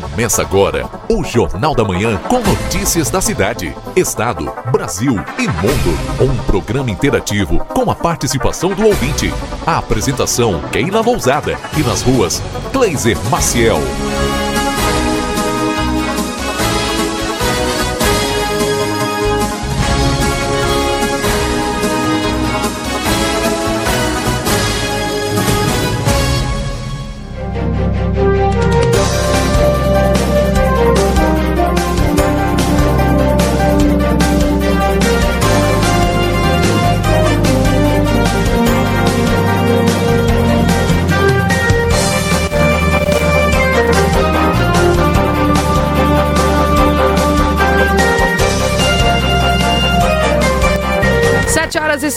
Começa agora o Jornal da Manhã com notícias da cidade, estado, Brasil e mundo. Um programa interativo com a participação do ouvinte. A apresentação Keila Lousada e nas ruas Kleiser Maciel.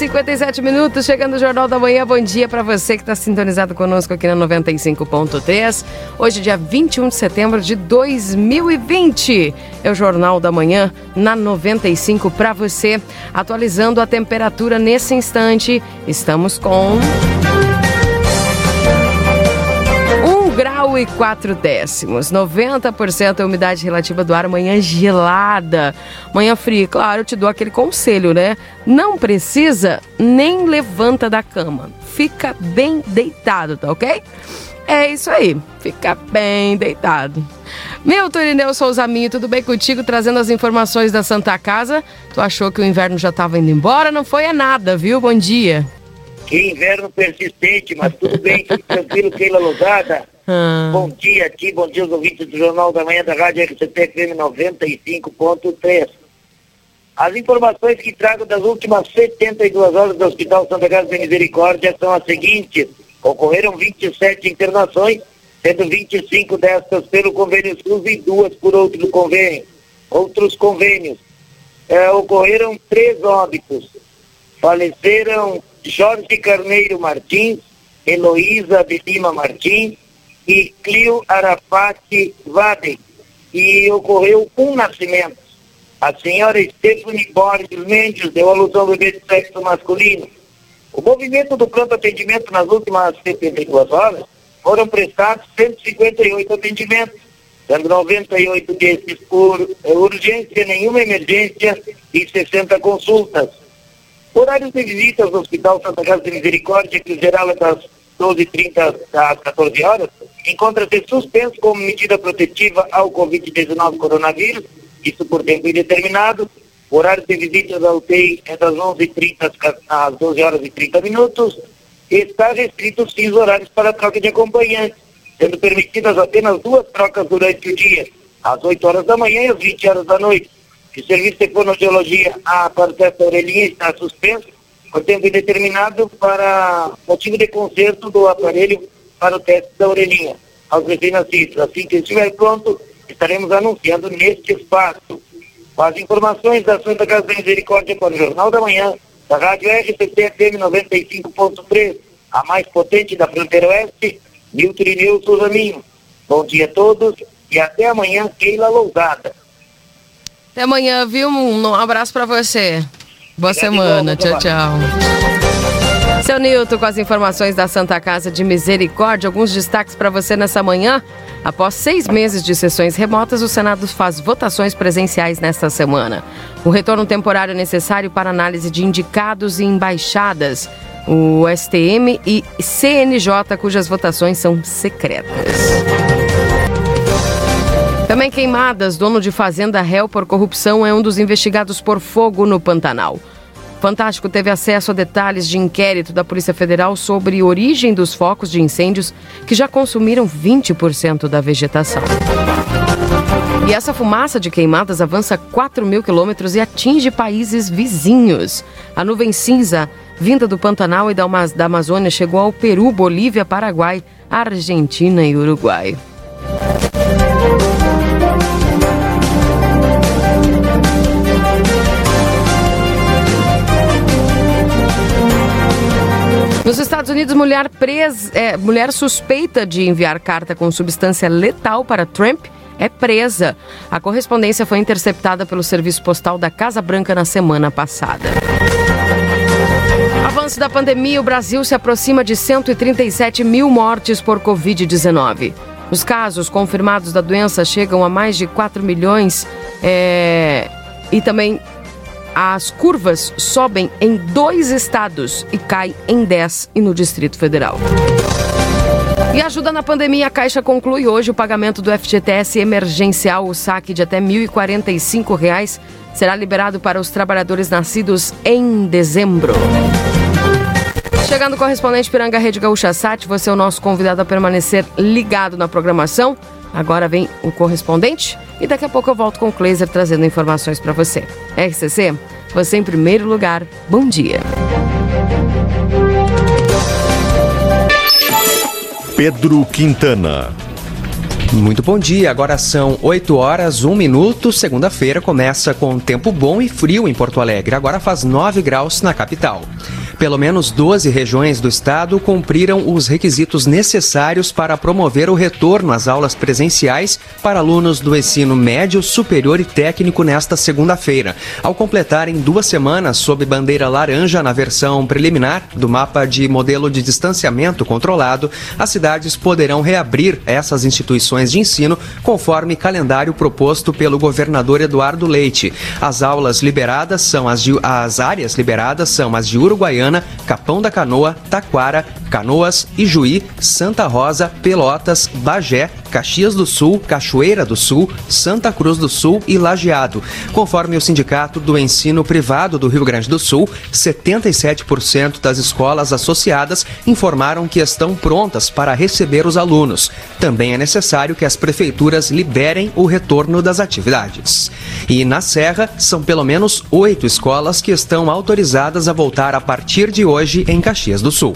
57 minutos, chegando o Jornal da Manhã. Bom dia para você que está sintonizado conosco aqui na 95.3. Hoje, dia 21 de setembro de 2020. É o Jornal da Manhã na 95 para você. Atualizando a temperatura nesse instante. Estamos com e 4 décimos. 90% a umidade relativa do ar, manhã gelada. Manhã fria, claro, eu te dou aquele conselho, né? Não precisa nem levanta da cama. Fica bem deitado, tá ok? É isso aí, fica bem deitado. Meu Turineu Souza Minho, tudo bem contigo? Trazendo as informações da Santa Casa. Tu achou que o inverno já estava indo embora? Não foi a nada, viu? Bom dia. Que inverno persistente, mas tudo bem, tudo tranquilo, Keila Lozada. Ah. Bom dia aqui, bom dia aos ouvintes do Jornal da Manhã da Rádio RCT FM 95.3. As informações que trago das últimas 72 horas do Hospital Santa Casa de Misericórdia são as seguintes. Ocorreram 27 internações, sendo 25 destas pelo convênio SUS e duas por outro convênio. Outros convênios. É, ocorreram três óbitos. Faleceram Jorge Carneiro Martins, Heloísa de Lima Martins, e Clio Arafat Vaden. E ocorreu um nascimento. A senhora Stephanie Borges Mendes deu alusão ao bebê de sexo masculino. O movimento do pronto atendimento nas últimas 72 horas foram prestados 158 atendimentos, sendo 98 desses por urgência, nenhuma emergência e 60 consultas. Horários de visitas no Hospital Santa Casa de Misericórdia, que geral é das 12h30 às 14 horas, encontra-se suspenso como medida protetiva ao Covid-19 coronavírus, isso por tempo indeterminado. O horário de visitas ao UTI é das 11h30 às 12 horas e 30 minutos. Está restrito sim os horários para troca de acompanhantes, sendo permitidas apenas duas trocas durante o dia, às 8 horas da manhã e às 20 horas da noite. O serviço de fonoaudiologia a partir da orelhinha está suspenso por tempo indeterminado para motivo de conserto do aparelho para o teste da orelhinha aos recém-nascidos. Assim que estiver pronto, estaremos anunciando neste espaço. Com as informações da Santa Casa da Misericórdia para o Jornal da Manhã, da Rádio RCT FM 95.3, a mais potente da fronteira oeste, Milton Ineu Souza Minho. Bom dia a todos e até amanhã, Keila Lousada. Até amanhã, viu? Um abraço para você. Boa semana. Tchau, tchau. Seu Nilton, com as informações da Santa Casa de Misericórdia, alguns destaques para você nessa manhã. Após seis meses de sessões remotas, o Senado faz votações presenciais nesta semana. O retorno temporário é necessário para análise de indicados e embaixadas. O STM e CNJ, cujas votações são secretas. Também queimadas, dono de fazenda réu por corrupção é um dos investigados por fogo no Pantanal. Fantástico teve acesso a detalhes de inquérito da Polícia Federal sobre origem dos focos de incêndios que já consumiram 20% da vegetação. E essa fumaça de queimadas avança 4 mil quilômetros e atinge países vizinhos. A nuvem cinza, vinda do Pantanal e da Amazônia, chegou ao Peru, Bolívia, Paraguai, Argentina e Uruguai. Nos Estados Unidos, mulher, presa, é, mulher suspeita de enviar carta com substância letal para Trump é presa. A correspondência foi interceptada pelo Serviço Postal da Casa Branca na semana passada. Avanço da pandemia, o Brasil se aproxima de 137 mil mortes por Covid-19. Os casos confirmados da doença chegam a mais de 4 milhões é, e também as curvas sobem em dois estados e caem em 10 e no Distrito Federal. E ajuda na pandemia, a Caixa conclui hoje o pagamento do FGTS emergencial. O saque de até R$ 1.045 será liberado para os trabalhadores nascidos em dezembro. Chegando o correspondente Piranga Rede Gaúcha Sat, você é o nosso convidado a permanecer ligado na programação. Agora vem o correspondente e daqui a pouco eu volto com o Kleiser trazendo informações para você. RCC, você em primeiro lugar. Bom dia. Pedro Quintana. Muito bom dia, agora são 8 horas, 1 minuto. Segunda-feira começa com tempo bom e frio em Porto Alegre. Agora faz 9 graus na capital. Pelo menos 12 regiões do estado cumpriram os requisitos necessários para promover o retorno às aulas presenciais para alunos do ensino médio, superior e técnico nesta segunda-feira. Ao completarem duas semanas sob bandeira laranja na versão preliminar do mapa de modelo de distanciamento controlado, as cidades poderão reabrir essas instituições de ensino conforme calendário proposto pelo governador Eduardo Leite. As aulas liberadas são as de, as áreas liberadas são as de Uruguaiana Capão da Canoa, Taquara, Canoas, Ijuí, Santa Rosa, Pelotas, Bagé, Caxias do Sul, Cachoeira do Sul, Santa Cruz do Sul e Lajeado. Conforme o Sindicato do Ensino Privado do Rio Grande do Sul, 77% das escolas associadas informaram que estão prontas para receber os alunos. Também é necessário que as prefeituras liberem o retorno das atividades. E na Serra, são pelo menos oito escolas que estão autorizadas a voltar a partir de hoje em Caxias do Sul.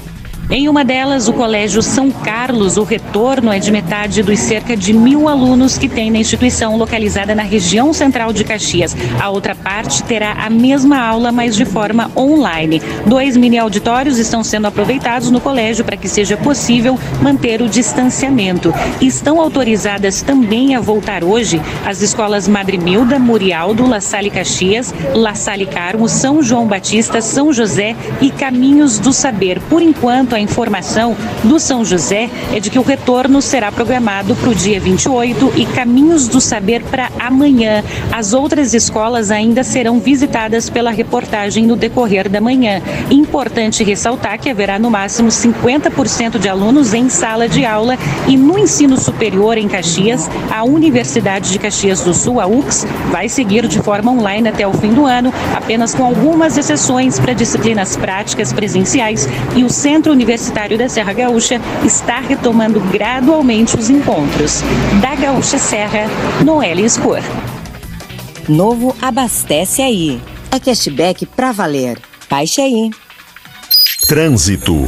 Em uma delas, o Colégio São Carlos, o retorno é de metade dos cerca de mil alunos que tem na instituição localizada na região central de Caxias. A outra parte terá a mesma aula, mas de forma online. Dois mini auditórios estão sendo aproveitados no colégio para que seja possível manter o distanciamento. Estão autorizadas também a voltar hoje as escolas Madre Milda, Murialdo, La Salle Caxias, La Salle Carmo, São João Batista, São José e Caminhos do Saber. Por enquanto, a informação do São José é de que o retorno será programado para o dia 28 e Caminhos do Saber para amanhã. As outras escolas ainda serão visitadas pela reportagem no decorrer da manhã. Importante ressaltar que haverá no máximo 50% de alunos em sala de aula e no ensino superior em Caxias, a Universidade de Caxias do Sul, a UX, vai seguir de forma online até o fim do ano, apenas com algumas exceções para disciplinas práticas presenciais e o Centro Universitário da Serra Gaúcha está retomando gradualmente os encontros. Da Gaúcha Serra, Noelle Escor. Novo abastece aí. É cashback pra valer. Baixe aí. Trânsito.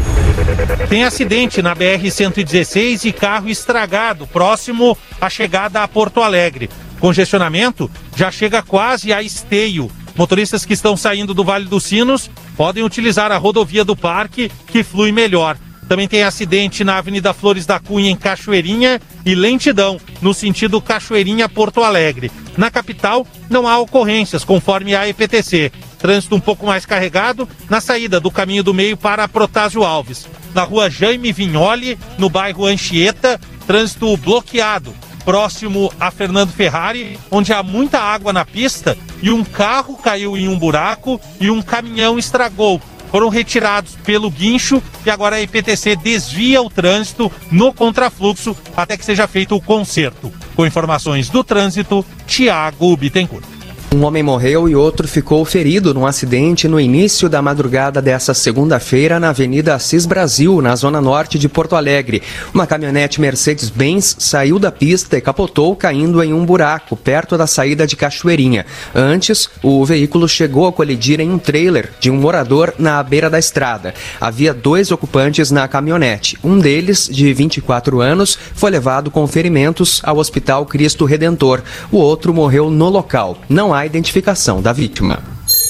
Tem acidente na BR-116 e carro estragado, próximo à chegada a Porto Alegre. Congestionamento já chega quase a esteio. Motoristas que estão saindo do Vale dos Sinos podem utilizar a rodovia do Parque, que flui melhor. Também tem acidente na Avenida Flores da Cunha, em Cachoeirinha, e lentidão no sentido Cachoeirinha-Porto Alegre. Na capital, não há ocorrências, conforme a EPTC. Trânsito um pouco mais carregado na saída do caminho do meio para Protásio Alves. Na rua Jaime Vignoli, no bairro Anchieta, trânsito bloqueado próximo a Fernando Ferrari, onde há muita água na pista e um carro caiu em um buraco e um caminhão estragou. Foram retirados pelo guincho e agora a IPTC desvia o trânsito no contrafluxo até que seja feito o conserto. Com informações do trânsito, Tiago Bittencourt. Um homem morreu e outro ficou ferido num acidente no início da madrugada dessa segunda-feira na Avenida Assis Brasil, na zona norte de Porto Alegre. Uma caminhonete Mercedes-Benz saiu da pista e capotou, caindo em um buraco perto da saída de Cachoeirinha. Antes, o veículo chegou a colidir em um trailer de um morador na beira da estrada. Havia dois ocupantes na caminhonete. Um deles, de 24 anos, foi levado com ferimentos ao Hospital Cristo Redentor. O outro morreu no local. Não há identificação da vítima.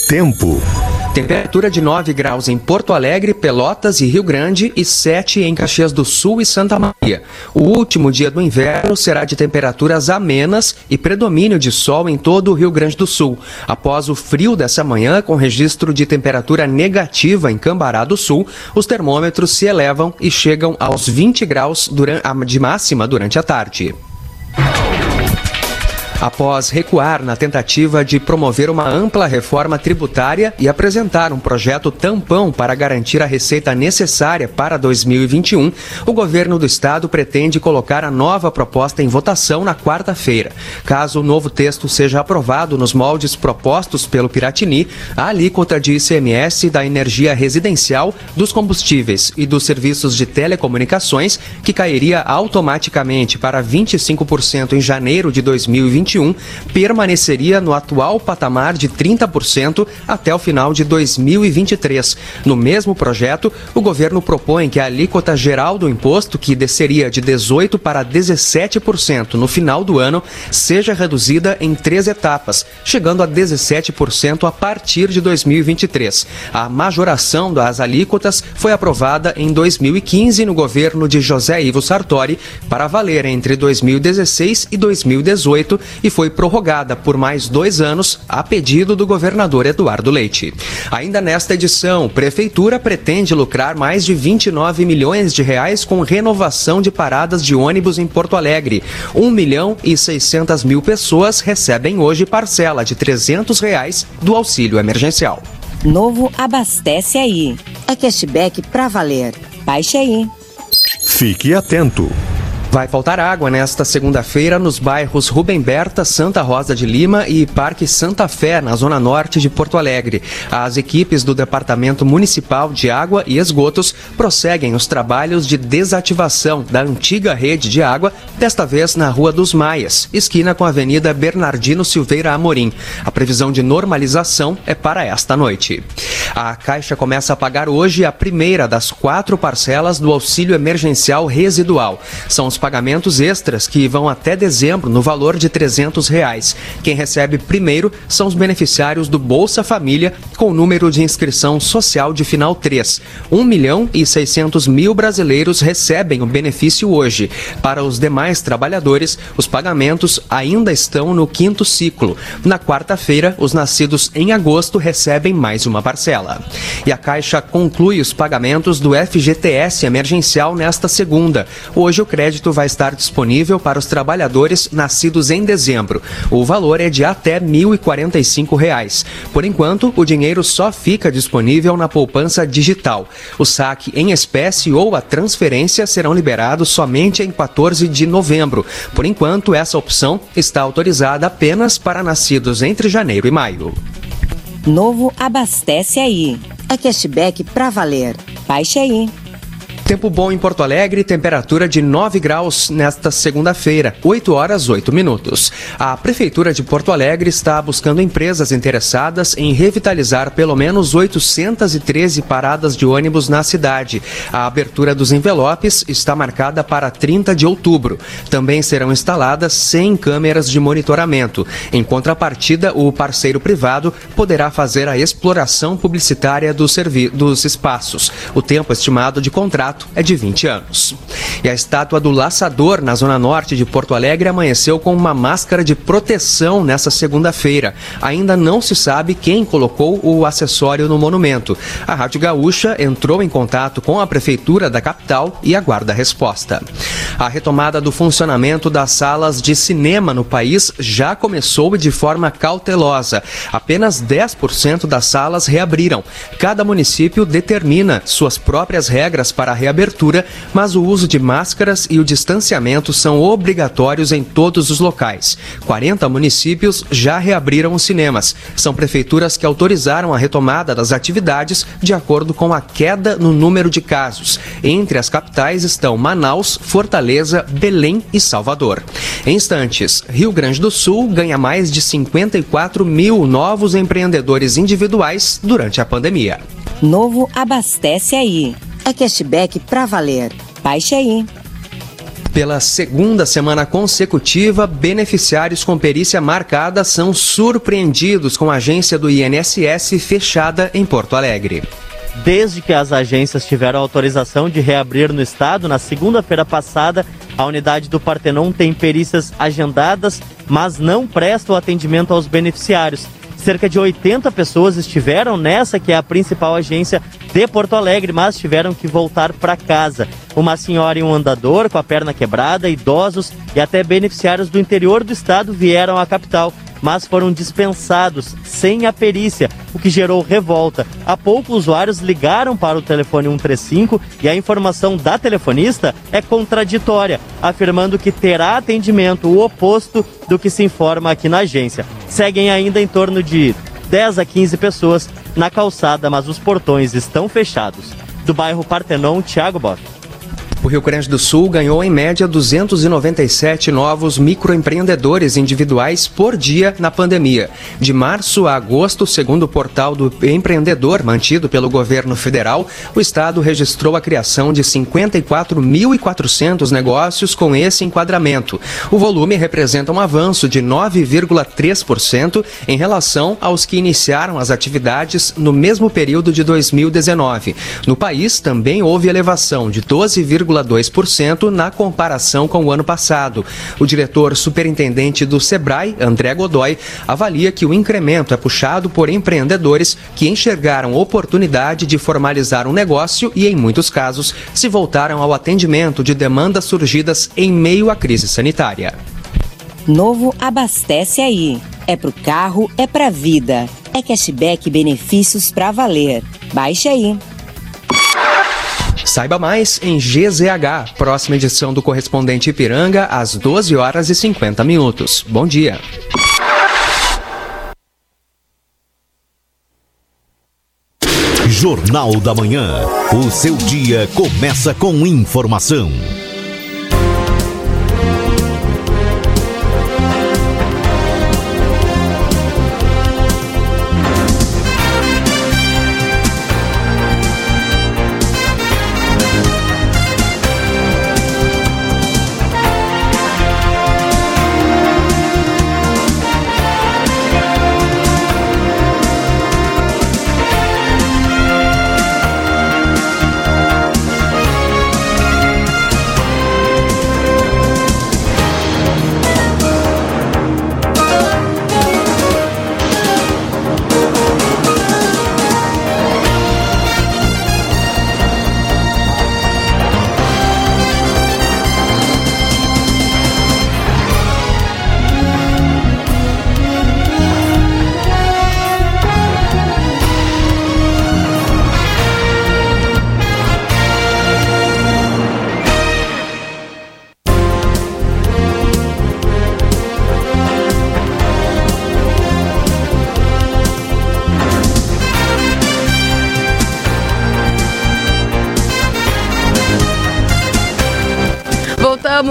Tempo. Temperatura de 9 graus em Porto Alegre, Pelotas e Rio Grande e 7 em Caxias do Sul e Santa Maria. O último dia do inverno será de temperaturas amenas e predomínio de sol em todo o Rio Grande do Sul. Após o frio dessa manhã, com registro de temperatura negativa em Cambará do Sul, os termômetros se elevam e chegam aos 20 graus de máxima durante a tarde após recuar na tentativa de promover uma ampla reforma tributária e apresentar um projeto tampão para garantir a receita necessária para 2021, o governo do estado pretende colocar a nova proposta em votação na quarta-feira. Caso o novo texto seja aprovado nos moldes propostos pelo Piratini, a alíquota de ICMS da energia residencial, dos combustíveis e dos serviços de telecomunicações, que cairia automaticamente para 25% em janeiro de 2021, 2021 permaneceria no atual patamar de 30% até o final de 2023. No mesmo projeto, o governo propõe que a alíquota geral do imposto, que desceria de 18% para 17% no final do ano, seja reduzida em três etapas, chegando a 17% a partir de 2023. A majoração das alíquotas foi aprovada em 2015 no governo de José Ivo Sartori para valer entre 2016 e 2018 e foi prorrogada por mais dois anos a pedido do governador Eduardo Leite. Ainda nesta edição, Prefeitura pretende lucrar mais de 29 milhões de reais com renovação de paradas de ônibus em Porto Alegre. 1 milhão e 600 mil pessoas recebem hoje parcela de 300 reais do auxílio emergencial. Novo Abastece Aí. É cashback pra valer. Baixe aí. Fique atento. Vai faltar água nesta segunda-feira nos bairros Rubem Berta, Santa Rosa de Lima e Parque Santa Fé, na zona norte de Porto Alegre. As equipes do Departamento Municipal de Água e Esgotos prosseguem os trabalhos de desativação da antiga rede de água, desta vez na Rua dos Maias, esquina com a Avenida Bernardino Silveira Amorim. A previsão de normalização é para esta noite. A Caixa começa a pagar hoje a primeira das quatro parcelas do auxílio emergencial residual. São os pagamentos extras que vão até dezembro no valor de 300 reais. Quem recebe primeiro são os beneficiários do Bolsa Família com número de inscrição social de final 3. 1 milhão e 600 mil brasileiros recebem o benefício hoje. Para os demais trabalhadores, os pagamentos ainda estão no quinto ciclo. Na quarta-feira, os nascidos em agosto recebem mais uma parcela. E a Caixa conclui os pagamentos do FGTS emergencial nesta segunda. Hoje o crédito vai estar disponível para os trabalhadores nascidos em dezembro. O valor é de até 1.045 reais. Por enquanto, o dinheiro só fica disponível na poupança digital. O saque em espécie ou a transferência serão liberados somente em 14 de novembro. Por enquanto, essa opção está autorizada apenas para nascidos entre janeiro e maio. Novo Abastece Aí. É cashback pra valer. Baixe aí. Tempo bom em Porto Alegre, temperatura de 9 graus nesta segunda-feira, 8 horas 8 minutos. A Prefeitura de Porto Alegre está buscando empresas interessadas em revitalizar pelo menos 813 paradas de ônibus na cidade. A abertura dos envelopes está marcada para 30 de outubro. Também serão instaladas 100 câmeras de monitoramento. Em contrapartida, o parceiro privado poderá fazer a exploração publicitária dos, dos espaços. O tempo estimado de contrato mandato é de 20 anos. E a estátua do Laçador, na zona norte de Porto Alegre, amanheceu com uma máscara de proteção nessa segunda-feira. Ainda não se sabe quem colocou o acessório no monumento. A Rádio Gaúcha entrou em contato com a Prefeitura da capital e aguarda a resposta. A retomada do funcionamento das salas de cinema no país já começou de forma cautelosa. Apenas 10% das salas reabriram. Cada município determina suas próprias regras para a reabertura, mas o uso de máscaras e o distanciamento são obrigatórios em todos os locais. 40 municípios já reabriram os cinemas. São prefeituras que autorizaram a retomada das atividades de acordo com a queda no número de casos. Entre as capitais estão Manaus, Fortaleza, Belém e Salvador. Em instantes, Rio Grande do Sul ganha mais de 54 mil novos empreendedores individuais durante a pandemia. Novo Abastece Aí. É cashback pra valer. Baixe aí. Pela segunda semana consecutiva, beneficiários com perícia marcada são surpreendidos com a agência do INSS fechada em Porto Alegre. Desde que as agências tiveram autorização de reabrir no estado, na segunda-feira passada, a unidade do Partenon tem perícias agendadas, mas não presta o atendimento aos beneficiários. Cerca de 80 pessoas estiveram nessa, que é a principal agência de Porto Alegre, mas tiveram que voltar para casa. Uma senhora e um andador com a perna quebrada, idosos e até beneficiários do interior do estado vieram à capital mas foram dispensados sem a perícia, o que gerou revolta. Há pouco, usuários ligaram para o telefone 135 e a informação da telefonista é contraditória, afirmando que terá atendimento o oposto do que se informa aqui na agência. Seguem ainda em torno de 10 a 15 pessoas na calçada, mas os portões estão fechados. Do bairro Partenon, Thiago Boff. O Rio Grande do Sul ganhou em média 297 novos microempreendedores individuais por dia na pandemia. De março a agosto, segundo o portal do empreendedor mantido pelo governo federal, o estado registrou a criação de 54.400 negócios com esse enquadramento. O volume representa um avanço de 9,3% em relação aos que iniciaram as atividades no mesmo período de 2019. No país também houve elevação de 12, 1,2% na comparação com o ano passado. O diretor superintendente do Sebrae, André Godoy, avalia que o incremento é puxado por empreendedores que enxergaram oportunidade de formalizar um negócio e, em muitos casos, se voltaram ao atendimento de demandas surgidas em meio à crise sanitária. Novo abastece aí. É pro carro, é pra vida. É cashback benefícios pra valer. Baixe aí. Saiba mais em GZH, próxima edição do Correspondente Ipiranga, às 12 horas e 50 minutos. Bom dia. Jornal da Manhã. O seu dia começa com informação.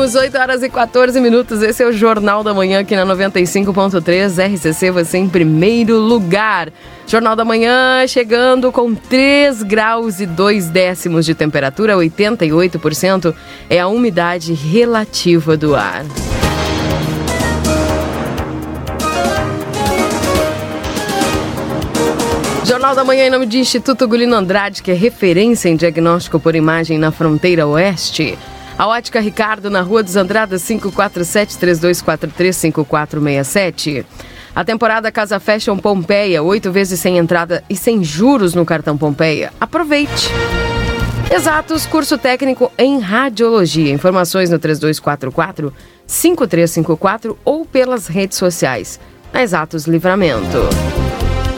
Voltamos, 8 horas e 14 minutos. Esse é o Jornal da Manhã aqui na 95.3 RCC, você em primeiro lugar. Jornal da Manhã chegando com 3 graus e 2 décimos de temperatura, 88% é a umidade relativa do ar. Jornal da Manhã em nome de Instituto Gulino Andrade, que é referência em diagnóstico por imagem na fronteira oeste. A Ótica Ricardo, na Rua dos Andradas, 547-3243-5467. A temporada Casa Fashion Pompeia, oito vezes sem entrada e sem juros no cartão Pompeia. Aproveite! Exatos, curso técnico em radiologia. Informações no 3244 5354 ou pelas redes sociais. Na Exatos Livramento.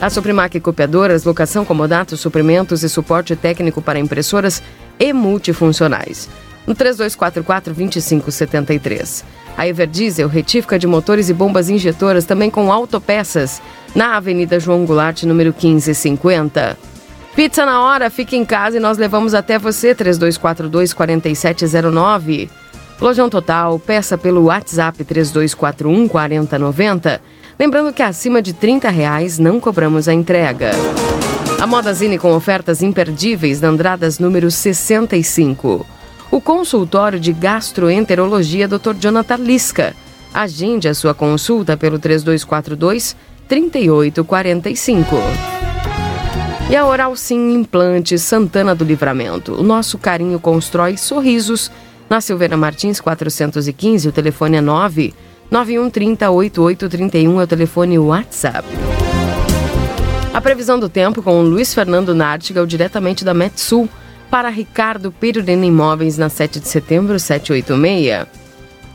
A Suprimac Copiadoras, locação, comodato, suprimentos e suporte técnico para impressoras e multifuncionais no 3244-2573. A Everdiesel, retífica de motores e bombas injetoras, também com autopeças, na Avenida João Goulart, número 1550. Pizza na hora, fique em casa e nós levamos até você, 3242-4709. Lojão Total, peça pelo WhatsApp 3241-4090. Lembrando que acima de 30 reais não cobramos a entrega. A Modazine com ofertas imperdíveis na Andradas número 65. O consultório de gastroenterologia Dr. Jonathan Lisca. Agende a sua consulta pelo 3242 3845. E a Oral Sim Implante Santana do Livramento. O nosso carinho constrói sorrisos. Na Silveira Martins 415, o telefone é 9 9130 8831 é o telefone WhatsApp. A previsão do tempo com o Luiz Fernando Nartigal, diretamente da Metsul, para Ricardo Pirulina Imóveis, na 7 de setembro, 786.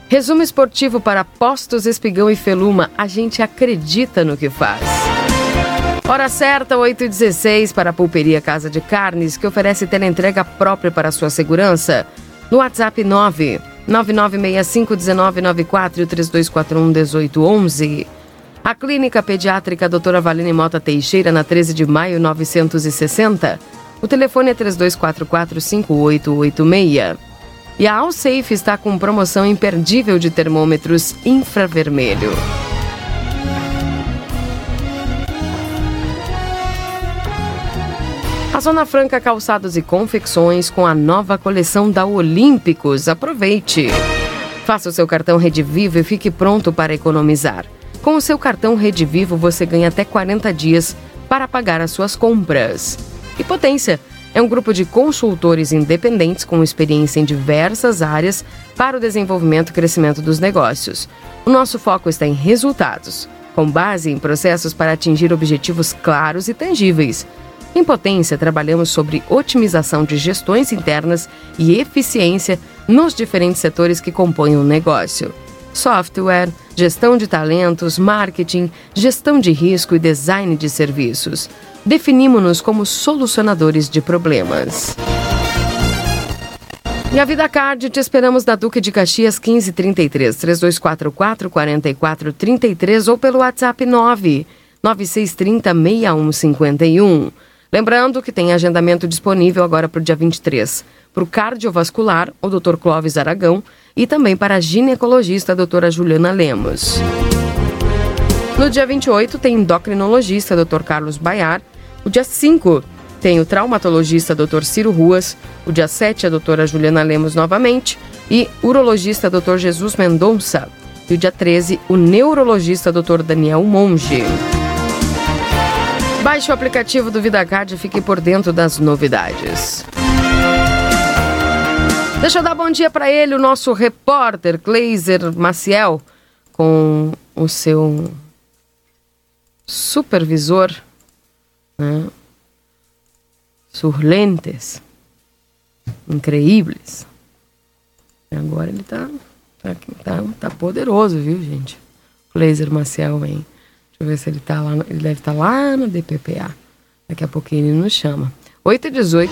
Resumo esportivo para Postos Espigão e Feluma. A gente acredita no que faz. Hora certa, 8 e 16 para a Pulperia Casa de Carnes, que oferece teleentrega própria para sua segurança. No WhatsApp 9 9965 1994 e 3241 1811. A Clínica Pediátrica Doutora Valine Mota Teixeira, na 13 de maio 960. O telefone é 3244-5886. E a Alsafe está com promoção imperdível de termômetros infravermelho. A Zona Franca Calçados e Confecções com a nova coleção da Olímpicos. Aproveite! Faça o seu cartão Rede Vivo e fique pronto para economizar. Com o seu cartão Rede Vivo, você ganha até 40 dias para pagar as suas compras. E Potência é um grupo de consultores independentes com experiência em diversas áreas para o desenvolvimento e crescimento dos negócios. O nosso foco está em resultados, com base em processos para atingir objetivos claros e tangíveis. Em Potência, trabalhamos sobre otimização de gestões internas e eficiência nos diferentes setores que compõem o negócio software, gestão de talentos, marketing, gestão de risco e design de serviços. Definimos-nos como solucionadores de problemas. E a Vida Card te esperamos na Duque de Caxias 1533 3244 4433 ou pelo WhatsApp 9 9630 6151. Lembrando que tem agendamento disponível agora para o dia 23. Para o cardiovascular, o Dr. Clóvis Aragão e também para a ginecologista a doutora Juliana Lemos. No dia 28 tem endocrinologista Dr. Carlos Baiar, o dia 5 tem o traumatologista Dr. Ciro Ruas, o dia 7 a doutora Juliana Lemos novamente e urologista Dr. Jesus Mendonça e o dia 13 o neurologista Dr. Daniel Monge. Baixe o aplicativo do VidaCard e fique por dentro das novidades. Deixa eu dar bom dia para ele, o nosso repórter Kleiser Maciel, com o seu supervisor, né? Surlentes, increíbles. Agora ele tá, tá, tá, tá poderoso, viu, gente? Kleiser Maciel, hein? Deixa eu ver se ele tá lá. Ele deve estar tá lá no DPPA. Daqui a pouquinho ele nos chama. 8 e 18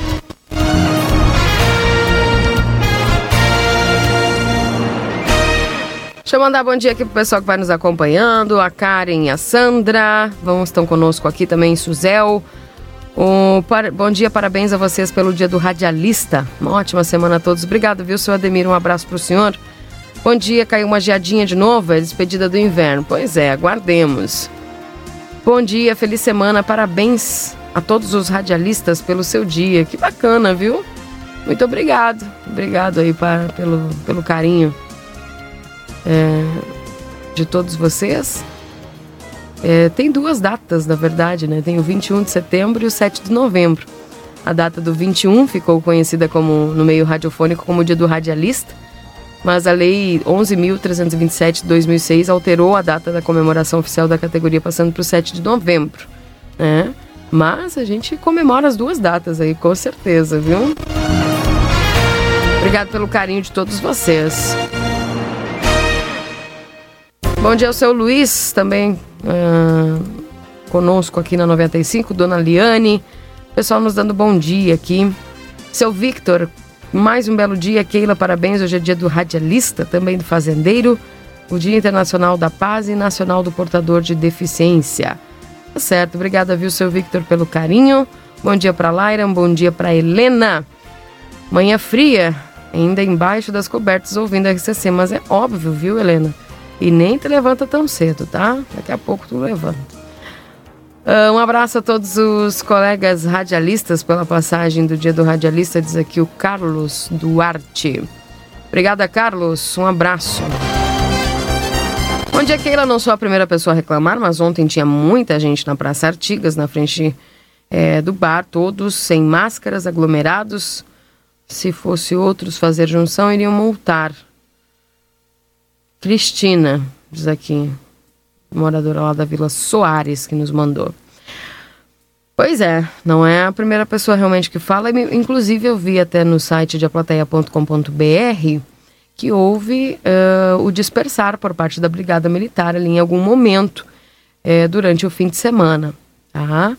Deixa eu mandar bom dia aqui pro pessoal que vai nos acompanhando, a Karen a Sandra, vão estão conosco aqui também, Suzel. Par, bom dia, parabéns a vocês pelo dia do radialista. Uma ótima semana a todos. Obrigado, viu, seu Ademir? Um abraço pro senhor. Bom dia, caiu uma geadinha de novo, é despedida do inverno. Pois é, aguardemos. Bom dia, feliz semana, parabéns a todos os radialistas pelo seu dia. Que bacana, viu? Muito obrigado. Obrigado aí para, pelo, pelo carinho é, de todos vocês. É, tem duas datas, na verdade, né? Tem o 21 de setembro e o 7 de novembro. A data do 21 ficou conhecida como no meio radiofônico como o Dia do Radialista, mas a Lei 11.327 de 2006 alterou a data da comemoração oficial da categoria, passando para o 7 de novembro. Né? Mas a gente comemora as duas datas aí, com certeza, viu? Obrigado pelo carinho de todos vocês. Bom dia ao seu Luiz, também uh, conosco aqui na 95, Dona Liane. Pessoal nos dando bom dia aqui. Seu Victor, mais um belo dia. Keila, parabéns. Hoje é dia do radialista, também do fazendeiro. O Dia Internacional da Paz e Nacional do Portador de Deficiência. Tá certo, obrigada, viu, seu Victor, pelo carinho. Bom dia para Laira, um bom dia para Helena. Manhã fria, ainda embaixo das cobertas ouvindo a RCC, mas é óbvio, viu, Helena? E nem te levanta tão cedo, tá? Daqui a pouco tu levanta. Uh, um abraço a todos os colegas radialistas pela passagem do dia do radialista, diz aqui o Carlos Duarte. Obrigada, Carlos. Um abraço. Bom dia, Keila. Não sou a primeira pessoa a reclamar, mas ontem tinha muita gente na Praça Artigas, na frente é, do bar, todos sem máscaras, aglomerados. Se fosse outros fazer junção, iriam multar. Cristina, diz aqui moradora lá da Vila Soares, que nos mandou. Pois é, não é a primeira pessoa realmente que fala. Inclusive, eu vi até no site de aplateia.com.br que houve uh, o dispersar por parte da Brigada Militar ali em algum momento uh, durante o fim de semana. Tá?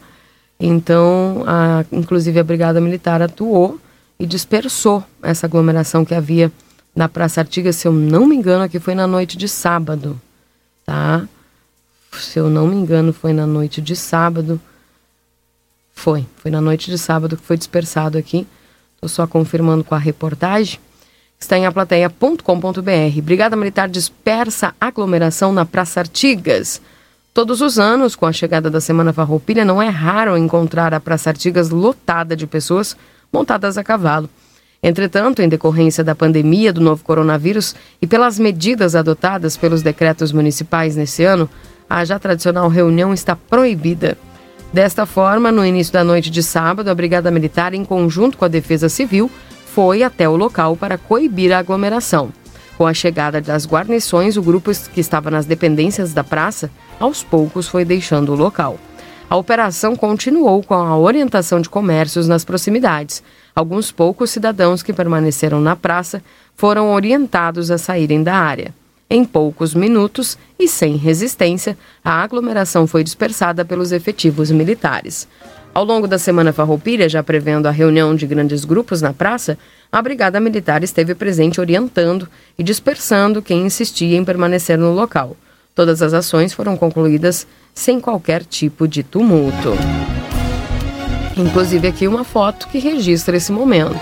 Então, a, inclusive, a Brigada Militar atuou e dispersou essa aglomeração que havia na Praça Artiga, se eu não me engano, aqui foi na noite de sábado. Tá? se eu não me engano, foi na noite de sábado. Foi, foi na noite de sábado que foi dispersado aqui. Estou só confirmando com a reportagem. Está em aplateia.com.br. Brigada Militar dispersa aglomeração na Praça Artigas. Todos os anos, com a chegada da Semana Farroupilha, não é raro encontrar a Praça Artigas lotada de pessoas montadas a cavalo. Entretanto, em decorrência da pandemia do novo coronavírus e pelas medidas adotadas pelos decretos municipais nesse ano, a já tradicional reunião está proibida. Desta forma, no início da noite de sábado, a Brigada Militar, em conjunto com a Defesa Civil, foi até o local para coibir a aglomeração. Com a chegada das guarnições, o grupo que estava nas dependências da praça, aos poucos foi deixando o local. A operação continuou com a orientação de comércios nas proximidades. Alguns poucos cidadãos que permaneceram na praça foram orientados a saírem da área. Em poucos minutos e sem resistência, a aglomeração foi dispersada pelos efetivos militares. Ao longo da semana farroupilha, já prevendo a reunião de grandes grupos na praça, a Brigada Militar esteve presente orientando e dispersando quem insistia em permanecer no local. Todas as ações foram concluídas sem qualquer tipo de tumulto. Inclusive aqui uma foto que registra esse momento.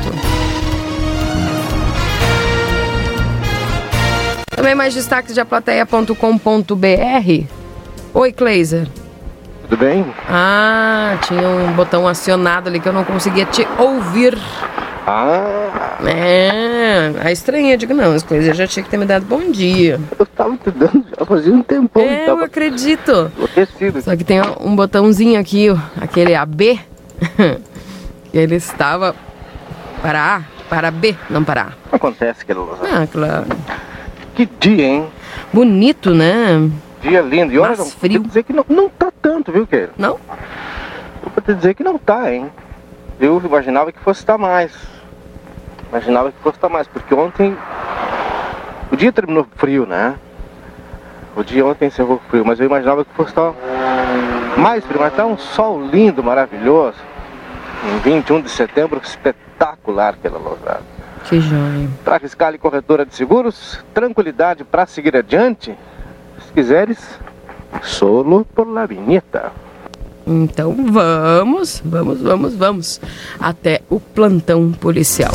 Também mais destaques de aplateia.com.br. Oi, Kleiser. Tudo bem? Ah, tinha um botão acionado ali que eu não conseguia te ouvir. Ah. É, a estranha, digo, não, as coisas já tinha que ter me dado bom dia. Eu tava te dando, já fazia um tempão. É, eu acredito. Enlouquecido. Só que tem um botãozinho aqui, aquele AB, que ele estava para A, para B, não para A. Acontece que Ah, claro. Que dia, hein? Bonito, né? Dia lindo. E olha, Mas frio. dizer que não, não tá tanto, viu, Keira? Não? Vou te dizer que não tá, hein? Eu imaginava que fosse estar tá mais. Imaginava que fosse estar mais, porque ontem o dia terminou frio, né? O dia ontem encerrou frio, mas eu imaginava que fosse estar mais frio, mas tá um sol lindo, maravilhoso. Em 21 de setembro, espetacular aquela lousada. Que joia. Para fiscal e corretora de seguros, tranquilidade para seguir adiante. Se quiseres, solo por la vinheta. Então vamos, vamos, vamos, vamos até o plantão policial.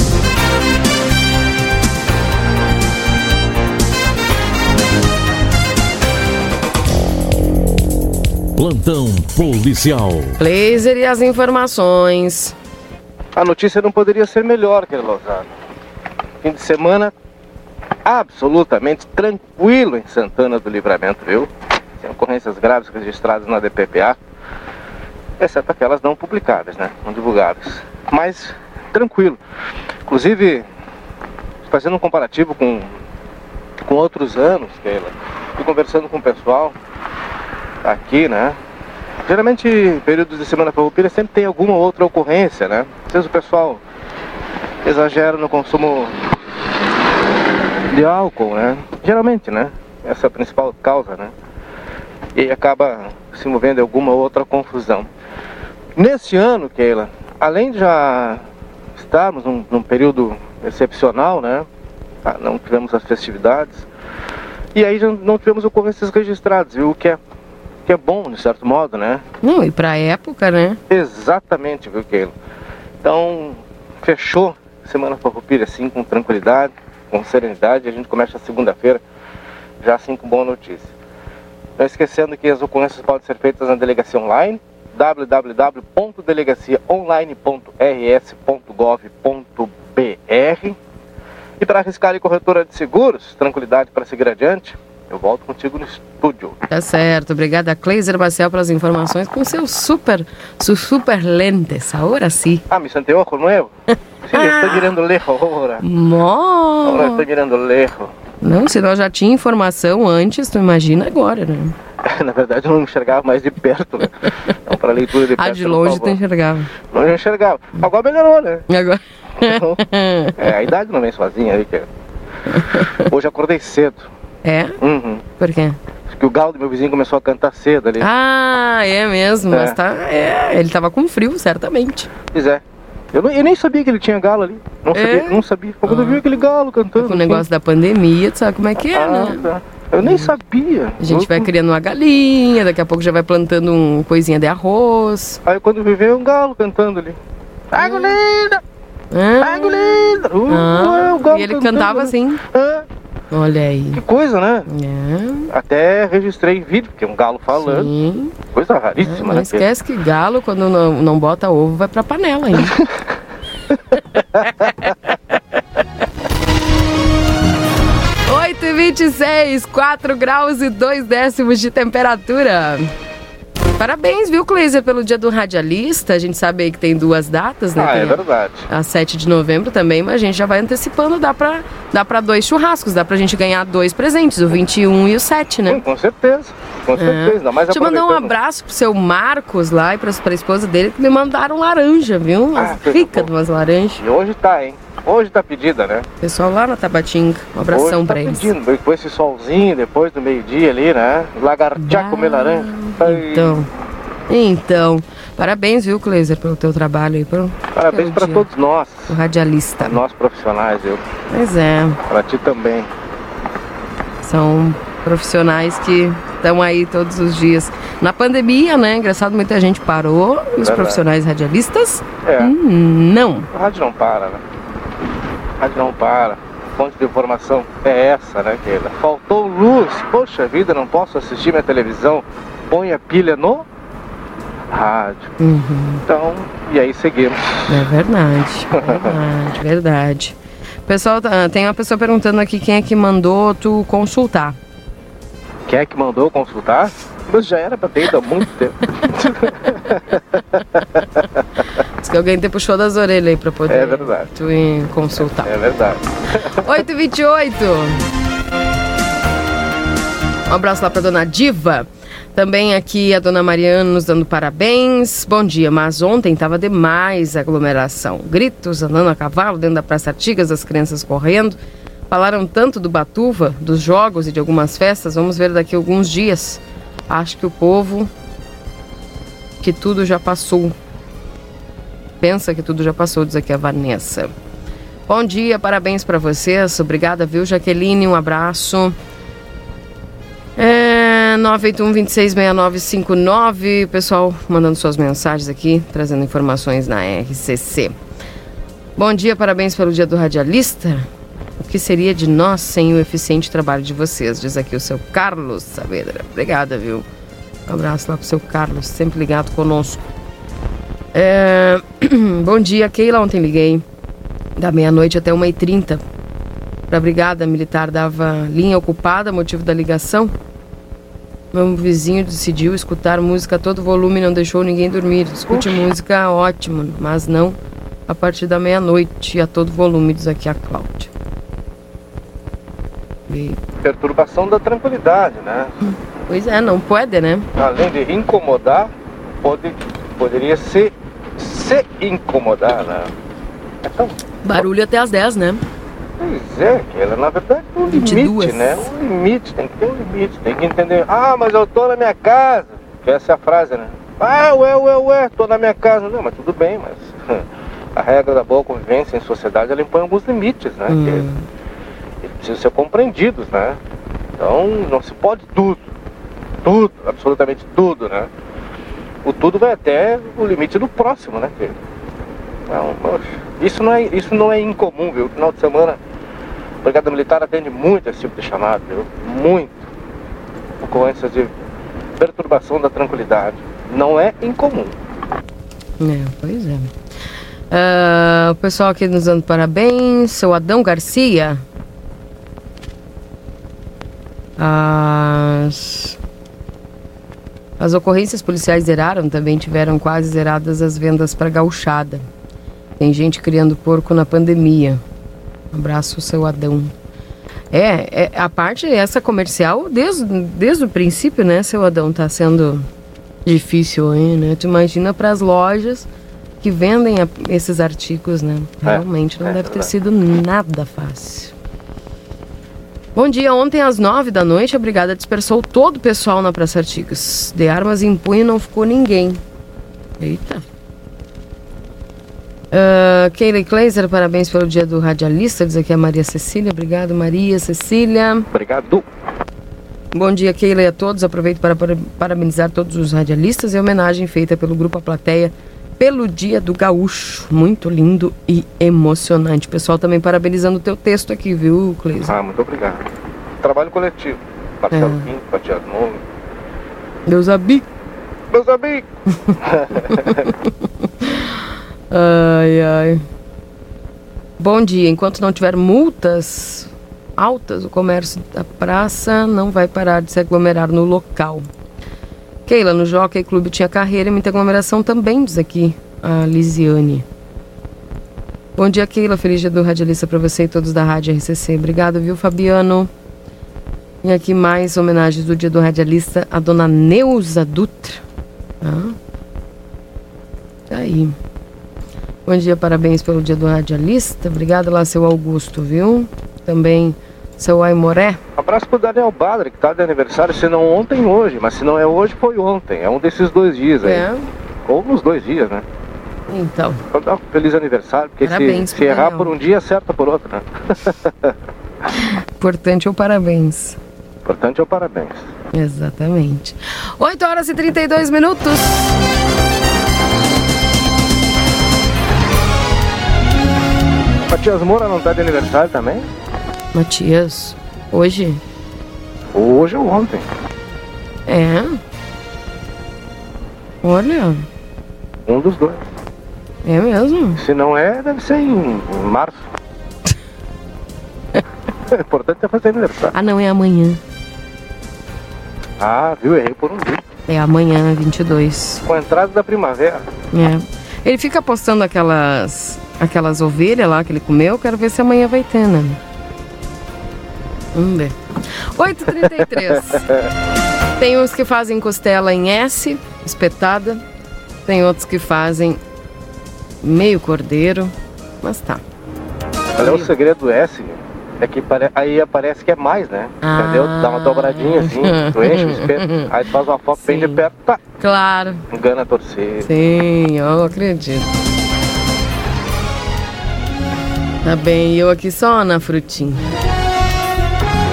Plantão policial. Blazer e as informações. A notícia não poderia ser melhor, que Lozano. Fim de semana absolutamente tranquilo em Santana do Livramento, viu? Sem ocorrências graves registradas na DPPA, exceto aquelas não publicadas, né? Não divulgadas. Mas tranquilo. Inclusive, fazendo um comparativo com, com outros anos, Keila, fui conversando com o pessoal aqui, né? Geralmente, períodos de semana farroupilha sempre tem alguma outra ocorrência, né? Às vezes o pessoal exagera no consumo de álcool, né? Geralmente, né? Essa é a principal causa, né? E acaba se movendo em alguma outra confusão. Nesse ano, Keila, além de já estarmos num, num período excepcional, né? Ah, não tivemos as festividades. E aí não tivemos ocorrências registradas, viu? O que é, que é bom, de certo modo, né? Não, e pra época, né? Exatamente, viu, Keila? Então, fechou Semana Farroupilha assim, com tranquilidade com serenidade. A gente começa a segunda-feira já assim com boa notícia. Não esquecendo que as ocorrências podem ser feitas na delegacia online www.delegaciaonline.rs.gov.br E para arriscar e corretora de seguros, tranquilidade para seguir adiante, eu volto contigo no estúdio. Tá certo. Obrigada, Cleiser Marcel, pelas informações com seu super, su super lentes. Agora sim. Ah, me sente ojo novo? Sim, eu estou mirando lejos agora. Mó. Agora estou mirando lejos. Não, se nós já tinha informação antes, tu imagina agora, né? Na verdade, eu não enxergava mais de perto, né? Então, para leitura de perto. Ah, de longe tu enxergava. Não eu enxergava. Agora melhorou, né? Agora. Então, é, a idade não vem sozinha aí, que Hoje acordei cedo. É? Uhum. Por quê? Porque o galo do meu vizinho começou a cantar cedo ali. Ah, é mesmo. É. Mas tá. É, ele tava com frio, certamente. Pois é. Eu, não- eu nem sabia que ele tinha galo ali. Não É? sabia, não sabia. Quando eu vi aquele galo cantando. Com o negócio da pandemia, tu sabe como é que é, Ah, né? tá. Eu nem sabia. A gente Eu- vai criando uma galinha, daqui a pouco já vai plantando um coisinha de arroz. Aí quando eu vi, veio um galo cantando ali. Água linda! Ah, linda! Uh, ah, é, e ele cantava assim. Ah, Olha aí. que coisa, né? É, Até registrei em vídeo, porque é um galo falando. sim. Coisa raríssima, Não né? esquece que galo, quando não, não bota ovo, vai pra panela ainda. Oito e 26, 4 graus e 2 décimos de temperatura. Parabéns, viu, Cleiser, pelo dia do radialista. A gente sabe aí que tem duas datas, né? Ah, Tem é verdade. a 7 de novembro também, mas a gente já vai antecipando, dá pra, dá pra dois churrascos, dá pra gente ganhar dois presentes, o 21 e o 7, né? Sim, com certeza. Com certeza. Ainda mais Deixa eu mandar um abraço pro seu Marcos lá e pra, pra esposa dele que me mandaram laranja, viu? Umas Ah, boa. de umas laranjas. E hoje tá, hein? Hoje tá pedida, né? Pessoal lá na Tabatinga, um abração Hoje tá pra eles. pedindo. Depois esse solzinho, depois do meio-dia ali, né? Lagartear comer laranja. Ai, Então, então, parabéns, viu, Cleiser, pelo teu trabalho aí, pelo, Parabéns dia. todos nós. o radialista. Nós profissionais, eu. Pois é, Pra ti também. são profissionais que estão aí todos os dias. Na pandemia, né, engraçado, muita gente parou, e os profissionais radialistas, É. hum, não. A rádio não para, né? Rádio não para. Fonte de informação é essa, né, Keila? Faltou luz. Poxa vida, não posso assistir minha televisão. Põe a pilha no rádio. Uhum. Então, e aí seguimos. É verdade, verdade, verdade. Pessoal, tá- tem uma pessoa perguntando aqui quem é que mandou tu consultar. Quem é que mandou consultar? Mas já era pra ter ido há muito tempo. Diz que alguém te puxou das orelhas aí pra poder É verdade. tu ir consultar. É verdade. 8h28. Um abraço lá pra dona Diva. Também aqui a dona Mariana nos dando parabéns. Bom dia, mas ontem tava demais a aglomeração. Gritos, andando a cavalo dentro da Praça Artigas, as crianças correndo. Falaram tanto do Batuva, dos jogos e de algumas festas. Vamos ver daqui a alguns dias. Acho que o povo que tudo já passou. Pensa que tudo já passou, diz aqui a Vanessa. Bom dia, parabéns para vocês. Obrigada, viu, Jaqueline? Um abraço. É, 981-266959. Pessoal mandando suas mensagens aqui, trazendo informações na RCC. Bom dia, parabéns pelo dia do radialista. O que seria de nós sem o eficiente trabalho de vocês? Diz aqui o seu Carlos Saavedra. Obrigada, viu? Um abraço lá pro seu Carlos, sempre ligado conosco. É, Bom dia, Keila. Ontem liguei da meia-noite até 1h30 para a Brigada Militar dava linha ocupada, motivo da ligação. Meu vizinho decidiu escutar música a todo volume e não deixou ninguém dormir. Escute música, ótimo, mas não a partir da meia-noite a todo volume, diz aqui a Cláudia. E, Perturbação da tranquilidade, né? pois é, não pode, né? Além de incomodar, pode, poderia se, se incomodar, né? Então, Barulho até as 10, né? Pois é, que ela na verdade tem um 22. limite, né? Um limite, tem que ter um limite, tem que entender. Ah, mas eu tô na minha casa. Essa é a frase, né? Ah, ué, ué, ué, tô na minha casa. Não, mas tudo bem, mas a regra da boa convivência em sociedade ela impõe alguns limites, né? Hum. Que, que precisam ser compreendidos, né? Então não se pode tudo. Tudo, absolutamente tudo, né? O tudo vai até o limite do próximo, né? Não, isso não é, isso não é incomum, viu? Final de semana, a Brigada Militar atende muito esse tipo de chamado, viu? Muito. Ocorrências de perturbação da tranquilidade. não é incomum. É, pois é. Uh, o pessoal aqui nos dando parabéns. Seu Adão Garcia. As, as ocorrências policiais zeraram, também tiveram quase zeradas as vendas para gauchada. Tem gente criando porco na pandemia. Um abraço, seu Adão. É, é, a parte essa comercial, desde, desde o princípio, né, seu Adão, tá sendo difícil aí, né? Tu imagina para as lojas que vendem a, esses artigos, né? É, Realmente não é, deve ter sido nada fácil. Bom dia, ontem às nove da noite a brigada dispersou todo o pessoal na Praça Artigos. De armas em punho não ficou ninguém. Eita. Uh, Keila Kleiser, parabéns pelo dia do radialista, diz aqui a Maria Cecília. Obrigado, Maria Cecília. Obrigado. Bom dia, Keila e a todos. Aproveito para parabenizar todos os radialistas e homenagem feita pelo Grupo A Plateia pelo Dia do Gaúcho. Muito lindo e emocionante. Pessoal também parabenizando o teu texto aqui, viu, Cleiser? Ah, muito obrigado. Trabalho coletivo. Marcelo é. Pinto, Matias Nome. Meus amigos. Meus amigos. Ai, ai. Bom dia. Enquanto não tiver multas altas, o comércio da praça não vai parar de se aglomerar no local. Keila, no Jockey Clube tinha carreira e muita aglomeração também, diz aqui a Lisiane. Bom dia, Keila. Feliz dia do Radialista para você e todos da Rádio RCC. Obrigado, viu, Fabiano? E aqui mais homenagens do dia do Radialista a dona Neuza Dutra. Ah. Tá aí. Bom dia, parabéns pelo dia do radialista. Obrigado lá, seu Augusto, viu? Também seu Aimoré. Abraço pro Daniel Badre, que tá de aniversário, se não ontem, hoje. Mas se não é hoje, foi ontem. É um desses dois dias aí. É. Ou nos dois dias, né? Então. Então dá um feliz aniversário, porque parabéns se, se errar por um dia, acerta por outro, né? Importante é o parabéns. Importante é o parabéns. Exatamente. 8 horas e 32 minutos. Matias Moura não está de aniversário também? Matias, hoje? Hoje ou ontem? É. Olha. Um dos dois. É mesmo? Se não é, deve ser em, março. o importante é fazer aniversário. Ah, não, é amanhã. Ah, viu? Errei por um dia. É amanhã, 22. Com a entrada da primavera. É. Ele fica postando aquelas aquelas ovelhas lá que ele comeu. Quero ver se amanhã vai ter, né? Vamos ver. 8h33. Tem uns que fazem costela em S, espetada. Tem outros que fazem meio cordeiro. Mas tá. Qual é o segredo do S? É que aí aparece que é mais, né? Ah. Entendeu? Dá uma dobradinha assim, tu enche o espeto, aí tu faz uma foto Sim. bem de perto, tá. Claro. Engana a torcida. Sim, eu acredito. Tá bem, eu aqui só na frutinha.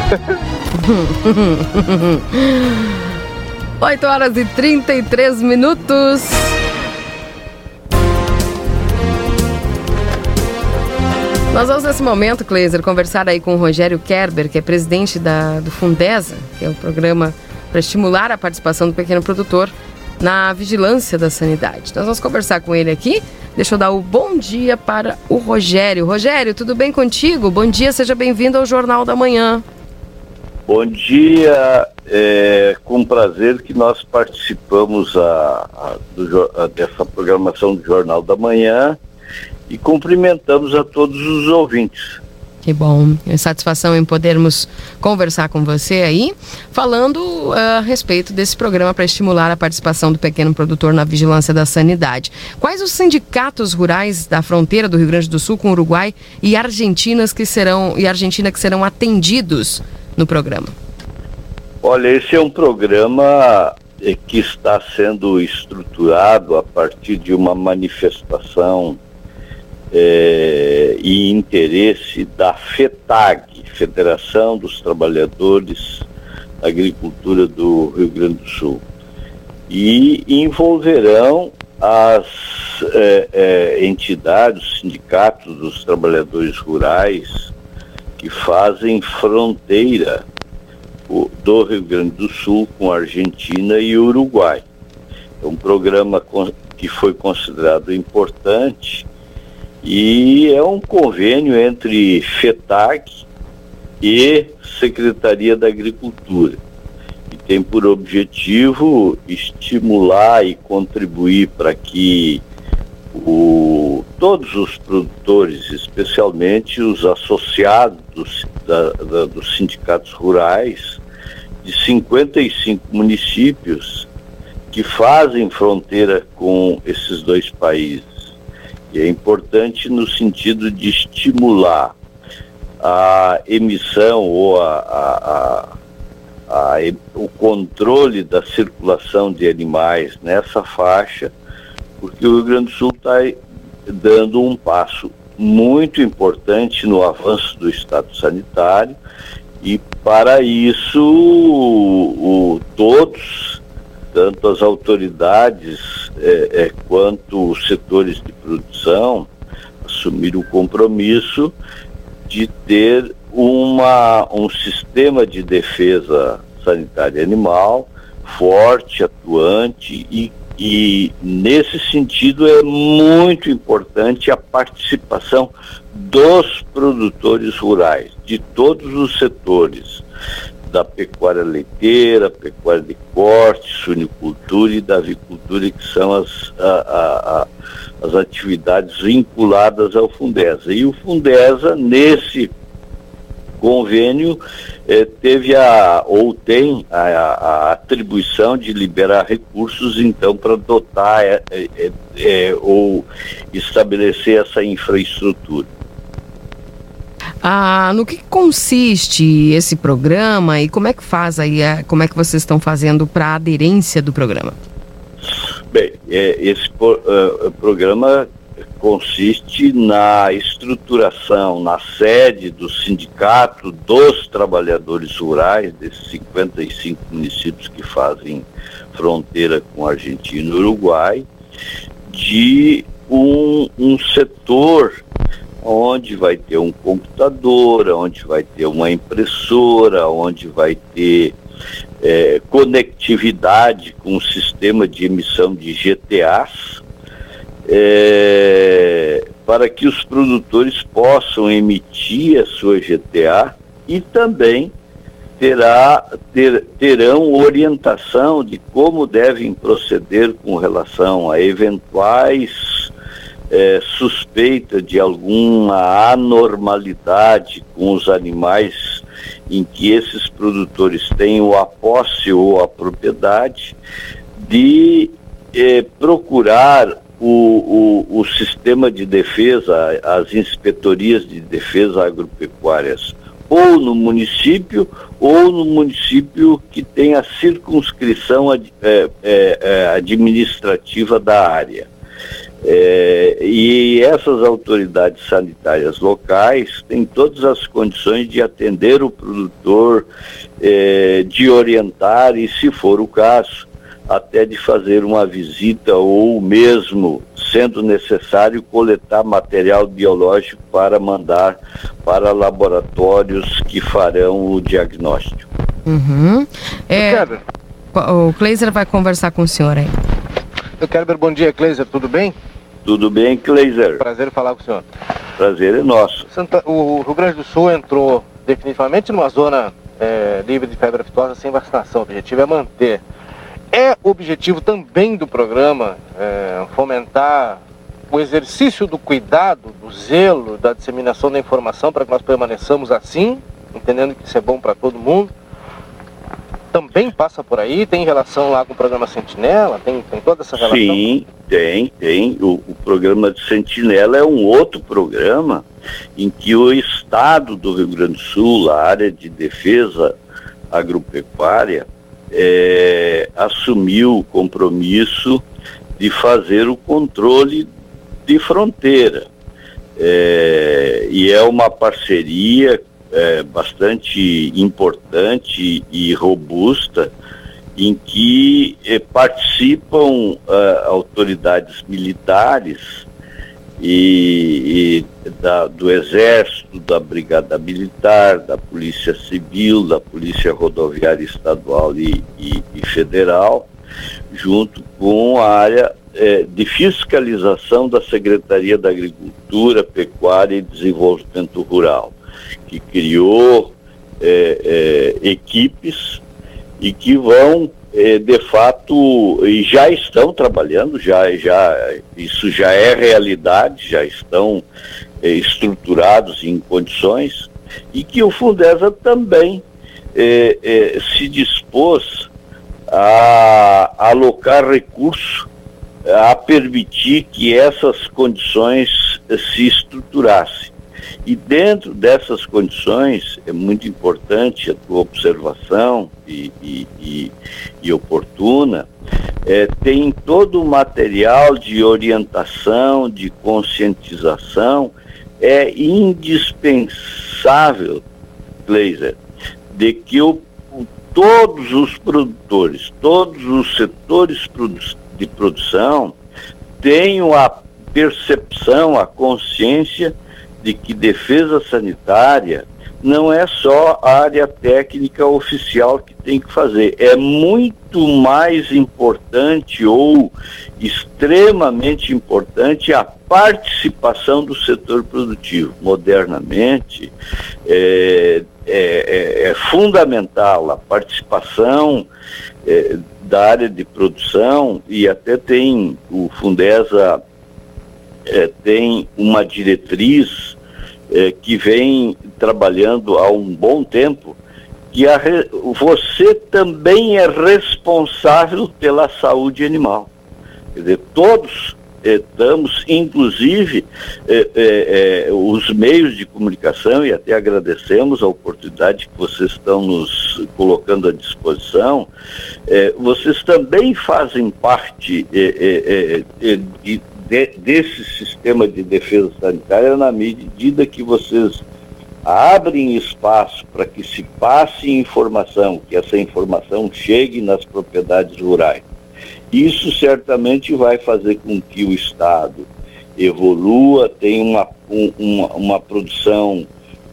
Oito horas e 33 minutos. Nós vamos nesse momento, Kleiser, conversar aí com o Rogério Kerber, que é presidente da, do Fundesa, que é o programa para estimular a participação do pequeno produtor na vigilância da sanidade. Nós vamos conversar com ele aqui Deixa eu dar o bom dia para o Rogério. Rogério, tudo bem contigo? Bom dia, seja bem-vindo ao Jornal da Manhã. Bom dia, é com prazer que nós participamos a, a, do, a, dessa programação do Jornal da Manhã e cumprimentamos a todos os ouvintes. Que bom, é satisfação em podermos conversar com você aí, falando uh, a respeito desse programa para estimular a participação do pequeno produtor na vigilância da sanidade. Quais os sindicatos rurais da fronteira do Rio Grande do Sul com o Uruguai e Argentinas que serão e Argentina que serão atendidos no programa? Olha, esse é um programa eh, que está sendo estruturado a partir de uma manifestação é, e interesse da FETAG, Federação dos Trabalhadores da Agricultura do Rio Grande do Sul, e envolverão as é, é, entidades, sindicatos dos trabalhadores rurais que fazem fronteira do Rio Grande do Sul com a Argentina e Uruguai. É um programa que foi considerado importante e é um convênio entre FETAC e Secretaria da Agricultura. E tem por objetivo estimular e contribuir para que o, todos os produtores, especialmente os associados dos, da, da, dos sindicatos rurais, de 55 municípios que fazem fronteira com esses dois países. E é importante no sentido de estimular a emissão ou a, a, a, a, o controle da circulação de animais nessa faixa, porque o Rio Grande do Sul está dando um passo muito importante no avanço do estado sanitário. E para isso o, o, todos, tanto as autoridades é, é, quanto os setores de produção, assumiram o compromisso de ter uma, um sistema de defesa sanitária animal forte, atuante e, e nesse sentido é muito importante a participação dos produtores rurais, de todos os setores, da pecuária leiteira, pecuária de corte, suinicultura e da avicultura, que são as, a, a, a as atividades vinculadas ao Fundesa. E o Fundesa, nesse convênio, eh, teve a, ou tem a, a, atribuição de liberar recursos, então, para dotar eh, eh, eh, ou estabelecer essa infraestrutura. Ah, no que consiste esse programa e como é que faz aí, como é que vocês estão fazendo para a aderência do programa? Bem, esse programa consiste na estruturação, na sede do Sindicato dos Trabalhadores Rurais, desses 55 municípios que fazem fronteira com Argentina e Uruguai, de um, um setor onde vai ter um computador, onde vai ter uma impressora, onde vai ter é, conectividade com o sistema de emissão de GTAs, é, para que os produtores possam emitir a sua GTA e também terá, ter, terão orientação de como devem proceder com relação a eventuais é, suspeita de alguma anormalidade com os animais em que esses produtores tenham a posse ou a propriedade, de eh, procurar o, o, o, sistema de defesa, as inspetorias de defesa agropecuárias, ou no município, ou no município que tem a circunscrição ad, é, é, administrativa da área. É, e essas autoridades sanitárias locais têm todas as condições de atender o produtor, é, de orientar e, se for o caso, até de fazer uma visita ou mesmo, sendo necessário, coletar material biológico para mandar para laboratórios que farão o diagnóstico. Uhum. É, o Kleiser vai conversar com o senhor aí. Eu quero ver bom dia, Kleiser, tudo bem? Tudo bem, Kleiser? Prazer falar com o senhor. Prazer é nosso. Santa, o Rio Grande do Sul entrou definitivamente numa zona é, livre de febre aftosa sem vacinação. O objetivo é manter. É objetivo também do programa é, fomentar o exercício do cuidado, do zelo, da disseminação da informação para que nós permaneçamos assim, entendendo que isso é bom para todo mundo também passa por aí? Tem relação lá com o programa Sentinela? Tem, tem toda essa relação? Sim, tem, tem. O, o programa de Sentinela é um outro programa em que o Estado do Rio Grande do Sul, a área de defesa agropecuária, é, assumiu o compromisso de fazer o controle de fronteira. É, e é uma parceria é, bastante importante e robusta em que é, participam é, autoridades militares e, e da, do Exército, da Brigada Militar, da Polícia Civil, da Polícia Rodoviária Estadual e, e, e Federal, junto com a área é, de fiscalização da Secretaria da Agricultura, Pecuária e Desenvolvimento Rural, que criou é, é, equipes e que vão de fato já estão trabalhando, já, já isso já é realidade, já estão é, estruturados em condições e que o Fundesa também é, se dispôs a, a alocar recursos a permitir que essas condições se estruturassem. E dentro dessas condições, é muito importante a tua observação e, e, e, e oportuna, é, tem todo o material de orientação, de conscientização, é indispensável, Gleiser, de que o, todos os produtores, todos os setores de produção tenham a percepção, a consciência de que defesa sanitária não é só a área técnica oficial que tem que fazer, é muito mais importante ou extremamente importante a participação do setor produtivo. Modernamente, é, é, é, é fundamental a participação é, da área de produção e até tem o Fundesa é, tem uma diretriz é, que vem trabalhando há um bom tempo, que a, você também é responsável pela saúde animal. Quer dizer, todos estamos, inclusive, é, é, os meios de comunicação, e até agradecemos a oportunidade que vocês estão nos colocando à disposição, vocês também fazem parte de, de, desse sistema de defesa sanitária na medida que vocês abrem espaço para que se passe informação, que essa informação chegue nas propriedades rurais. Isso certamente vai fazer com que o Estado evolua, tenha uma, um, uma, uma produção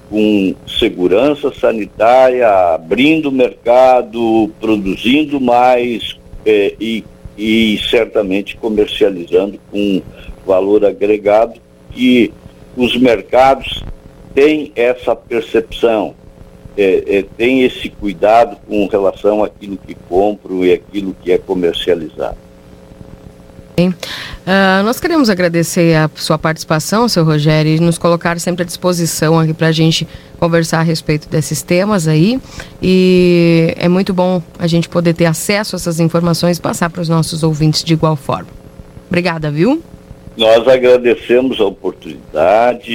com segurança sanitária, abrindo o mercado, produzindo mais eh, e e certamente comercializando com valor agregado que os mercados têm essa percepção, é, é, têm esse cuidado com relação àquilo que compram e aquilo que é comercializado. Uh, nós queremos agradecer a sua participação, seu Rogério, e nos colocar sempre à disposição aqui para a gente conversar a respeito desses temas aí. E é muito bom a gente poder ter acesso a essas informações e passar para os nossos ouvintes de igual forma. Obrigada, viu? Nós agradecemos a oportunidade,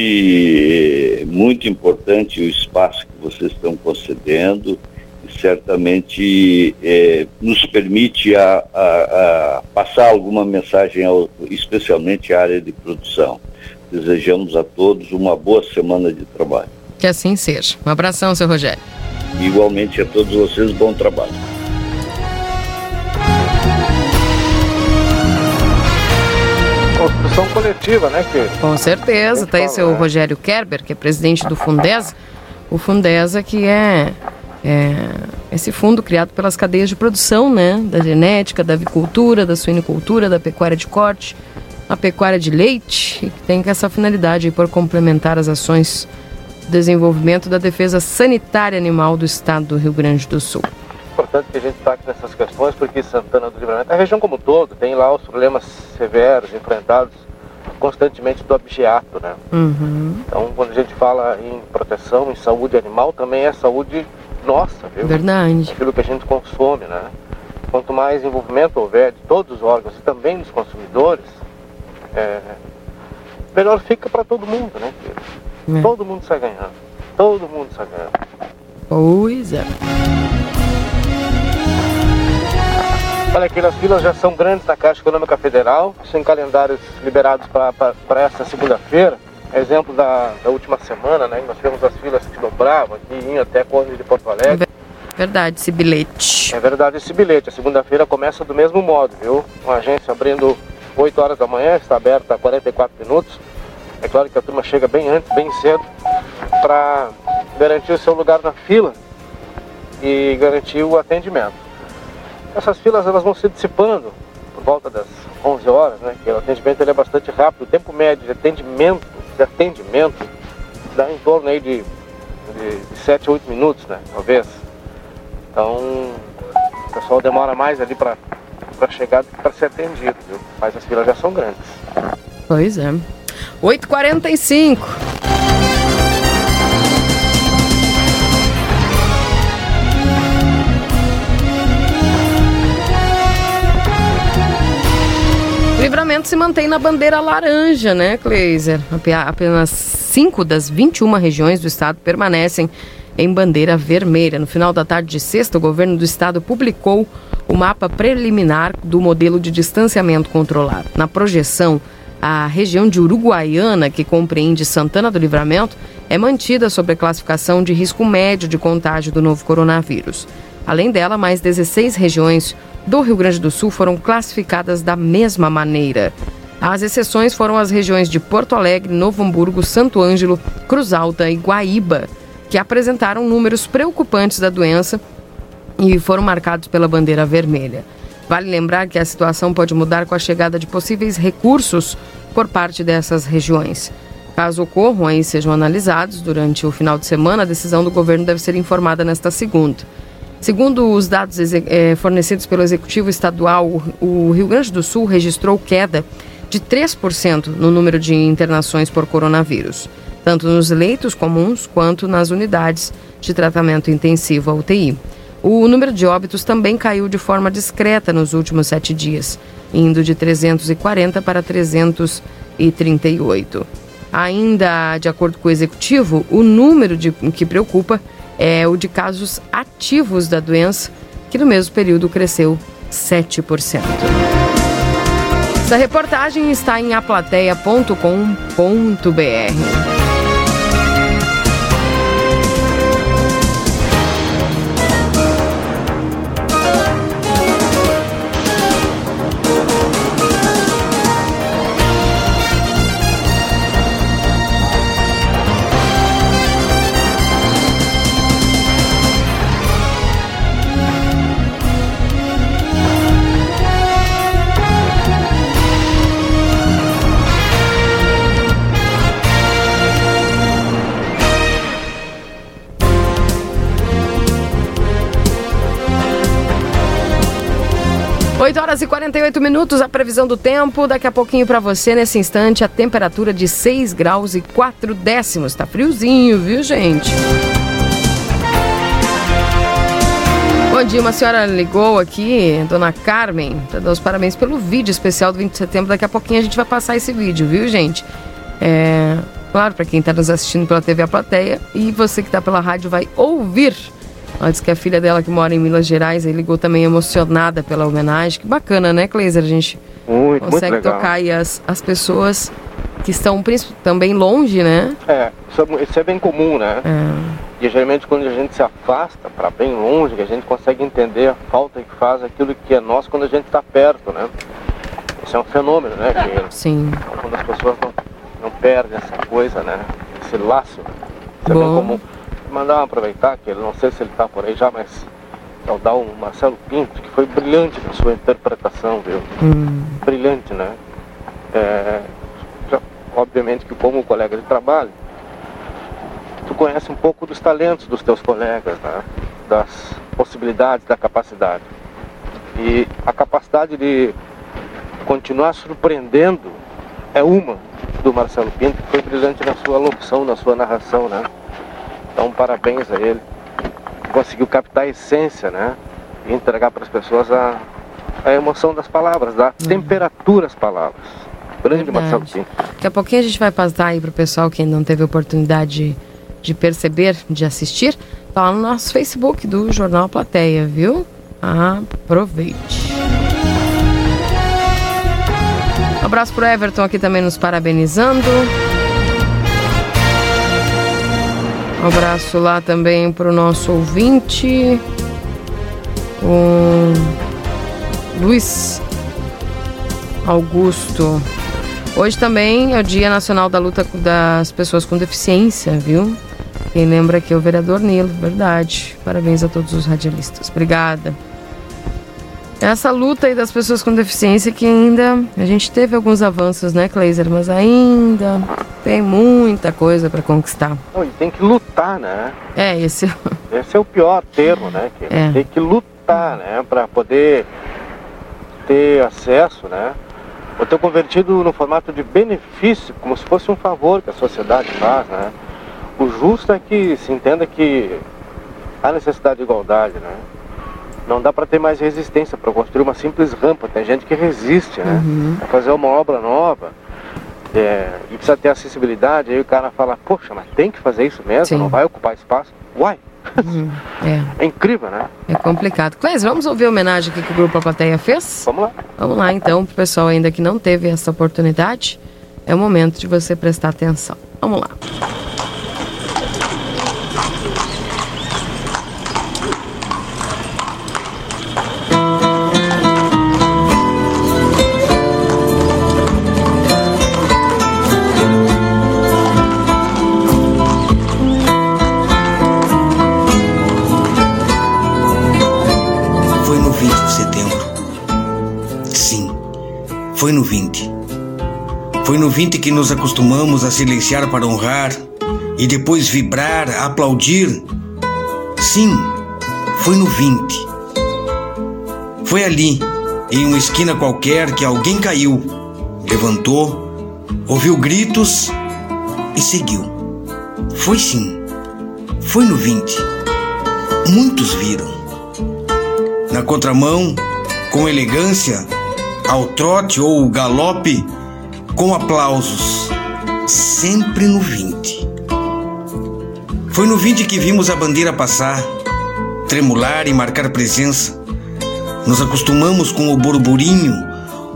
muito importante o espaço que vocês estão concedendo certamente é, nos permite a, a, a, passar alguma mensagem, ao, especialmente à área de produção. Desejamos a todos uma boa semana de trabalho. Que assim seja. Um abração, seu Rogério. Igualmente a todos vocês, bom trabalho. Construção coletiva, né, que Com certeza. Tá aí seu né? Rogério Kerber, que é presidente do Fundesa. O Fundesa que é é, esse fundo criado pelas cadeias de produção, né, da genética, da avicultura, da suinicultura, da pecuária de corte, a pecuária de leite, que tem essa finalidade por complementar as ações de desenvolvimento da defesa sanitária animal do estado do Rio Grande do Sul. Importante que a gente toque nessas questões, porque Santana do Livramento, a região como um todo, tem lá os problemas severos enfrentados constantemente do abjeato, né? Uhum. Então, quando a gente fala em proteção, em saúde animal, também é saúde nossa, viu? Verdade. Aquilo que a gente consome, né? Quanto mais envolvimento houver de todos os órgãos e também dos consumidores, é, melhor fica para todo mundo, né? É. Todo mundo sai ganhando. Todo mundo sai ganhando. Pois é. Olha aqui, as filas já são grandes na Caixa Econômica Federal, sem calendários liberados para esta segunda-feira exemplo da, da última semana, né? Nós tivemos as filas que dobravam aqui, iam até Conde de Porto Alegre. Verdade, esse bilhete. É verdade esse bilhete. A segunda-feira começa do mesmo modo, viu? Uma agência abrindo 8 horas da manhã, está aberta a 44 minutos. É claro que a turma chega bem antes, bem cedo, para garantir o seu lugar na fila e garantir o atendimento. essas filas elas vão se dissipando por volta das 11 horas, né? Que o atendimento ele é bastante rápido. O tempo médio de atendimento, de atendimento dá em torno aí de, de, de 7 a 8 minutos, né? Talvez. Então, o pessoal demora mais ali para chegar do que para ser atendido, viu? Mas as filas já são grandes. Pois é. 8h45. Livramento se mantém na bandeira laranja, né, Kleiser? Apenas 5 das 21 regiões do estado permanecem em bandeira vermelha. No final da tarde de sexta, o governo do estado publicou o mapa preliminar do modelo de distanciamento controlado. Na projeção, a região de Uruguaiana, que compreende Santana do Livramento, é mantida sob a classificação de risco médio de contágio do novo coronavírus. Além dela, mais 16 regiões do Rio Grande do Sul foram classificadas da mesma maneira. As exceções foram as regiões de Porto Alegre, Novo Hamburgo, Santo Ângelo, Cruz Alta e Guaíba, que apresentaram números preocupantes da doença e foram marcados pela bandeira vermelha. Vale lembrar que a situação pode mudar com a chegada de possíveis recursos por parte dessas regiões. Caso ocorram e sejam analisados durante o final de semana, a decisão do governo deve ser informada nesta segunda. Segundo os dados eh, fornecidos pelo Executivo Estadual, o Rio Grande do Sul registrou queda de 3% no número de internações por coronavírus, tanto nos leitos comuns quanto nas unidades de tratamento intensivo, a UTI. O número de óbitos também caiu de forma discreta nos últimos sete dias, indo de 340 para 338. Ainda de acordo com o executivo, o número de, que preocupa é o de casos ativos da doença, que no mesmo período cresceu 7%. Essa reportagem está em aplateia.com.br. 8 horas e 48 minutos, a previsão do tempo. Daqui a pouquinho para você, nesse instante, a temperatura de 6 graus e 4 décimos. Tá friozinho, viu, gente? Bom dia, uma senhora ligou aqui, dona Carmen, para dar os parabéns pelo vídeo especial do 20 de setembro. Daqui a pouquinho a gente vai passar esse vídeo, viu, gente? É, claro, para quem está nos assistindo pela TV A Plateia e você que está pela rádio vai ouvir ela disse que a filha dela, que mora em Minas Gerais, ligou também emocionada pela homenagem. Que bacana, né, Cleiser? A gente muito, consegue muito tocar aí as, as pessoas que estão também longe, né? É, isso é, isso é bem comum, né? É. E geralmente quando a gente se afasta para bem longe, a gente consegue entender a falta que faz aquilo que é nosso quando a gente está perto, né? Isso é um fenômeno, né? Que, Sim. Quando as pessoas não, não perdem essa coisa, né? Esse laço. Isso Bom. é bem comum mandar aproveitar, que ele não sei se ele está por aí já, mas saudar o Marcelo Pinto, que foi brilhante na sua interpretação, viu? Hum. Brilhante, né? É, já, obviamente que como colega de trabalho, tu conhece um pouco dos talentos dos teus colegas, né? das possibilidades, da capacidade. E a capacidade de continuar surpreendendo é uma do Marcelo Pinto, que foi brilhante na sua locução, na sua narração, né? Então, parabéns a ele. Conseguiu captar a essência, né? E entregar para as pessoas a, a emoção das palavras, da uhum. temperatura das palavras. Grande Verdade. Marcelo Pinto. Daqui a pouquinho a gente vai passar aí para o pessoal que não teve oportunidade de, de perceber, de assistir. Tá lá no nosso Facebook do Jornal Plateia, viu? Aproveite. Um abraço pro Everton aqui também nos parabenizando. Um abraço lá também para o nosso ouvinte, o Luiz Augusto. Hoje também é o Dia Nacional da Luta das Pessoas com Deficiência, viu? Quem lembra aqui é o vereador Nilo, verdade. Parabéns a todos os radialistas. Obrigada. Essa luta aí das pessoas com deficiência que ainda a gente teve alguns avanços, né, Kleiser? Mas ainda tem muita coisa para conquistar. Não, e tem que lutar, né? É, esse, esse é o pior termo, né? Que É. Tem que lutar, né? Para poder ter acesso, né? Ou ter convertido no formato de benefício, como se fosse um favor que a sociedade faz, né? O justo é que se entenda que há necessidade de igualdade, né? Não dá para ter mais resistência para construir uma simples rampa. Tem gente que resiste, né? A fazer uma obra nova. é, e precisa ter acessibilidade. Aí o cara fala, poxa, mas tem que fazer isso mesmo? Sim. Não vai ocupar espaço? Uai! é, É incrível, né? é complicado. Kleiser, vamos ouvir a homenagem que o Grupo A Plateia fez? Vamos lá. Vamos lá, então, pro pessoal ainda que não teve essa oportunidade, é o momento de você prestar atenção. Vamos lá. No 20 que nos acostumamos a silenciar para honrar e depois vibrar, aplaudir. Sim, foi no 20. Foi ali, em uma esquina qualquer, que alguém caiu, levantou, ouviu gritos e seguiu. Foi sim, foi no 20. Muitos viram na contramão, com elegância, ao trote ou galope, com aplausos, sempre no 20. Foi no 20 que vimos a bandeira passar, tremular e marcar presença. Nos acostumamos com o burburinho,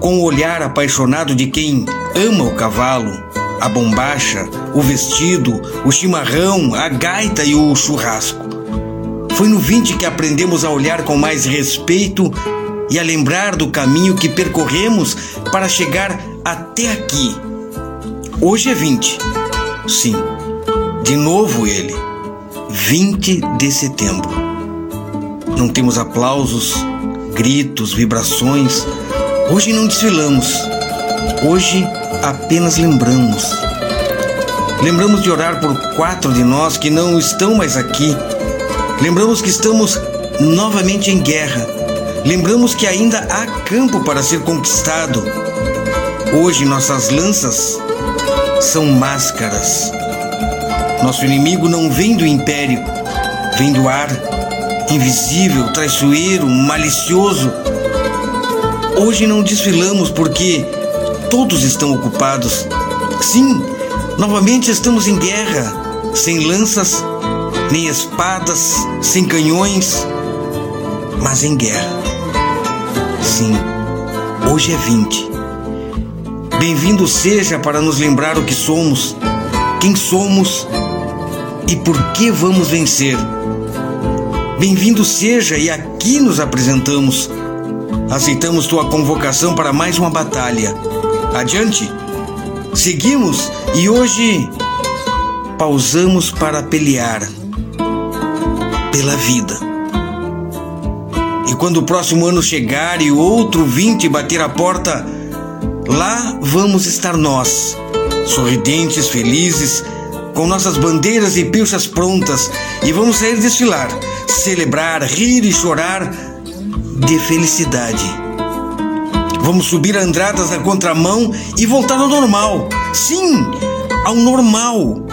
com o olhar apaixonado de quem ama o cavalo, a bombacha, o vestido, o chimarrão, a gaita e o churrasco. Foi no 20 que aprendemos a olhar com mais respeito e a lembrar do caminho que percorremos para chegar até aqui. Hoje é 20. Sim, de novo ele. 20 de setembro. Não temos aplausos, gritos, vibrações. Hoje não desfilamos. Hoje apenas lembramos. Lembramos de orar por quatro de nós que não estão mais aqui. Lembramos que estamos novamente em guerra. Lembramos que ainda há campo para ser conquistado. Hoje nossas lanças são máscaras. Nosso inimigo não vem do império, vem do ar, invisível, traiçoeiro, malicioso. Hoje não desfilamos porque todos estão ocupados. Sim, novamente estamos em guerra, sem lanças, nem espadas, sem canhões, mas em guerra. Sim, hoje é 20. Bem-vindo seja para nos lembrar o que somos, quem somos e por que vamos vencer. Bem-vindo seja e aqui nos apresentamos. Aceitamos tua convocação para mais uma batalha. Adiante. Seguimos e hoje pausamos para pelear pela vida. E quando o próximo ano chegar e outro 20 bater a porta, lá vamos estar nós, sorridentes, felizes, com nossas bandeiras e pilchas prontas, e vamos sair desfilar, celebrar, rir e chorar de felicidade. Vamos subir andradas na contramão e voltar ao normal. Sim, ao normal.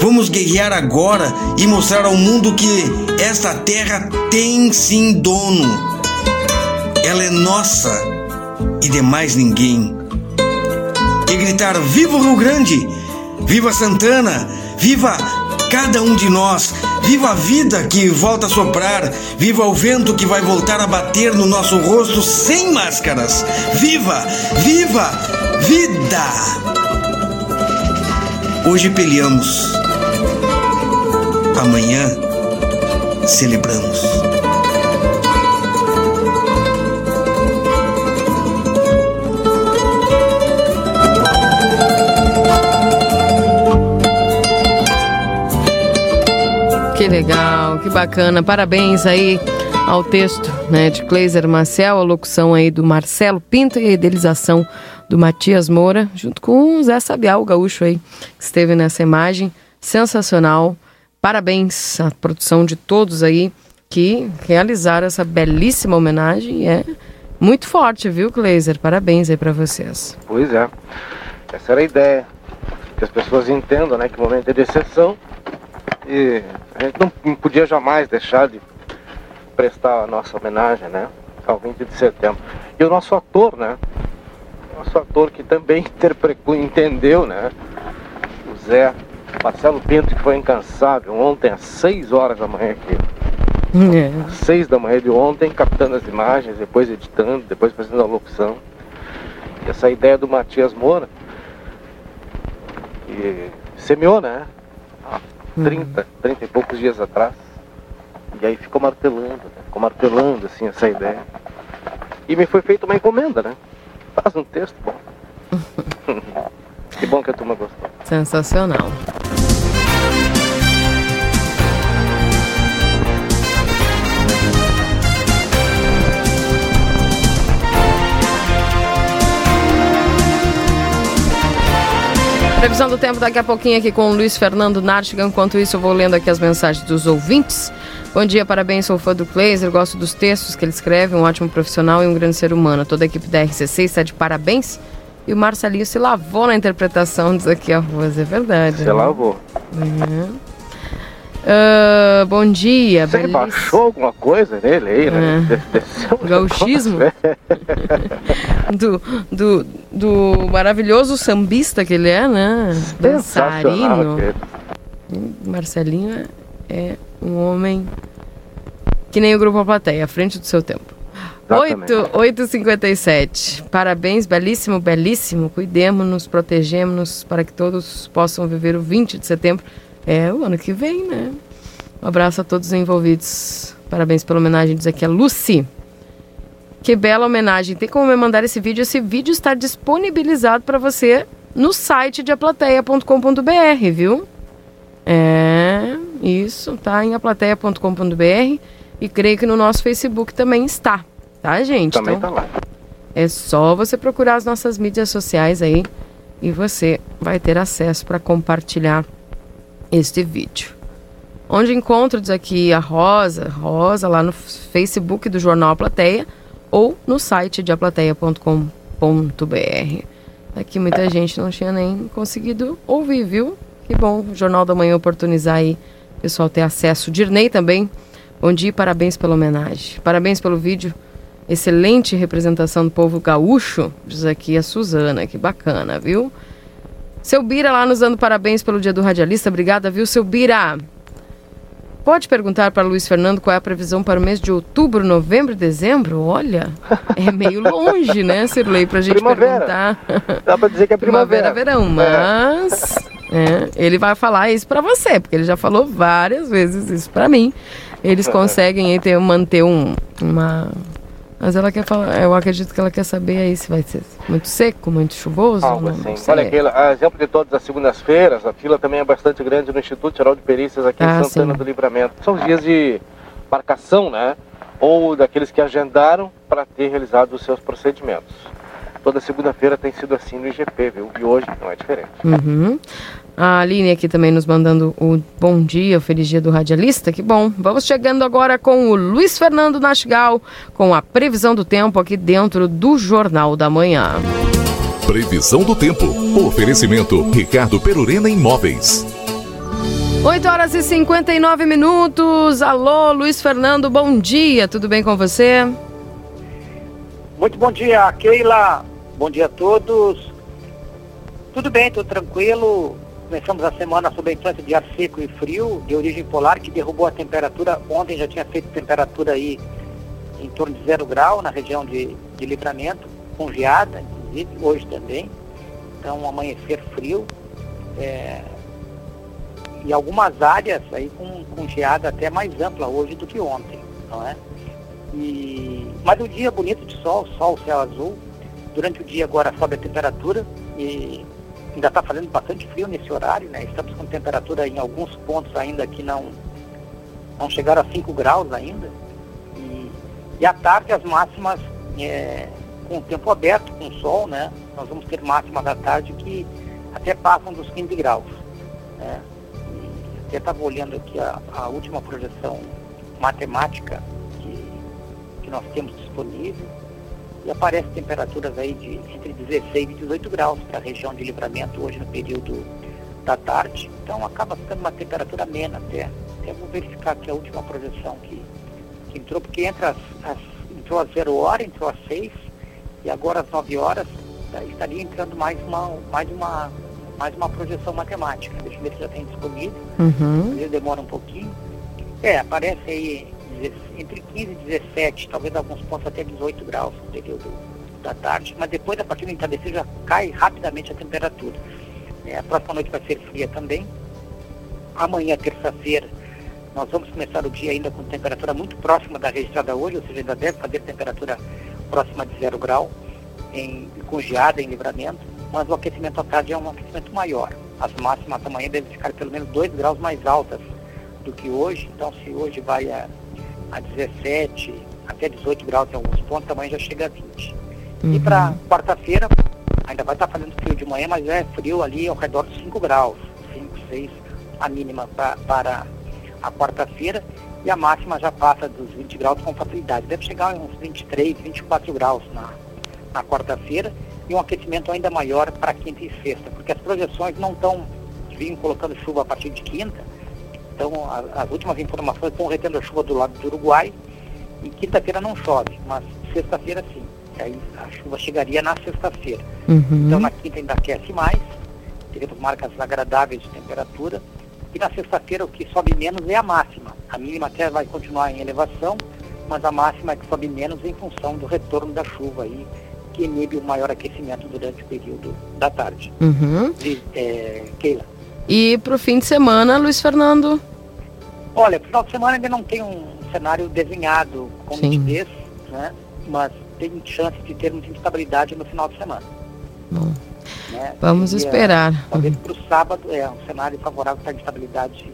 Vamos guerrear agora e mostrar ao mundo que esta terra tem sim dono. Ela é nossa e de mais ninguém. E gritar: Viva o Rio Grande! Viva Santana! Viva cada um de nós! Viva a vida que volta a soprar! Viva o vento que vai voltar a bater no nosso rosto sem máscaras! Viva! Viva! Vida! Hoje peleamos. Amanhã celebramos. Legal, que bacana. Parabéns aí ao texto né, de Cleiser Marcel, a locução aí do Marcelo Pinto e a idealização do Matias Moura, junto com o Zé Sabial, o gaúcho aí, que esteve nessa imagem. Sensacional. Parabéns à produção de todos aí que realizaram essa belíssima homenagem. É muito forte, viu, Kleiser? Parabéns aí para vocês. Pois é. Essa era a ideia. Que as pessoas entendam né, que o momento é de exceção e a gente não podia jamais deixar de prestar a nossa homenagem, né? Ao 20 de setembro. E o nosso ator, né? O nosso ator que também interpretou, entendeu, né? O Zé Marcelo Pinto, que foi incansável ontem às 6 horas da manhã aqui. É. Às 6 da manhã de ontem, captando as imagens, depois editando, depois fazendo a locução. E essa ideia do Matias Moura, que semeou, né? Há 30, 30 e poucos dias atrás. E aí ficou martelando, né? ficou martelando assim essa ideia. E me foi feita uma encomenda, né? Faz um texto bom. que bom que a turma gostou. Sensacional. Previsão do tempo daqui a pouquinho aqui com o Luiz Fernando Nartigan. Enquanto isso, eu vou lendo aqui as mensagens dos ouvintes. Bom dia, parabéns, sou fã do Kleiser, gosto dos textos que ele escreve, um ótimo profissional e um grande ser humano. Toda a equipe da RCC está de parabéns. E o Marcelinho se lavou na interpretação, diz aqui a Rosa, é verdade. Se né? lavou. Uhum. Uh, bom dia, Você belíssimo. baixou alguma coisa nele aí, né? É. Gauchismo? do, do, do maravilhoso sambista que ele é, né? Dançarino. Marcelinho é um homem que nem o Grupo A Plateia, à frente do seu tempo. 8h57. Parabéns, belíssimo, belíssimo. Cuidemos-nos, protegemos-nos para que todos possam viver o 20 de setembro é o ano que vem, né? Um abraço a todos os envolvidos. Parabéns pela homenagem, diz aqui a Lucy. Que bela homenagem. Tem como me mandar esse vídeo? Esse vídeo está disponibilizado para você no site de aplateia.com.br, viu? É, isso, tá em aplateia.com.br e creio que no nosso Facebook também está, tá, gente? Também então, tá lá. É só você procurar as nossas mídias sociais aí e você vai ter acesso para compartilhar este vídeo. Onde encontro, diz aqui, a Rosa, Rosa, lá no Facebook do Jornal A Plateia ou no site de aplateia.com.br. Aqui muita gente não tinha nem conseguido ouvir, viu? Que bom, Jornal da Manhã oportunizar aí o pessoal ter acesso. Dirnei também, bom dia parabéns pela homenagem. Parabéns pelo vídeo. Excelente representação do povo gaúcho, diz aqui a Suzana, que bacana, viu? Seu Bira lá nos dando parabéns pelo dia do radialista. Obrigada, viu, seu Bira? Pode perguntar para Luiz Fernando qual é a previsão para o mês de outubro, novembro e dezembro? Olha, é meio longe, né, Sirlei, para a gente primavera. perguntar. Dá para dizer que é primavera. Primavera, verão, mas é. É, ele vai falar isso para você, porque ele já falou várias vezes isso para mim. Eles conseguem ter, manter um, uma mas ela quer falar, eu acredito que ela quer saber aí se vai ser muito seco, muito chuvoso. Algo não, assim. Não Olha aqui, a exemplo de todas as segundas-feiras, a fila também é bastante grande no Instituto Geral de Perícias aqui ah, em Santana sim. do Livramento. São os dias de marcação, né? Ou daqueles que agendaram para ter realizado os seus procedimentos. Toda segunda-feira tem sido assim no IGP, viu? E hoje não é diferente. Uhum. A Aline aqui também nos mandando o bom dia, o feliz dia do radialista. Que bom. Vamos chegando agora com o Luiz Fernando Nastigal, com a previsão do tempo aqui dentro do Jornal da Manhã. Previsão do tempo. Oferecimento Ricardo Perurena Imóveis. 8 horas e 59 minutos. Alô, Luiz Fernando, bom dia. Tudo bem com você? Muito bom dia, Keila. Bom dia a todos. Tudo bem, tudo tranquilo. Começamos a semana sob a influência de ar seco e frio, de origem polar, que derrubou a temperatura. Ontem já tinha feito temperatura aí em torno de zero grau na região de, de livramento, com geada, inclusive, hoje também. Então, um amanhecer frio. É, e algumas áreas aí com, com geada até mais ampla hoje do que ontem, não é? E, mas o dia bonito de sol, sol, céu azul. Durante o dia agora sobe a temperatura e ainda está fazendo bastante frio nesse horário, né? Estamos com temperatura em alguns pontos ainda que não, não chegaram a 5 graus ainda. E E à tarde as máximas é, com o tempo aberto, com sol, né? Nós vamos ter máximas à tarde que até passam dos 15 graus. Né? E até estava olhando aqui a, a, última projeção matemática que, que nós temos disponível e aparece temperaturas aí de entre 16 e 18 graus para a região de livramento hoje no período da tarde. Então acaba ficando uma temperatura amena até. Até vou verificar aqui a última projeção que, que entrou, porque entre as, as, entrou às 0 hora, entrou às 6 e agora às 9 horas tá, estaria entrando mais uma, mais uma, mais uma projeção matemática. Deixa eu ver se já tem disponível. Uhum. Às vezes demora um pouquinho. É, aparece aí entre 15 e 17, talvez alguns pontos até 18 graus no período da tarde, mas depois, a partir do entardecer, já cai rapidamente a temperatura. É, a próxima noite vai ser fria também. Amanhã, terça-feira, nós vamos começar o dia ainda com temperatura muito próxima da registrada hoje, ou seja, ainda deve fazer temperatura próxima de zero grau, em, com geada em livramento, mas o aquecimento à tarde é um aquecimento maior. As máximas amanhã devem ficar pelo menos 2 graus mais altas do que hoje, então se hoje vai a a 17, até 18 graus em alguns pontos, amanhã já chega a 20. Uhum. E para quarta-feira, ainda vai estar tá fazendo frio de manhã, mas é frio ali ao redor de 5 graus, 5, 6, a mínima pra, para a quarta-feira, e a máxima já passa dos 20 graus com facilidade. Deve chegar a uns 23, 24 graus na, na quarta-feira, e um aquecimento ainda maior para quinta e sexta, porque as projeções não estão vindo colocando chuva a partir de quinta, então, a, as últimas informações estão retendo a chuva do lado do Uruguai e quinta-feira não chove, mas sexta-feira sim. E aí a chuva chegaria na sexta-feira. Uhum. Então, na quinta ainda aquece mais, teremos marcas agradáveis de temperatura. E na sexta-feira o que sobe menos é a máxima. A mínima até vai continuar em elevação, mas a máxima é que sobe menos em função do retorno da chuva aí, que inibe o maior aquecimento durante o período da tarde. Uhum. É, Keila. E para o fim de semana, Luiz Fernando? Olha, para o final de semana ainda não tem um cenário desenhado com nitidez, né? mas tem chance de termos instabilidade no final de semana. Bom, né? vamos e, esperar. talvez para o sábado é um cenário favorável para instabilidade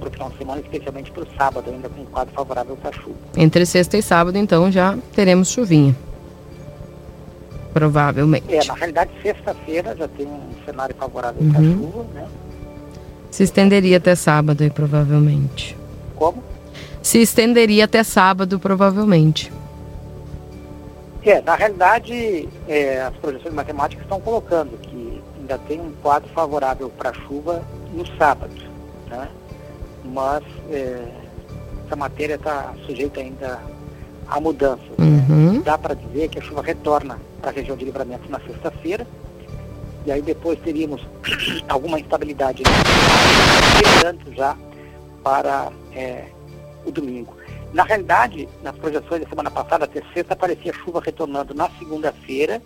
para o final de semana, especialmente para o sábado, ainda com um quadro favorável para chuva. Entre sexta e sábado, então, já teremos chuvinha. Provavelmente. É, na realidade, sexta-feira já tem um cenário favorável uhum. para chuva, né? Se estenderia até sábado, aí, provavelmente. Como? Se estenderia até sábado, provavelmente. É, na realidade, é, as projeções matemáticas estão colocando que ainda tem um quadro favorável para chuva no sábado, né? Mas é, essa matéria está sujeita ainda a mudanças. Né? Uhum. Né? Dá para dizer que a chuva retorna para a região de livramento na sexta-feira, e aí depois teríamos alguma instabilidade tanto já para é, o domingo. Na realidade, nas projeções da semana passada, até sexta, aparecia chuva retornando na segunda-feira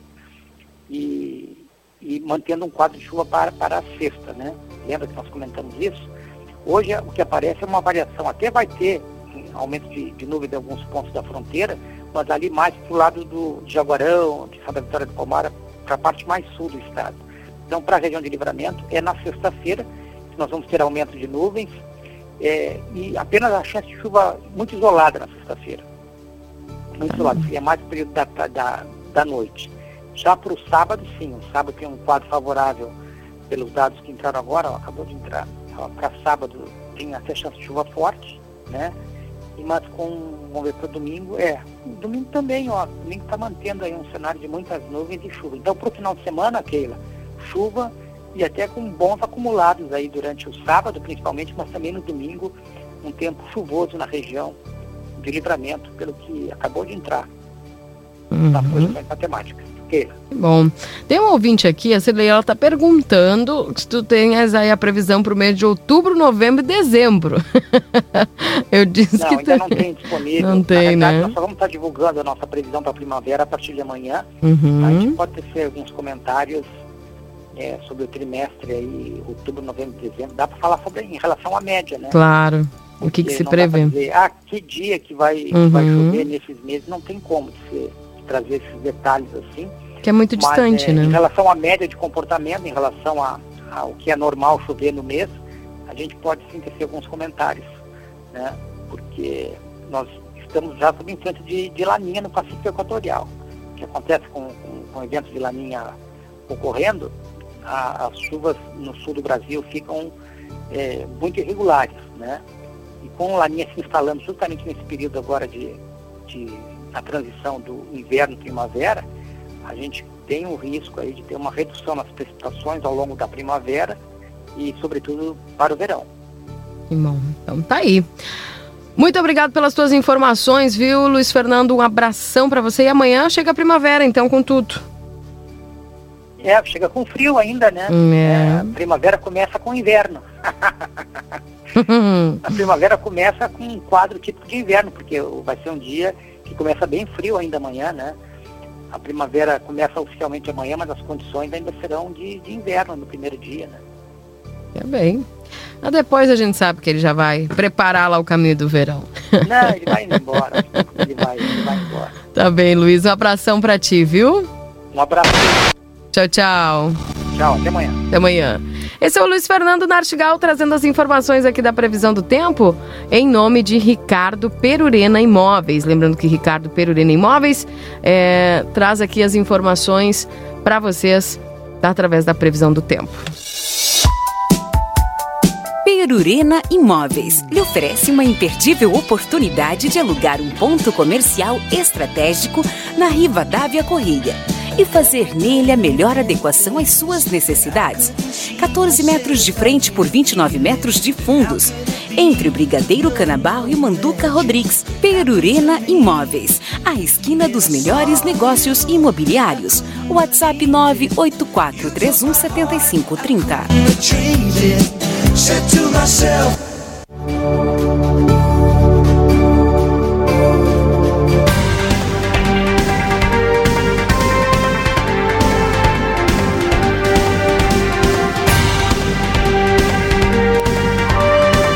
e, e, mantendo um quadro de chuva para, para a sexta, né? Lembra que nós comentamos isso? Hoje o que aparece é uma variação, até vai ter aumento de, de nuvem em alguns pontos da fronteira, mas ali mais para o lado do Jaguarão, de Santa Vitória do Palmar, para a parte mais sul do estado. Então, para a região de livramento, é na sexta-feira que nós vamos ter aumento de nuvens é, e apenas a chance de chuva muito isolada na sexta-feira. Muito isolada, seria mais no período da, da, da noite. Já para o sábado, sim, o sábado tem um quadro favorável pelos dados que entraram agora, ó, acabou de entrar. Para sábado tem até chance de chuva forte, né? E, mas com, vamos ver, para domingo, é, domingo também, ó, domingo está mantendo aí um cenário de muitas nuvens e chuva. Então, para o final de semana, Keila, chuva e até com bons acumulados aí durante o sábado, principalmente, mas também no domingo, um tempo chuvoso na região de livramento, pelo que acabou de entrar uhum. nas projeções matemáticas. Bom, tem um ouvinte aqui, a Cirlei, ela está perguntando se tu tens aí a previsão para o mês de outubro, novembro e dezembro. Eu disse não, que ainda tem. não tem disponível. Não tem, né? Nós só vamos estar divulgando a nossa previsão para a primavera a partir de amanhã. Uhum. A gente pode ter alguns comentários é, sobre o trimestre aí, outubro, novembro, dezembro, dá para falar sobre em relação à média, né? Claro. O que, que se prevê? Dizer, ah, que dia que vai, uhum. que vai uhum. chover nesses meses, não tem como de trazer esses detalhes assim. Que é muito Mas, distante, é, né? Em relação à média de comportamento, em relação a, ao que é normal chover no mês, a gente pode sim ter alguns comentários, né? Porque nós estamos já sob influência de, de laninha no Pacífico Equatorial. O que acontece com, com, com eventos de laninha ocorrendo, a, as chuvas no sul do Brasil ficam é, muito irregulares, né? E com laninha se instalando justamente nesse período agora de, de a transição do inverno primavera, a gente tem o risco aí de ter uma redução nas precipitações ao longo da primavera e, sobretudo, para o verão. Bom, então tá aí. Muito obrigado pelas tuas informações, viu, Luiz Fernando? Um abração para você e amanhã chega a primavera, então, com tudo. É, chega com frio ainda, né? É. É, a primavera começa com inverno. a primavera começa com um quadro típico de inverno, porque vai ser um dia que começa bem frio ainda amanhã, né? A primavera começa oficialmente amanhã, mas as condições ainda serão de, de inverno no primeiro dia, né? É bem. Mas depois a gente sabe que ele já vai preparar lá o caminho do verão. Não, ele vai indo embora. ele, vai, ele vai embora. Tá bem, Luiz. Um abração pra ti, viu? Um abraço. Tchau, tchau. Tchau, até amanhã. Até amanhã. Esse é o Luiz Fernando Nartigal trazendo as informações aqui da previsão do tempo em nome de Ricardo Perurena Imóveis. Lembrando que Ricardo Perurena Imóveis é, traz aqui as informações para vocês através da previsão do tempo. Perurena Imóveis lhe oferece uma imperdível oportunidade de alugar um ponto comercial estratégico na Riva Dávia Correia e fazer nele a melhor adequação às suas necessidades. 14 metros de frente por 29 metros de fundos. Entre o Brigadeiro Canabarro e Manduca Rodrigues. Perurena Imóveis. A esquina dos melhores negócios imobiliários. WhatsApp 98431 7530.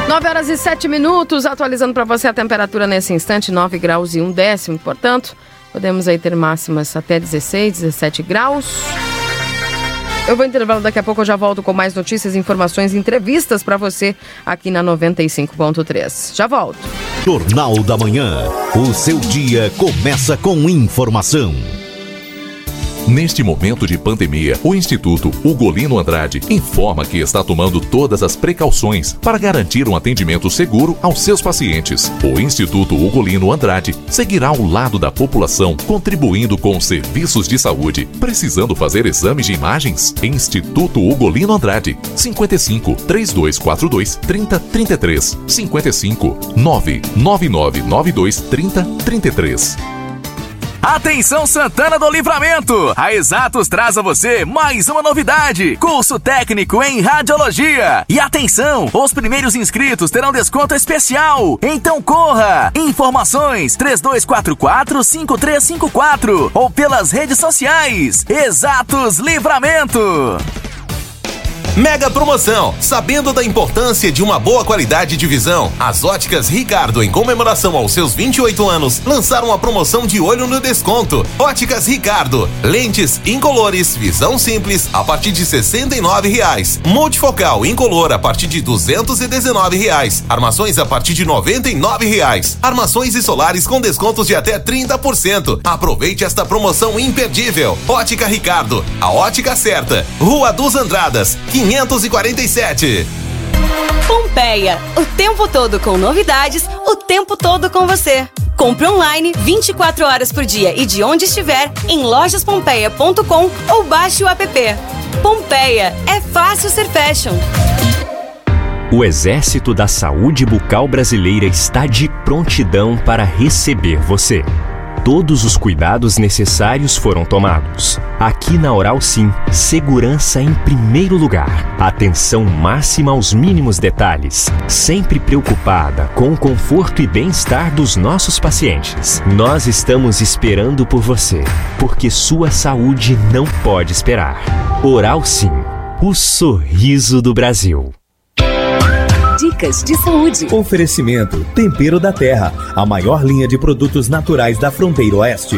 Nove horas e sete minutos, atualizando para você a temperatura nesse instante, 9 graus e um décimo. Portanto, podemos aí ter máximas até 16, 17 graus. Eu vou intervalo daqui a pouco, eu já volto com mais notícias, informações entrevistas para você aqui na 95.3. Já volto. Jornal da Manhã. O seu dia começa com informação. Neste momento de pandemia, o Instituto Ugolino Andrade informa que está tomando todas as precauções para garantir um atendimento seguro aos seus pacientes. O Instituto Ugolino Andrade seguirá ao lado da população, contribuindo com serviços de saúde. Precisando fazer exames de imagens? Instituto Ugolino Andrade, 55 3242 3033 55 99992 3033. Atenção Santana do Livramento! A Exatos traz a você mais uma novidade: curso técnico em radiologia. E atenção, os primeiros inscritos terão desconto especial. Então corra! Informações 3244-5354 ou pelas redes sociais. Exatos Livramento. Mega promoção! Sabendo da importância de uma boa qualidade de visão, as óticas Ricardo, em comemoração aos seus 28 anos, lançaram a promoção de olho no desconto. Óticas Ricardo, lentes incolores, visão simples a partir de 69 reais. Multifocal incolor a partir de 219 reais. Armações a partir de 99 reais. Armações e solares com descontos de até 30%. Aproveite esta promoção imperdível. Ótica Ricardo, a ótica certa. Rua dos Andradas, 547. Pompeia, o tempo todo com novidades, o tempo todo com você. Compre online 24 horas por dia e de onde estiver em lojaspompeia.com ou baixe o app. Pompeia, é fácil ser fashion. O Exército da Saúde Bucal Brasileira está de prontidão para receber você. Todos os cuidados necessários foram tomados. Aqui na Oral Sim, segurança em primeiro lugar. Atenção máxima aos mínimos detalhes. Sempre preocupada com o conforto e bem-estar dos nossos pacientes. Nós estamos esperando por você, porque sua saúde não pode esperar. Oral Sim, o sorriso do Brasil. Dicas de saúde. Oferecimento Tempero da Terra, a maior linha de produtos naturais da fronteira oeste.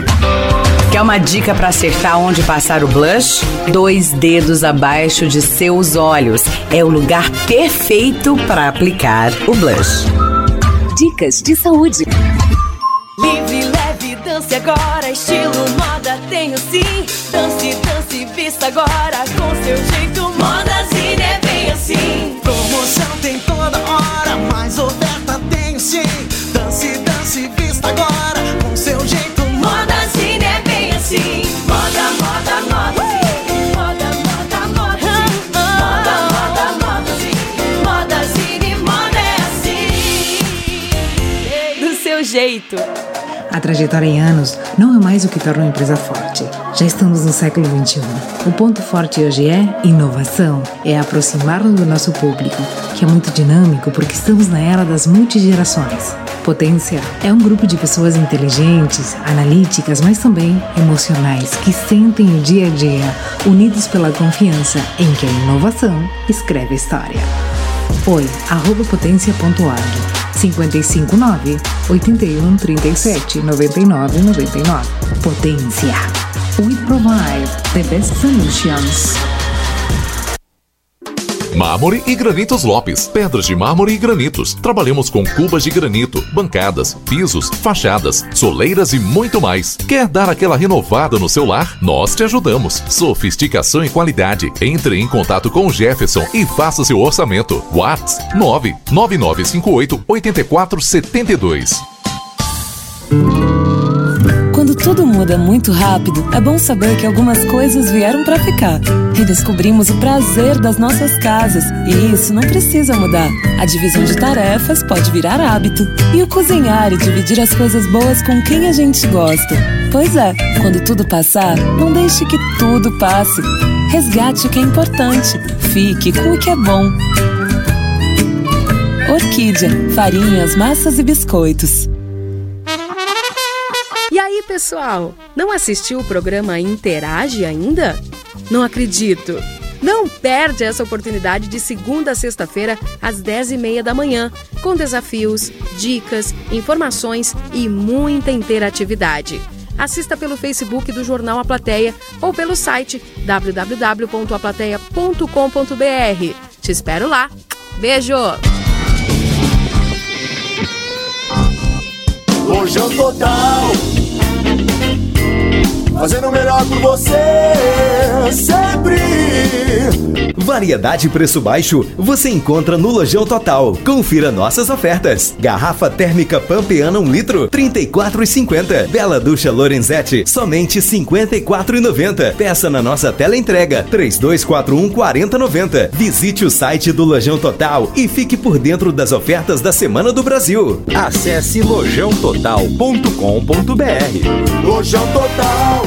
Quer uma dica para acertar onde passar o blush? Dois dedos abaixo de seus olhos. É o lugar perfeito para aplicar o blush. Dicas de saúde. dance agora, estilo moda tenho sim. Dance, dance, vista agora com seu jeito. A trajetória em anos não é mais o que torna uma empresa forte. Já estamos no século XXI. O ponto forte hoje é inovação, é aproximar-nos do nosso público, que é muito dinâmico porque estamos na era das multigerações. Potência é um grupo de pessoas inteligentes, analíticas, mas também emocionais, que sentem o dia a dia, unidos pela confiança em que a inovação escreve a história. Oi, arroba potência.org 559 81 37 99 99. Potência. We provide the best solutions. Mármore e Granitos Lopes. Pedras de mármore e granitos. Trabalhamos com cubas de granito, bancadas, pisos, fachadas, soleiras e muito mais. Quer dar aquela renovada no seu lar? Nós te ajudamos. Sofisticação e qualidade. Entre em contato com o Jefferson e faça seu orçamento. Whats 99958 8472. Tudo muda muito rápido, é bom saber que algumas coisas vieram para ficar. Redescobrimos o prazer das nossas casas e isso não precisa mudar. A divisão de tarefas pode virar hábito. E o cozinhar e dividir as coisas boas com quem a gente gosta. Pois é, quando tudo passar, não deixe que tudo passe. Resgate o que é importante. Fique com o que é bom. Orquídea, farinhas, massas e biscoitos. Pessoal? Não assistiu o programa Interage ainda? Não acredito! Não perde essa oportunidade de segunda a sexta-feira, às 10h30 da manhã, com desafios, dicas, informações e muita interatividade. Assista pelo Facebook do Jornal A Plateia ou pelo site www.aplateia.com.br. Te espero lá. Beijo! Lojão Total. Fazendo o melhor por você, sempre. Variedade e preço baixo você encontra no Lojão Total. Confira nossas ofertas. Garrafa térmica Pampeana 1 litro, R$ 34,50. Bela Ducha Lorenzetti, somente R$ 54,90. Peça na nossa tela entrega, 3241 4090. Visite o site do Lojão Total e fique por dentro das ofertas da Semana do Brasil. Acesse lojãototal.com.br. Lojão Total.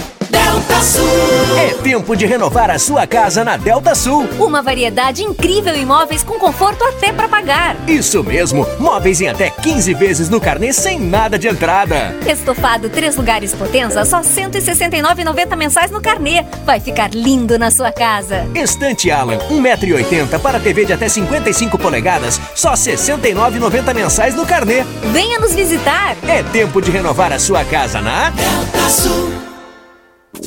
Delta Sul. É tempo de renovar a sua casa na Delta Sul. Uma variedade incrível em imóveis com conforto até para pagar. Isso mesmo, móveis em até 15 vezes no carnê sem nada de entrada. Estofado três lugares Potenza, só R$ 169,90 mensais no carnê. Vai ficar lindo na sua casa. Estante Alan, 1,80m para TV de até 55 polegadas, só R$ 69,90 mensais no carnê. Venha nos visitar. É tempo de renovar a sua casa na Delta Sul.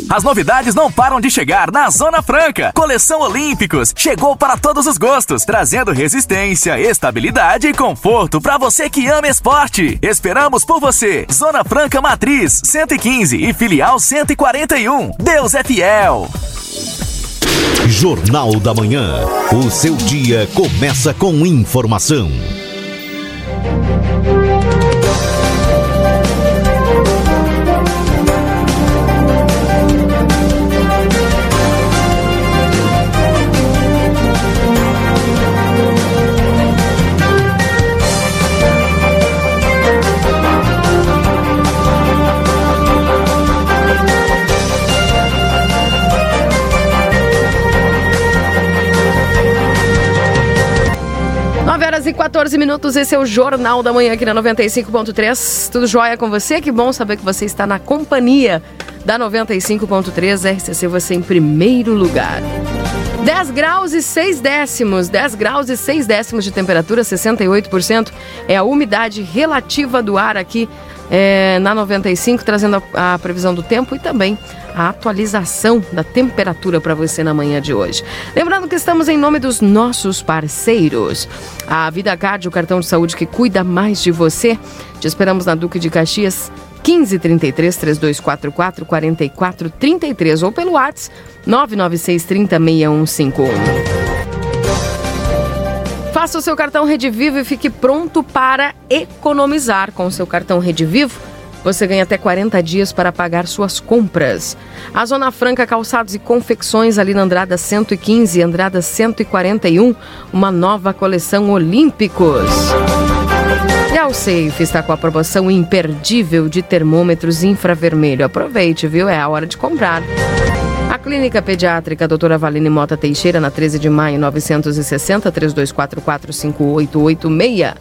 As novidades não param de chegar na Zona Franca. Coleção Olímpicos chegou para todos os gostos, trazendo resistência, estabilidade e conforto para você que ama esporte. Esperamos por você. Zona Franca Matriz 115 e filial 141. Deus é fiel. Jornal da Manhã. O seu dia começa com informação. Minutos, esse é o Jornal da Manhã aqui na 95.3. Tudo jóia com você? Que bom saber que você está na companhia da 95.3 RCC, você em primeiro lugar. 10 graus e 6 décimos, 10 graus e 6 décimos de temperatura, 68% é a umidade relativa do ar aqui é, na 95, trazendo a, a previsão do tempo e também a atualização da temperatura para você na manhã de hoje. Lembrando que estamos em nome dos nossos parceiros. A Vida Card, o cartão de saúde que cuida mais de você. Te esperamos na Duque de Caxias 1533 3244 4433 ou pelo WhatsApp 996 30 6151. Faça o seu cartão Rede Vivo e fique pronto para economizar. Com o seu cartão Rede Vivo, você ganha até 40 dias para pagar suas compras. A Zona Franca Calçados e Confecções, ali na Andrada 115 e Andrada 141, uma nova coleção Olímpicos. E a Safe está com a promoção imperdível de termômetros infravermelho. Aproveite, viu? É a hora de comprar. Clínica Pediátrica Doutora Valine Mota Teixeira, na 13 de maio, 960 3244 5886.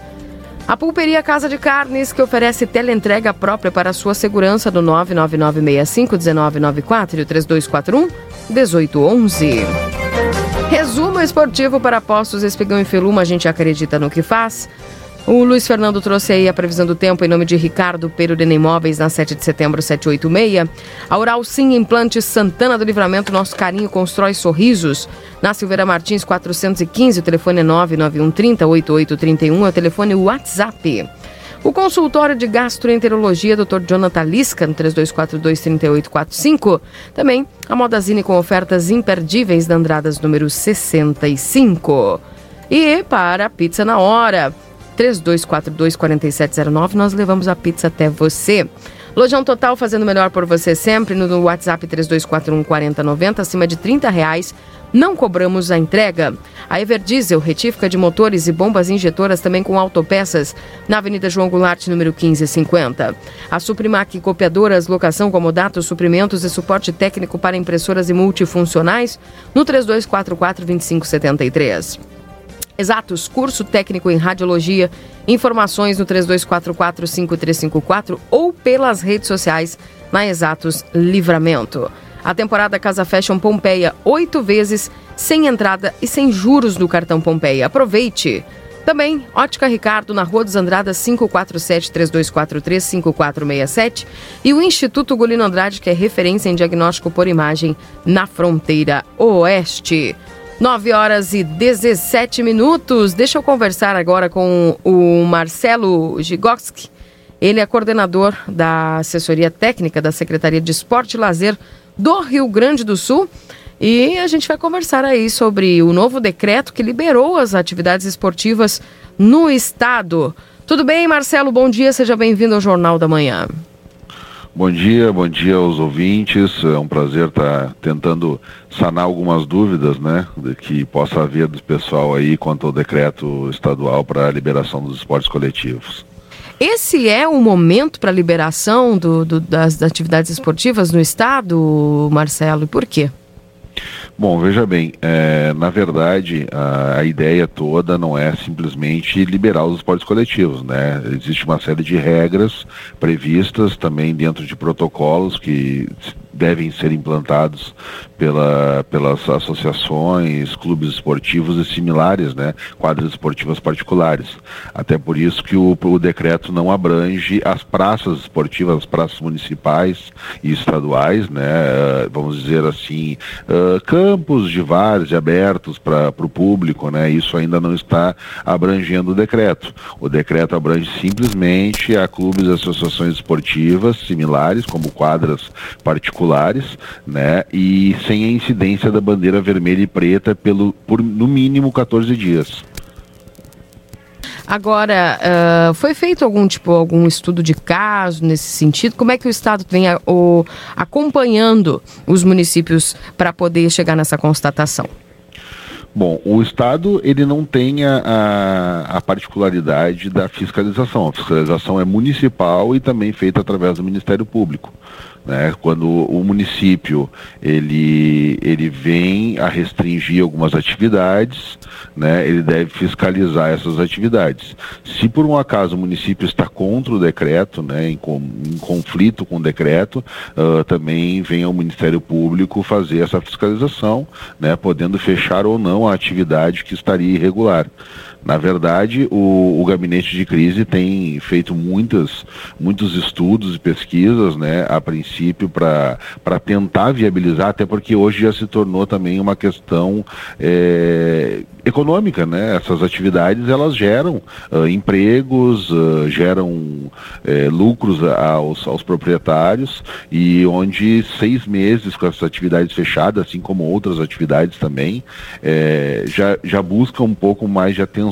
A Pulperia Casa de Carnes, que oferece teleentrega própria para sua segurança no 99965-1994 e o 3241-1811. Resumo esportivo para Postos Espigão e Feluma, a gente acredita no que faz. O Luiz Fernando trouxe aí a previsão do tempo em nome de Ricardo Perurena Imóveis, na 7 de setembro, 786. A Oral Sim Implantes Santana do Livramento, nosso carinho constrói sorrisos. Na Silveira Martins, 415, o telefone é 99130 8831, é o telefone WhatsApp. O consultório de gastroenterologia Dr. Jonathan Lisca, no 3242-3845. Também a Modazine com ofertas imperdíveis da Andradas número 65. E para a pizza na hora. 3242-4709, nós levamos a pizza até você. Lojão Total fazendo melhor por você sempre no WhatsApp 3241-4090, acima de 30 reais. Não cobramos a entrega. A Everdiesel, retífica de motores e bombas injetoras também com autopeças, na Avenida João Goulart, número 1550. A Suprimac Copiadoras, locação, comodato, suprimentos e suporte técnico para impressoras e multifuncionais, no 3244-2573. Exatos, curso técnico em radiologia. Informações no 3244-5354 ou pelas redes sociais na Exatos Livramento. A temporada Casa Fashion Pompeia, oito vezes, sem entrada e sem juros no cartão Pompeia. Aproveite! Também, Ótica Ricardo, na Rua dos Andradas, 547-3243-5467. E o Instituto Golino Andrade, que é referência em diagnóstico por imagem na fronteira oeste. 9 horas e 17 minutos. Deixa eu conversar agora com o Marcelo Gigoski. Ele é coordenador da assessoria técnica da Secretaria de Esporte e Lazer do Rio Grande do Sul. E a gente vai conversar aí sobre o novo decreto que liberou as atividades esportivas no estado. Tudo bem, Marcelo? Bom dia, seja bem-vindo ao Jornal da Manhã. Bom dia, bom dia aos ouvintes. É um prazer estar tentando sanar algumas dúvidas, né, que possa haver do pessoal aí quanto ao decreto estadual para a liberação dos esportes coletivos. Esse é o momento para a liberação do, do, das, das atividades esportivas no estado, Marcelo? E por quê? Bom, veja bem, é, na verdade a, a, ideia toda não é simplesmente liberar os esportes coletivos, né? Existe uma série de regras previstas também dentro de protocolos que devem ser implantados pela, pelas associações, clubes esportivos e similares, né, quadras esportivas particulares. Até por isso que o, o decreto não abrange as praças esportivas, as praças municipais e estaduais, né, eh, vamos dizer assim, uh, campos de vários abertos para o público, né, isso ainda não está abrangendo o decreto. O decreto abrange simplesmente a clubes e associações esportivas similares, como quadras particulares, né, e sem a incidência da bandeira vermelha e preta pelo, por no mínimo 14 dias. Agora, uh, foi feito algum tipo, algum estudo de caso nesse sentido? Como é que o Estado vem a, o, acompanhando os municípios para poder chegar nessa constatação? Bom, o Estado ele não tem a, a, particularidade da fiscalização. A fiscalização é municipal e também feita através do Ministério Público. Né? Quando o município ele, ele vem a restringir algumas atividades, né? ele deve fiscalizar essas atividades. Se por um acaso o município está contra o decreto, né? em, em conflito com o decreto, uh, também vem ao Ministério Público fazer essa fiscalização, né? podendo fechar ou não a atividade que estaria irregular. Na verdade, o, o gabinete de crise tem feito muitas, muitos estudos e pesquisas, né, a princípio, para tentar viabilizar, até porque hoje já se tornou também uma questão é, econômica, né? Essas atividades elas geram ah, empregos, ah, geram eh, lucros aos, aos proprietários e onde seis meses com essas atividades fechadas, assim como outras atividades também, eh, já, já busca um pouco mais de atenção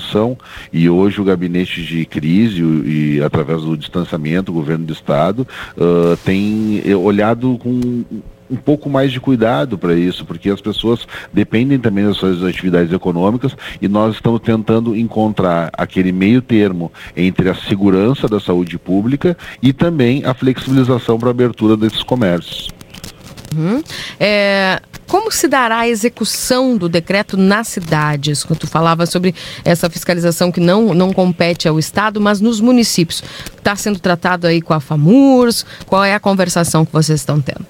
e hoje o gabinete de crise e, e através do distanciamento, o governo do estado ah, tem eh, olhado com um pouco mais de cuidado para isso, porque as pessoas dependem também das suas atividades econômicas e nós estamos tentando encontrar aquele meio termo entre a segurança da saúde pública e também a flexibilização para a abertura desses comércios. Uhum. É, como se dará a execução do decreto nas cidades? Quando tu falava sobre essa fiscalização que não, não compete ao Estado, mas nos municípios. Está sendo tratado aí com a FAMURS? Qual é a conversação que vocês estão tendo?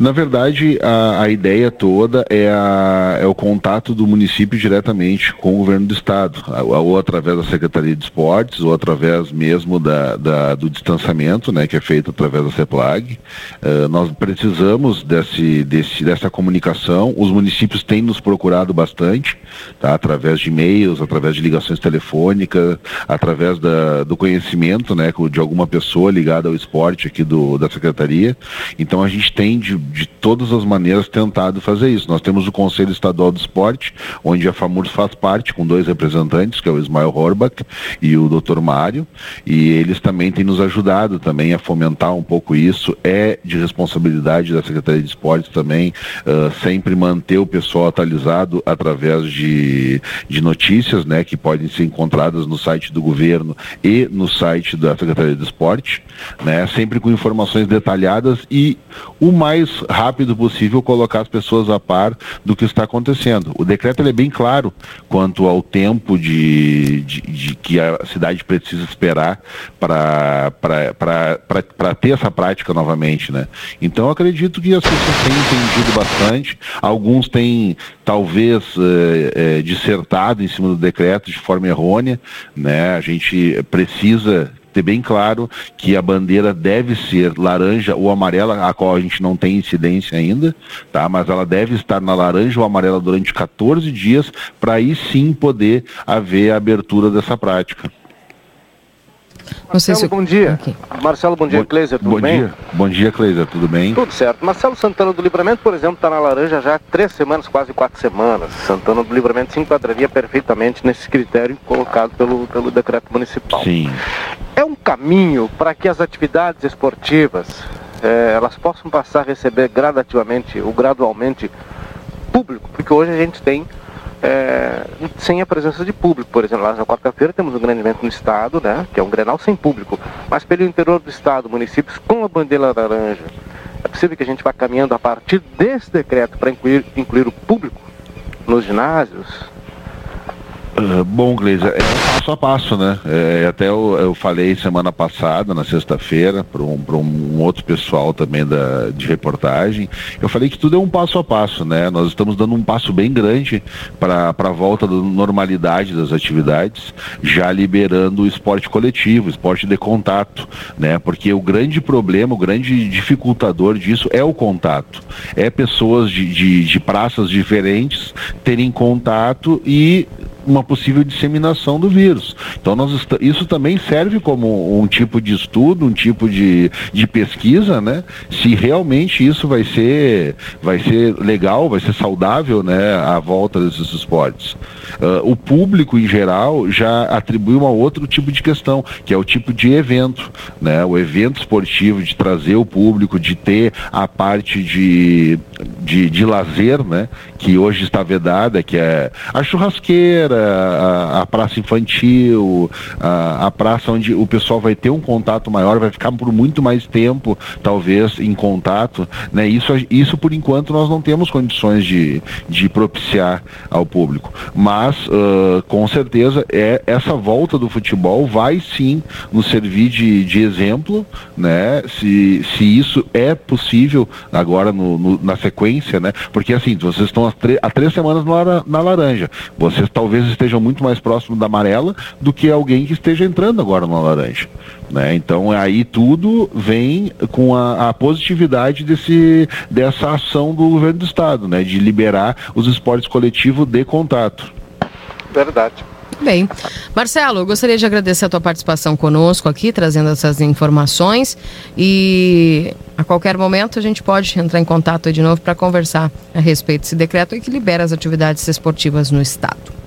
Na verdade, a, a ideia toda é, a- é o contato do município diretamente com o governo do estado, ou através da Secretaria de Esportes, ou através mesmo da, da- do distanciamento, né, que é feito através da CEPLAG. Eh, nós precisamos desse, desse, dessa comunicação. Os municípios têm nos procurado bastante, tá, através de e-mails, através de ligações telefônicas, através da- do conhecimento, né, de alguma pessoa ligada ao esporte aqui do, da secretaria. Então a gente tem de, de todas as maneiras tentado fazer isso. Nós temos o Conselho Estadual do Esporte, onde a FAMURS faz parte, com dois representantes, que é o Ismael Horbach e o Dr. Mário, e eles também têm nos ajudado também a fomentar um pouco isso. É de responsabilidade da Secretaria de Esportes também ah, sempre manter o pessoal atualizado através de, de notícias, né, que podem ser encontradas no site do governo e no site da Secretaria de Esporte, né, sempre com informações detalhadas e o mais rápido possível colocar as pessoas a par do que está acontecendo. O decreto é bem claro quanto ao tempo de, de, de que a cidade precisa esperar para ter essa prática novamente, né? Então acredito que as pessoas têm entendido bastante, alguns têm talvez eh, eh, dissertado em cima do decreto de forma errônea, né? A gente precisa ter bem claro que a bandeira deve ser laranja ou amarela, a qual a gente não tem incidência ainda, tá? Mas ela deve estar na laranja ou amarela durante 14 dias para aí sim poder haver a abertura dessa prática. Marcelo, bom dia. Marcelo, bom dia. Cleiser, tudo Bom bem? dia, bom dia, Cleiser, tudo bem? Tudo certo. Marcelo Santana do Livramento, por exemplo, está na laranja já há três semanas, quase quatro semanas. Santana do Livramento se enquadraria perfeitamente nesse critério colocado pelo, pelo decreto municipal. Sim. É um caminho para que as atividades esportivas eh, elas possam passar a receber gradativamente ou gradualmente público, porque hoje a gente tem eh, sem a presença de público, por exemplo, lá na quarta-feira temos um grande evento no estado, né, que é um Grenal sem público, mas pelo interior do estado, municípios com a bandeira laranja, é possível que a gente vá caminhando a partir desse decreto para incluir, incluir o público nos ginásios, Ah, bom, Gleisa, é um passo a passo, né? É, até eu, eu falei semana passada, na sexta-feira, para um, um outro pessoal também da, de reportagem, eu falei que tudo é um passo a passo, né? Nós estamos dando um passo bem grande para a volta da normalidade das atividades, já liberando o esporte coletivo, o esporte de contato, né? Porque o grande problema, o grande dificultador disso é o contato. É pessoas de, de, de praças diferentes terem contato e uma possível disseminação do vírus. Então nós isso também serve como um tipo de estudo, um tipo de, de pesquisa, né? Se realmente isso vai ser vai ser legal, vai ser saudável, né? A volta desses esportes. Ah, o público em geral já atribui um outro tipo de questão, que é o tipo de evento, né? O evento esportivo de trazer o público, de ter a parte de, de, de lazer, né? Que hoje está vedada, que é a churrasqueira, a, a praça infantil, a, a praça onde o pessoal vai ter um contato maior, vai ficar por muito mais tempo, talvez, em contato, né? Isso, isso por enquanto nós não temos condições de, de propiciar ao público. Mas mas ah, com certeza é essa volta do futebol vai sim nos servir de, de exemplo, né? Se, se isso é possível agora no, no- na sequência, né? Porque assim, vocês estão há, há três semanas na, lara- na laranja. Vocês talvez estejam muito mais próximos da amarela do que alguém que esteja entrando agora na laranja. Né? Então aí tudo vem com a, a positividade desse, dessa ação do governo do estado, né? De liberar os esportes coletivos de contato. Verdade. Bem, Marcelo, eu gostaria de agradecer a tua participação conosco aqui, trazendo essas informações e a qualquer momento a gente pode entrar em contato de novo para conversar a respeito desse decreto e que libera as atividades esportivas no estado.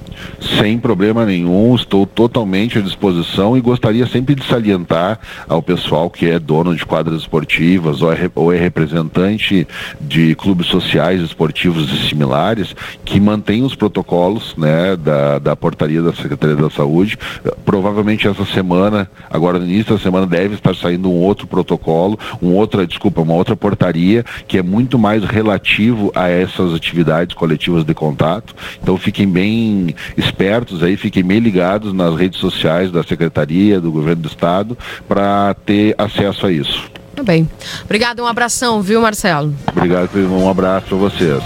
Sem problema nenhum, estou totalmente à disposição e gostaria sempre de salientar ao pessoal que é dono de quadras esportivas ou é, ou é representante de clubes sociais esportivos e similares que mantém os protocolos né, da, da portaria da Secretaria da Saúde. Provavelmente essa semana, agora no início da semana, deve estar saindo um outro protocolo, um outra, desculpa, uma outra portaria que é muito mais relativo a essas atividades coletivas de contato. Então fiquem bem espertos aí, fiquem bem ligados nas redes sociais da Secretaria, do Governo do Estado, para ter acesso a isso. Tá bem. Obrigado, um abração, viu, Marcelo? Obrigado, um abraço para vocês.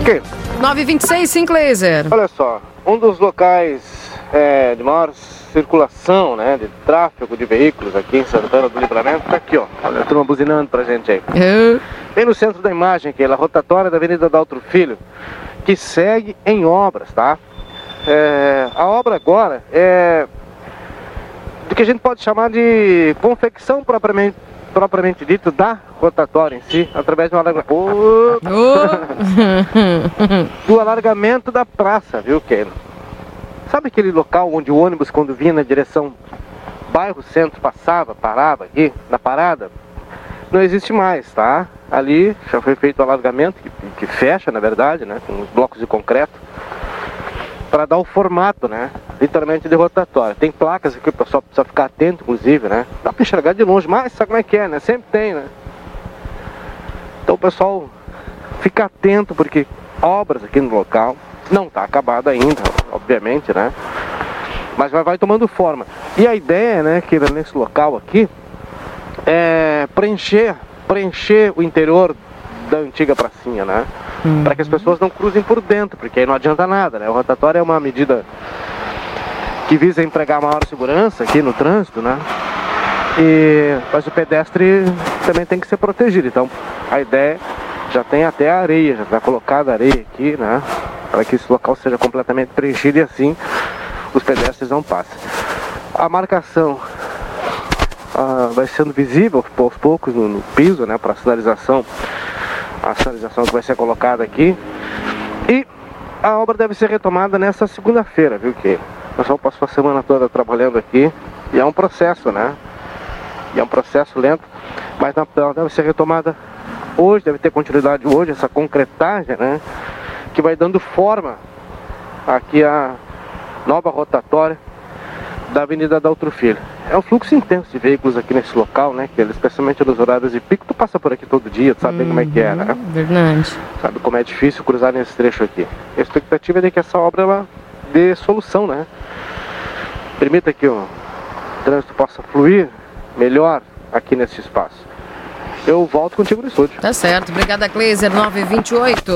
Ok. 926, Sinclaser. Olha só, um dos locais é, de maior circulação, né, de tráfego de veículos aqui em Santana do Livramento, tá aqui, ó. Olha a turma buzinando pra gente aí. Bem no centro da imagem, que é a rotatória da Avenida Daltro Filho, que segue em obras, tá? É, a obra agora é do que a gente pode chamar de confecção propriamente, propriamente dito da rotatória em si, através de um alargamento. do alargamento da praça, viu, Keila? Sabe aquele local onde o ônibus, quando vinha na direção bairro centro, passava, parava aqui, na parada? Não existe mais, tá? Ali já foi feito o alargamento, que, que fecha, na verdade, né? Com os blocos de concreto, para dar o formato, né? Literalmente de rotatória. Tem placas aqui, o pessoal precisa ficar atento, inclusive, né? Dá para enxergar de longe, mas sabe como é que é, né? Sempre tem, né? Então o pessoal fica atento, porque obras aqui no local não está acabado ainda, obviamente, né? Mas vai, vai tomando forma. E a ideia, né, que nesse local aqui, é preencher, preencher o interior da antiga pracinha, né? Para que as pessoas não cruzem por dentro, porque aí não adianta nada, né? O rotatório é uma medida que visa empregar maior segurança aqui no trânsito, né? E, mas o pedestre também tem que ser protegido. Então, a ideia já tem até a areia, já está colocada areia aqui, né? Para que esse local seja completamente preenchido e assim os pedestres não passem. A marcação ah, vai sendo visível aos poucos no, no piso, né? Para a sinalização, a sinalização que vai ser colocada aqui. E a obra deve ser retomada nessa segunda-feira, viu que? O pessoal passou a semana toda trabalhando aqui e é um processo, né? E é um processo lento, mas ela deve ser retomada hoje, deve ter continuidade hoje, essa concretagem, né? Que vai dando forma aqui a nova rotatória da Avenida Daltro Filho. É um fluxo intenso de veículos aqui nesse local, né? Que especialmente nos horários de pico, tu passa por aqui todo dia, tu sabe bem como é que é, né? Verdade. Sabe como é difícil cruzar nesse trecho aqui. A expectativa é de que essa obra ela dê solução, né? Permita que o trânsito possa fluir melhor aqui nesse espaço. Eu volto contigo no estúdio. Tá certo. Obrigada, Kleiser 928.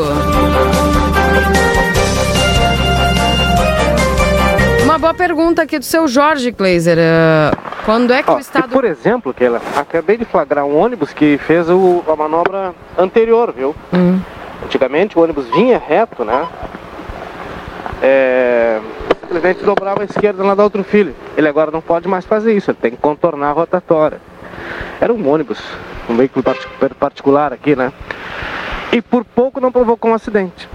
Uma boa pergunta aqui do seu Jorge Kleiser. Eh, Quando é que Ó, o Estado. por exemplo, Keila, acabei de flagrar um ônibus que fez o- a manobra anterior, viu? Hum. Antigamente o ônibus vinha reto, né? É, simplesmente dobrava a esquerda lá da outro filho. Ele agora não pode mais fazer isso, ele tem que contornar a rotatória. Era um ônibus, um veículo partic- particular aqui, né? E por pouco não provocou um acidente.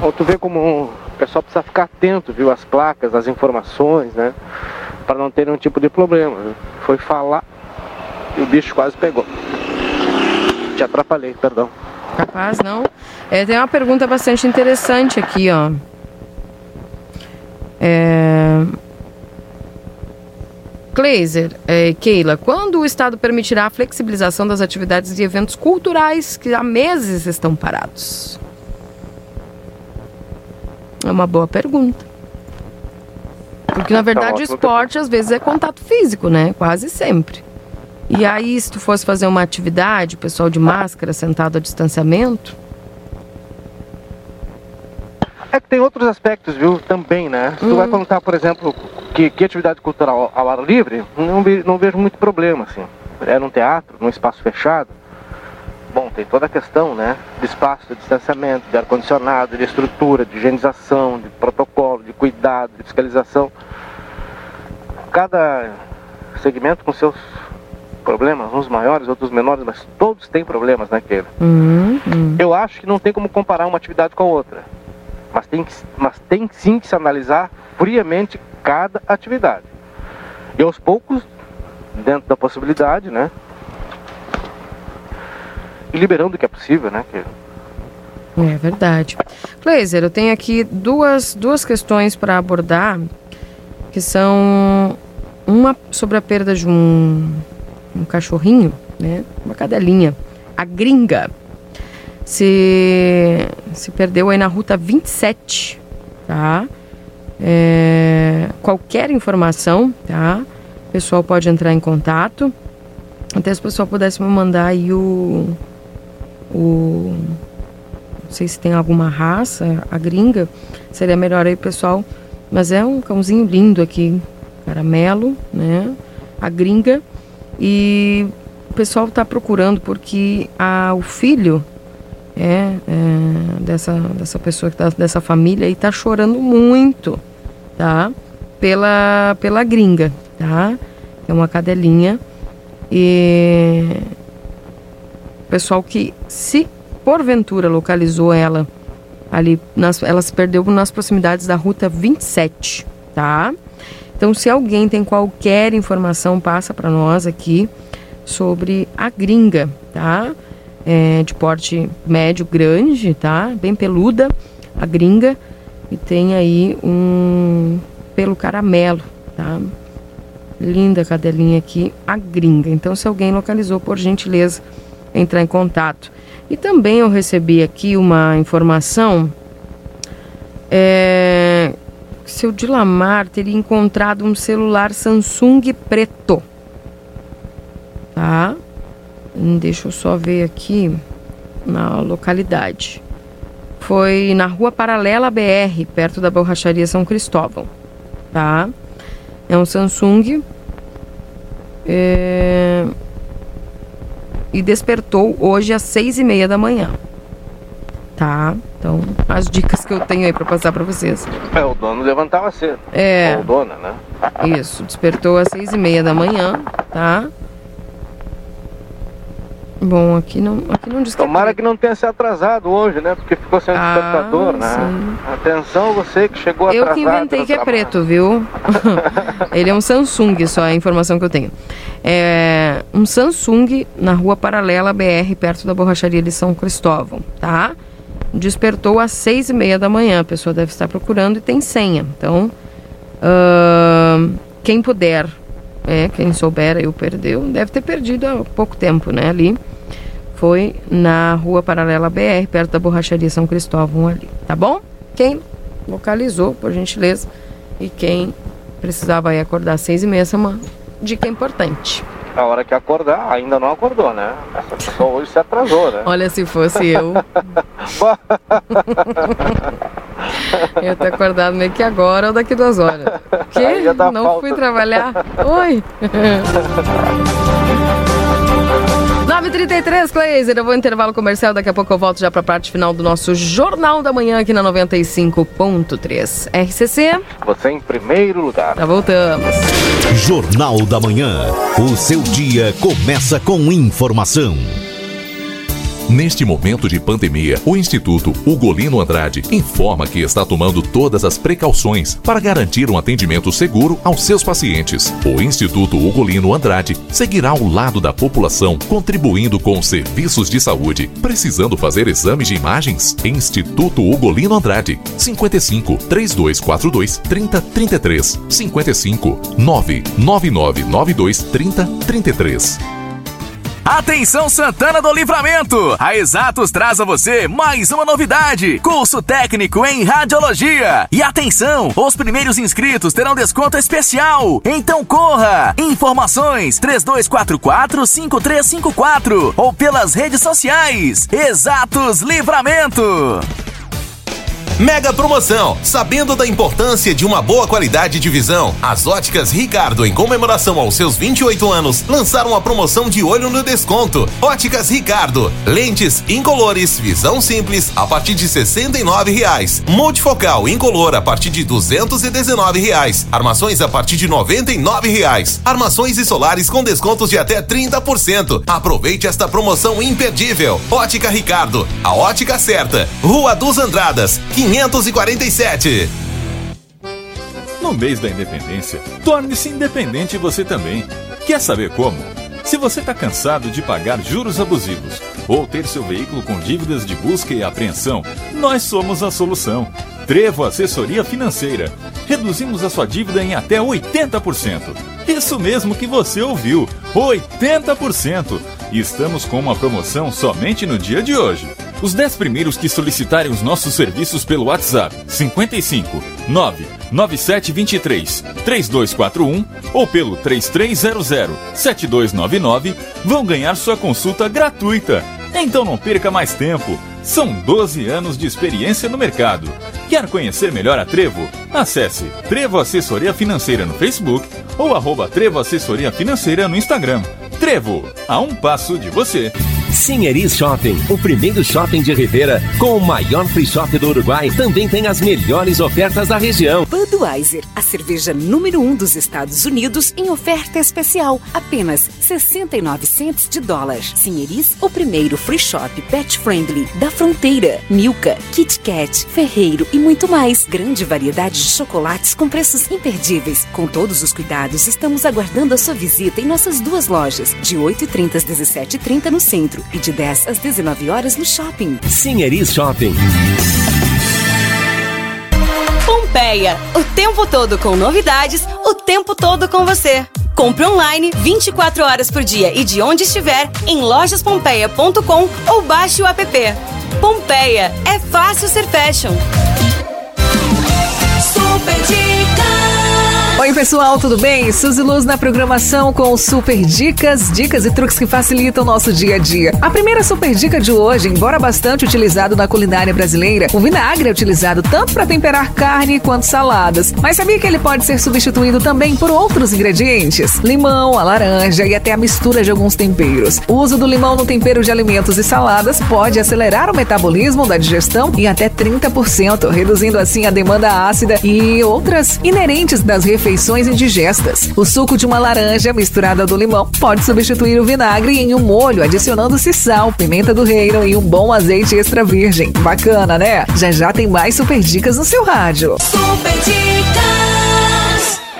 Ou tu vê como pessoal precisa ficar atento, viu? As placas, as informações, né? Para não ter nenhum tipo de problema. Foi falar e o bicho quase pegou. Te atrapalhei, perdão. Capaz, não? É, tem uma pergunta bastante interessante aqui, ó. É... Kleiser, é, Keila, quando o Estado permitirá a flexibilização das atividades e eventos culturais que há meses estão parados? É uma boa pergunta. Porque, na verdade, o ótima esporte às vezes é contato físico, né? Quase sempre. E aí, se tu fosse fazer uma atividade, o pessoal de máscara, sentado a distanciamento, É que tem outros aspectos, viu, também, né? Se tu vai perguntar, por exemplo, que, que atividade cultural ao ar livre, não, não vejo muito problema, assim. É num teatro, num espaço fechado. Tem toda a questão, né? De espaço, de distanciamento, de ar-condicionado, de estrutura, de higienização, de protocolo, de cuidado, de fiscalização. Cada segmento com seus problemas, uns maiores, outros menores, mas todos têm problemas, né, Keila? Eu acho que não tem como comparar uma atividade com a outra. Mas tem, que, mas tem sim que se analisar friamente cada atividade. E aos poucos, dentro da possibilidade, né? E liberando o que é possível, né? Que É verdade. Glazer, eu tenho aqui duas, duas questões para abordar, que são uma sobre a perda de um, um cachorrinho, né? Uma cadelinha, a gringa. Se, se perdeu aí na ruta 27, tá? É, qualquer informação, tá? O pessoal pode entrar em contato. Até se o pessoal pudesse me mandar aí o, o não sei se tem alguma raça, a gringa, seria melhor aí, pessoal. Mas é um cãozinho lindo aqui, caramelo, né? A gringa. E o pessoal está procurando porque a, o filho é, é, dessa, dessa pessoa que tá, dessa família aí tá chorando muito, tá? Pela, pela gringa, tá? É uma cadelinha. E pessoal que se porventura localizou ela ali, nas, ela se perdeu nas proximidades da ruta 27, tá? Então, se alguém tem qualquer informação, passa para nós aqui sobre a gringa, tá? É, de porte médio grande, tá? Bem peluda, a gringa. E tem aí um pelo caramelo, tá? Linda cadelinha aqui, a gringa. Então, se alguém localizou, por gentileza, entrar em contato. E também eu recebi aqui uma informação. É, seu Dilamar teria encontrado um celular Samsung preto. Tá? Deixa eu só ver aqui na localidade. Foi na rua paralela BR, perto da borracharia São Cristóvão. Tá? É um Samsung. É, E despertou hoje às seis e meia da manhã. Tá? Então, as dicas que eu tenho aí para passar para vocês. é, o dono levantava cedo. É. Ou dona, né? Isso, despertou às seis e meia da manhã, tá? Bom, aqui não, aqui não diz que Tomara que não tenha se atrasado hoje, né? Porque ficou sem Ah, despertador, né? sim. Atenção, você que chegou Eu atrasado. que inventei que é preto, viu? Ele é um Samsung, só a informação que eu tenho. É um Samsung na rua paralela BR, perto da borracharia de São Cristóvão, tá? Despertou às seis e meia da manhã. A pessoa deve estar procurando e tem senha. Então, ahn, quem puder, é, quem souber o perdeu, deve ter perdido há pouco tempo, né? Ali. Foi na rua paralela BR, perto da borracharia São Cristóvão ali, tá bom? Quem localizou, por gentileza, e quem precisava aí acordar às seis e meia, essa é uma dica importante. A hora que acordar, ainda não acordou, né? Essa pessoa hoje se atrasou, né? Olha, se fosse eu, eu ter acordado meio que agora ou daqui duas horas. Que? Não falta. fui trabalhar? Oi! 9h33, Cleiser. Eu vou intervalo comercial. Daqui a pouco eu volto já para a parte final do nosso Jornal da Manhã aqui na 95.3. RCC, Você em primeiro lugar. já voltamos. Jornal da Manhã. O seu dia começa com informação. Neste momento de pandemia, o Instituto Ugolino Andrade informa que está tomando todas as precauções para garantir um atendimento seguro aos seus pacientes. O Instituto Ugolino Andrade seguirá ao lado da população, contribuindo com os serviços de saúde. Precisando fazer exames de imagens? Instituto Ugolino Andrade, 55 3242 3033 55 99992 3033. Atenção Santana do Livramento! A Exatos traz a você mais uma novidade: curso técnico em radiologia. E atenção, os primeiros inscritos terão desconto especial. Então corra! Informações 3244-5354 ou pelas redes sociais. Exatos Livramento. Mega promoção! Sabendo da importância de uma boa qualidade de visão, as óticas Ricardo, em comemoração aos seus 28 anos, lançaram a promoção de olho no desconto. Óticas Ricardo, lentes incolores, visão simples a partir de 69 reais. Multifocal incolor a partir de 219 reais. Armações a partir de 99 reais. Armações e solares com descontos de até 30%. Aproveite esta promoção imperdível. Ótica Ricardo, a ótica certa. Rua dos Andradas, 547. No mês da independência, torne-se independente você também. Quer saber como? Se você está cansado de pagar juros abusivos ou ter seu veículo com dívidas de busca e apreensão, nós somos a solução. Trevo Assessoria Financeira. Reduzimos a sua dívida em até 80%. Isso mesmo que você ouviu, 80%. E estamos com uma promoção somente no dia de hoje. Os 10 primeiros que solicitarem os nossos serviços pelo WhatsApp 55 99723 3241 ou pelo 3300 7299 vão ganhar sua consulta gratuita. Então não perca mais tempo. São 12 anos de experiência no mercado. Quer conhecer melhor a Trevo? Acesse Trevo Assessoria Financeira no Facebook ou arroba Trevo Assessoria Financeira no Instagram. Trevo, a um passo de você. Sinheris Shopping, o primeiro shopping de Rivera com o maior free shop do Uruguai, também tem as melhores ofertas da região. Budweiser, a cerveja número 1 um dos Estados Unidos em oferta especial, apenas 69 cents de dólar. Sinheris, o primeiro free shop pet friendly da fronteira. Milka, Kit Kat, Ferreiro e muito mais. Grande variedade de chocolates com preços imperdíveis. Com todos os cuidados, estamos aguardando a sua visita em nossas duas lojas, de 8h30 às 17h30 no centro e de 10 às 19 horas no shopping. Sinheris Shopping. Pompeia, o tempo todo com novidades, o tempo todo com você. Compre online 24 horas por dia e de onde estiver em lojaspompeia.com ou baixe o app. Pompeia, é fácil ser fashion. Super Dicas. Oi, pessoal, tudo bem? Suzy Luz na programação com super dicas, dicas e truques que facilitam o nosso dia a dia. A primeira super dica de hoje, embora bastante utilizado na culinária brasileira, o vinagre é utilizado tanto para temperar carne quanto saladas. Mas sabia que ele pode ser substituído também por outros ingredientes? Limão, a laranja e até a mistura de alguns temperos. O uso do limão no tempero de alimentos e saladas pode acelerar o metabolismo da digestão em até 30%, reduzindo assim a demanda ácida e outras inerentes das refeições indigestas. O suco de uma laranja misturado ao do limão pode substituir o vinagre em um molho, adicionando-se sal, pimenta do reino e um bom azeite extra virgem. Bacana, né? Já já tem mais super dicas no seu rádio. Super Dicas.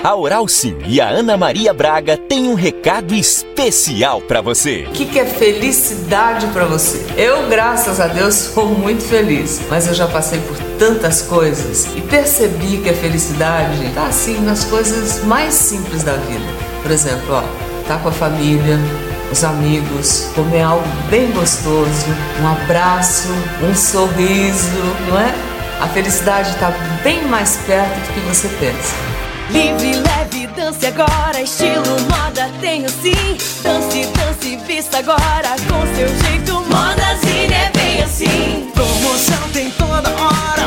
A Oral Sim e a Ana Maria Braga têm um recado especial para você. O que, que é felicidade para você? Eu, graças a Deus, sou muito feliz, mas eu já passei por tantas coisas e percebi que a felicidade tá assim nas coisas mais simples da vida. Por exemplo, ó, tá com a família, os amigos, comer algo bem gostoso, um abraço, um sorriso, não é? A felicidade está bem mais perto do que você pensa. Livre, leve, dance agora. Estilo, moda, tenho sim. Dance, dance, vista agora. Com seu jeito, modazine é bem assim. Promoção tem toda hora,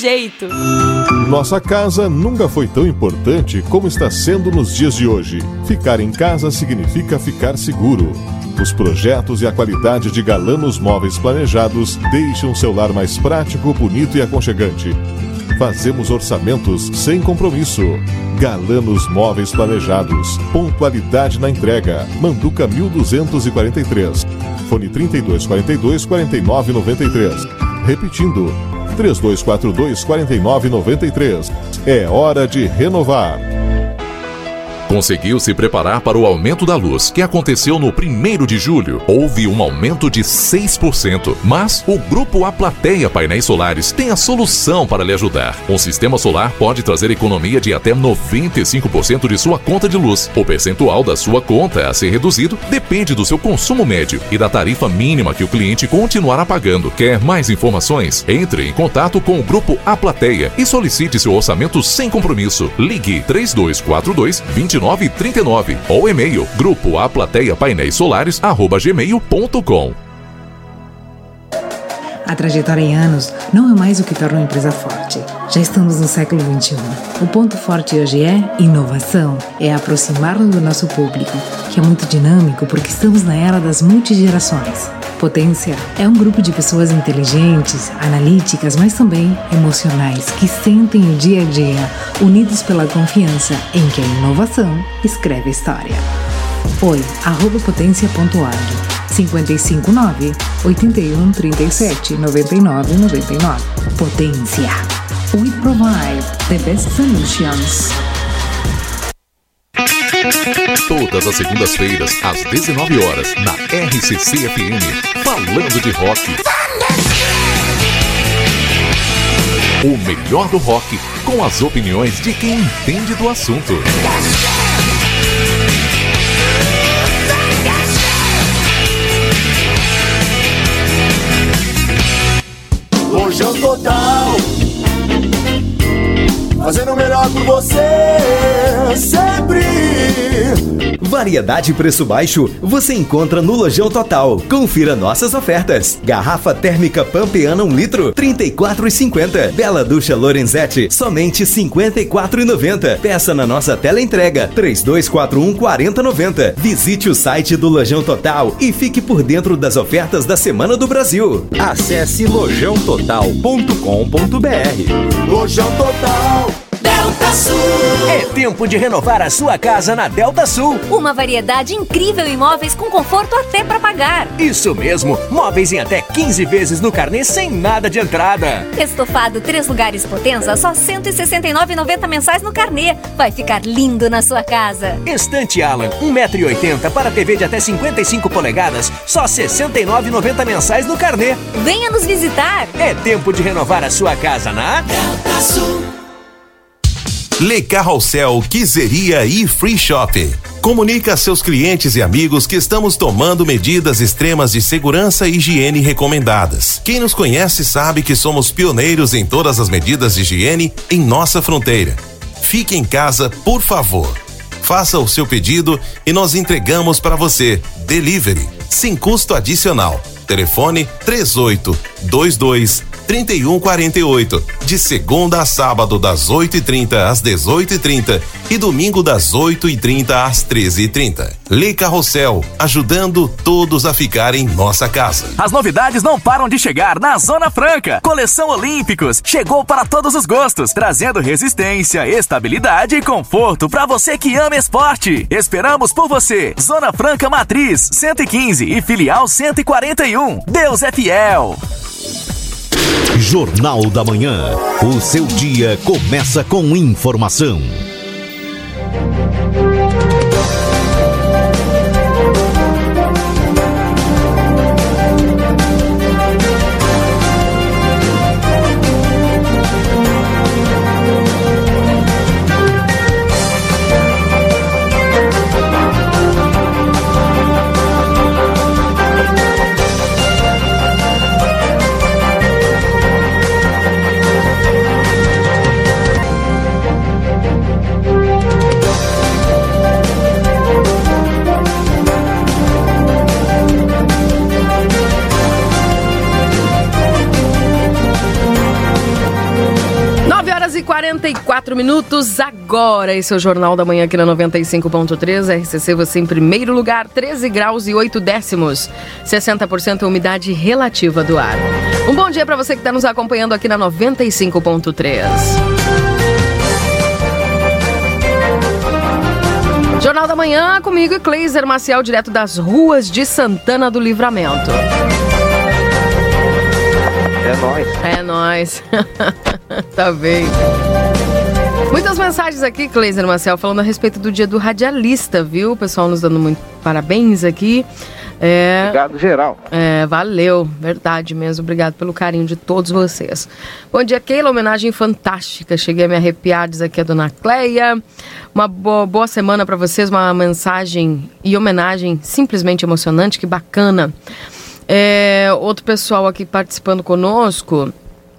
jeito. Nossa casa nunca foi tão importante como está sendo nos dias de hoje. Ficar em casa significa ficar seguro. Os projetos e a qualidade de Galanos Móveis planejados deixam seu lar mais prático, bonito e aconchegante. Fazemos orçamentos sem compromisso. Galanos Móveis Planejados. Pontualidade na entrega. Manduca 1243. Fone 3242 4993. Repetindo. 3242 4993. É hora de renovar. Conseguiu se preparar para o aumento da luz, que aconteceu no 1 de julho. Houve um aumento de 6%, mas o grupo A Plateia Painéis Solares tem a solução para lhe ajudar. Um sistema solar pode trazer economia de até 95% de sua conta de luz. O percentual da sua conta a ser reduzido depende do seu consumo médio e da tarifa mínima que o cliente continuará pagando. Quer mais informações? Entre em contato com o grupo A Plateia e solicite seu orçamento sem compromisso. Ligue 3242 2939 ou e-mail grupo A Plateia Painéis Solares arroba gmail.com. A trajetória em anos não é mais o que torna uma empresa forte. Já estamos no século XXI. O ponto forte hoje é inovação, é aproximar-nos do nosso público, que é muito dinâmico porque estamos na era das multigerações. Potência é um grupo de pessoas inteligentes, analíticas, mas também emocionais, que sentem o dia a dia, unidos pela confiança em que a inovação escreve a história. Oi, arroba potência.org 559 81 37 99 99. Potência. We provide the best solutions. Todas as segundas-feiras, às 19 horas, na RCC FM, falando de rock. O melhor do rock, com as opiniões de quem entende do assunto. Rojão total. Fazendo o melhor por você, sempre. Variedade e preço baixo você encontra no Lojão Total. Confira nossas ofertas. Garrafa térmica Pampeana 1 litro, R$ 34,50. Bela Ducha Lorenzetti, somente R$ 54,90. Peça na nossa tela entrega, 3241 4090. Visite o site do Lojão Total e fique por dentro das ofertas da Semana do Brasil. Acesse lojãototal.com.br. Lojão Total. Delta Sul. É tempo de renovar a sua casa na Delta Sul. Uma variedade incrível em móveis com conforto até para pagar. Isso mesmo, móveis em até 15 vezes no carnê sem nada de entrada. Estofado três lugares Potenza, só R$ 169,90 mensais no carnê. Vai ficar lindo na sua casa. Estante Alan, 1,80m para TV de até 55 polegadas, só R$ 69,90 mensais no carnê. Venha nos visitar. É tempo de renovar a sua casa na Delta Sul. Le Carrossel Quiseria e Free Shop. Comunica a seus clientes e amigos que estamos tomando medidas extremas de segurança e higiene recomendadas. Quem nos conhece sabe que somos pioneiros em todas as medidas de higiene em nossa fronteira. Fique em casa, por favor. Faça o seu pedido e nós entregamos para você. Delivery, sem custo adicional. Telefone 3822 3148. De segunda a sábado, das 8h30 às 18h30 e domingo das 8h30 às 13h30. Le Carrossel, ajudando todos a ficar em nossa casa. As novidades não param de chegar na Zona Franca. Coleção Olímpicos chegou para todos os gostos, trazendo resistência, estabilidade e conforto para você que ama esporte. Esperamos por você. Zona Franca Matriz 115 e filial 141. Deus é fiel. Jornal da Manhã. O seu dia começa com informação. 44 minutos agora. Esse é o Jornal da Manhã aqui na 95.3. RCC você em primeiro lugar, 13 graus e 8 décimos. 60% umidade relativa do ar. Um bom dia para você que está nos acompanhando aqui na 95.3. Jornal da Manhã comigo e Cleiser Maciel, direto das ruas de Santana do Livramento. É nóis. É nóis. tá bem. Muitas mensagens aqui, Cleiser Marcel, falando a respeito do dia do radialista, viu? O pessoal nos dando muito parabéns aqui. É, Obrigado, geral. é, valeu, verdade mesmo. Obrigado pelo carinho de todos vocês. Bom dia, Keila. Homenagem fantástica. Cheguei a me arrepiar, diz aqui a dona Cleia. Uma boa, boa semana para vocês. Uma mensagem e homenagem simplesmente emocionante. Que bacana. É, outro pessoal aqui participando conosco.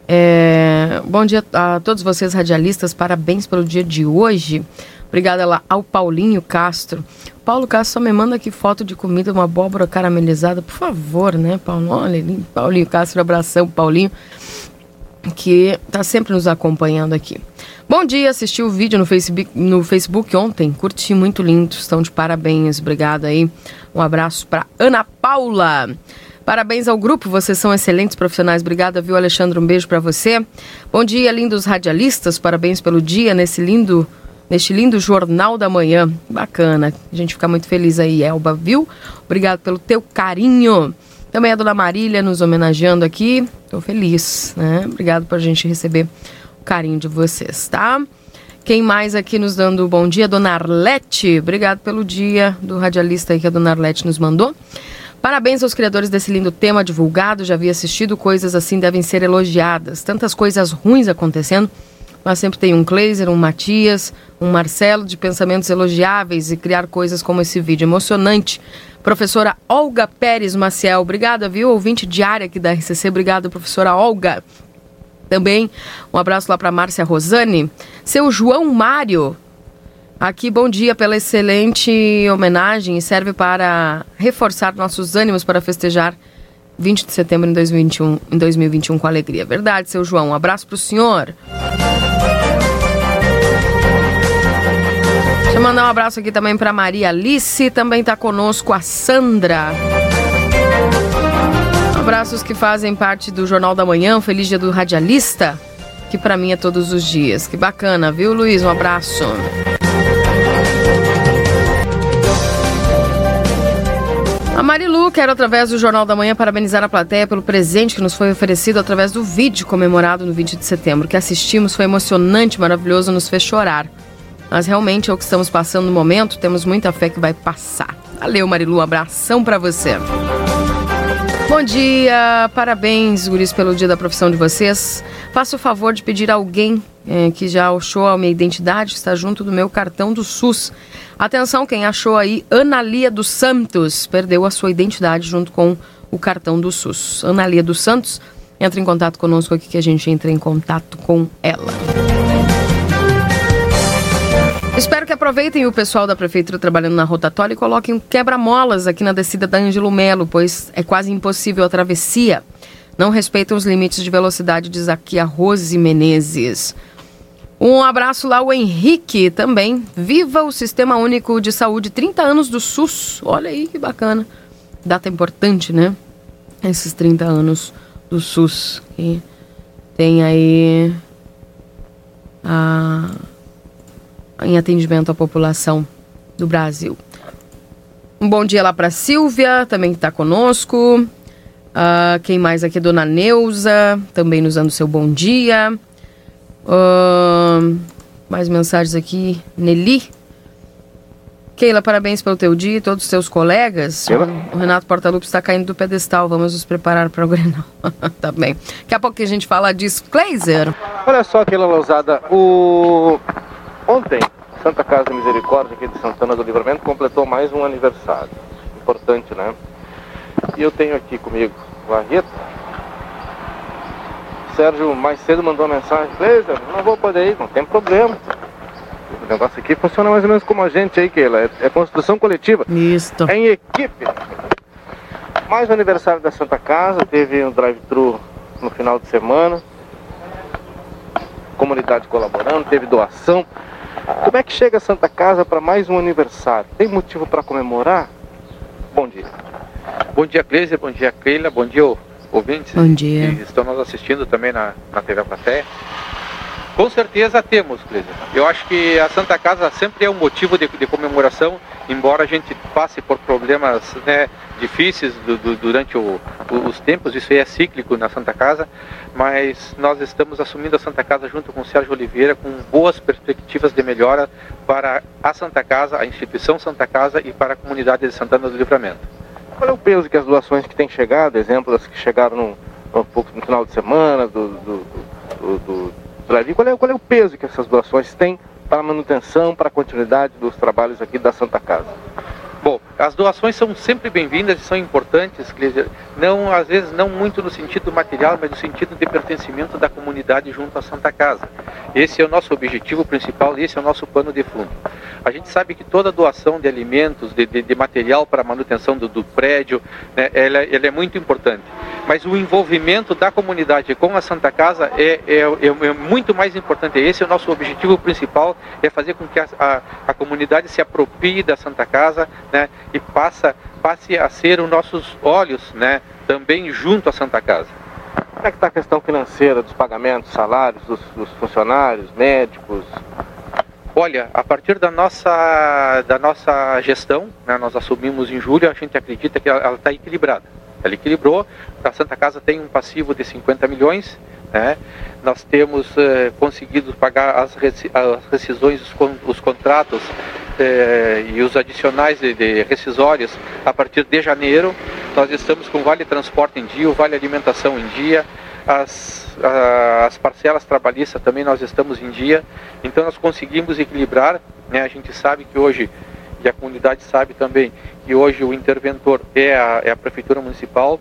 É, bom dia a todos vocês radialistas, parabéns pelo dia de hoje. Obrigada lá ao Paulinho Castro. Paulo Castro só me manda aqui foto de comida, uma abóbora caramelizada, por favor, né, Paulo? Olha, Paulinho Castro, abração, Paulinho, que tá sempre nos acompanhando aqui. Bom dia, assisti o vídeo no Facebook, no Facebook ontem, curti muito lindo, estão de parabéns, obrigado aí. Um abraço para Ana Paula. Parabéns ao grupo, vocês são excelentes profissionais. Obrigada, viu, Alexandre? Um beijo para você. Bom dia, lindos radialistas. Parabéns pelo dia nesse lindo, neste lindo jornal da manhã. Bacana. A gente fica muito feliz aí, Elba, viu? Obrigado pelo teu carinho. Também a dona Marília nos homenageando aqui. Tô feliz, né? Obrigado por a gente receber o carinho de vocês, tá? Quem mais aqui nos dando bom dia? Dona Arlete. Obrigado pelo dia do radialista aí que a dona Arlete nos mandou. Parabéns aos criadores desse lindo tema divulgado. Já havia assistido, coisas assim devem ser elogiadas. Tantas coisas ruins acontecendo, mas sempre tem um Kleiser, um Matias, um Marcelo de pensamentos elogiáveis e criar coisas como esse vídeo emocionante. Professora Olga Pérez Maciel, obrigada, viu? Ouvinte diária aqui da RCC, obrigada, professora Olga. Também um abraço lá para Márcia Rosane. Seu João Mário, Aqui, bom dia pela excelente homenagem e serve para reforçar nossos ânimos para festejar 20 de setembro em 2021, em 2021 com alegria. Verdade, seu João. Um abraço para o senhor. Deixa eu mandar um abraço aqui também para Maria Alice. Também está conosco a Sandra. Abraços que fazem parte do Jornal da Manhã. Feliz dia do radialista, que para mim é todos os dias. Que bacana, viu, Luiz? Um abraço. A Marilu quer, através do Jornal da Manhã, parabenizar a plateia pelo presente que nos foi oferecido através do vídeo comemorado no 20 de setembro. Que assistimos foi emocionante, maravilhoso, nos fez chorar. Mas realmente é o que estamos passando no momento, temos muita fé que vai passar. Valeu, Marilu, um abração pra você. Bom dia, parabéns, guris, pelo dia da profissão de vocês. Faça o favor de pedir a alguém eh, que já achou a minha identidade, está junto do meu cartão do SUS. Atenção, quem achou aí, Analia dos Santos, perdeu a sua identidade junto com o cartão do SUS. Analia dos Santos, entra em contato conosco aqui que a gente entra em contato com ela. Espero que aproveitem o pessoal da prefeitura trabalhando na rotatória e coloquem quebra-molas aqui na descida da Ângelo Melo, pois é quase impossível a travessia. Não respeitam os limites de velocidade, diz aqui a Rose Menezes. Um abraço lá ao Henrique também. Viva o Sistema Único de Saúde, 30 anos do SUS. Olha aí que bacana. Data importante, né? Esses 30 anos do SUS. Que tem aí a, em atendimento à população do Brasil. Um bom dia lá para Silvia, também que está conosco. Ah, quem mais aqui? Dona Neuza, também nos dando seu bom dia. Ahn, mais mensagens aqui. Nelly. Keila, parabéns pelo teu dia e todos os teus colegas. Keila. O Renato Portaluppi está caindo do pedestal. Vamos nos preparar para o Grenal. tá bem. Daqui a pouco que a gente fala disso. Glazer. Olha só aquela lousada. O... Ontem, Santa Casa Misericórdia aqui de Santana do Livramento completou mais um aniversário. Importante, né? E eu tenho aqui comigo o Arrieta. Sérgio mais cedo mandou uma mensagem, Cleiser, não vou poder ir, não tem problema. O negócio aqui funciona mais ou menos como a gente aí, Keila. É, é construção coletiva. Isso. É em equipe. Mais um aniversário da Santa Casa, teve um drive-thru no final de semana. Comunidade colaborando, teve doação. Como é que chega a Santa Casa para mais um aniversário? Tem motivo para comemorar? Bom dia. Bom dia, Cleiser. Bom dia, Keila. Bom dia, ouvintes. Bom dia. Que estão nos assistindo também na, na TV Plateia. Com certeza temos, Cleide. Eu acho que a Santa Casa sempre é um motivo de, de comemoração, embora a gente passe por problemas né, difíceis du- du- durante o- os tempos, isso aí é cíclico na Santa Casa, mas nós estamos assumindo a Santa Casa junto com o Sérgio Oliveira com boas perspectivas de melhora para a Santa Casa, a instituição Santa Casa e para a comunidade de Santana do Livramento. Qual é o peso que as doações que têm chegado, exemplo, as que chegaram no, no, no final de semana, do, do, do, do, do qual é, qual é o peso que essas doações têm para a manutenção, para a continuidade dos trabalhos aqui da Santa Casa? Bom, as doações são sempre bem-vindas e são importantes, Clésia. não às vezes não muito no sentido material, mas no sentido de pertencimento da comunidade junto à Santa Casa. Esse é o nosso objetivo principal, esse é o nosso pano de fundo. A gente sabe que toda doação de alimentos, de, de- de material para manutenção do, do prédio, né, ela, ela é muito importante. Mas o envolvimento da comunidade com a Santa Casa é, é, é- é muito mais importante. Esse é o nosso objetivo principal, é fazer com que a, a, a comunidade se aproprie da Santa Casa né, e passa, passe a ser os nossos olhos né, também junto à Santa Casa. Como é que está a questão financeira dos pagamentos, salários dos, dos funcionários, médicos? Olha, a partir da nossa, da nossa gestão, né, nós assumimos em julho, a gente acredita que ela está equilibrada. Ela equilibrou, a Santa Casa tem um passivo de 50 milhões, né? nós temos eh, conseguido pagar as, rescisões, os, con- os contratos eh, e os adicionais de, de rescisórios a partir de janeiro. Nós estamos com Vale Transporte em dia, o Vale Alimentação em dia, as, as parcelas trabalhistas também nós estamos em dia. Então nós conseguimos equilibrar, né? a gente sabe que hoje, e a comunidade sabe também, que hoje o interventor é a, é a Prefeitura Municipal,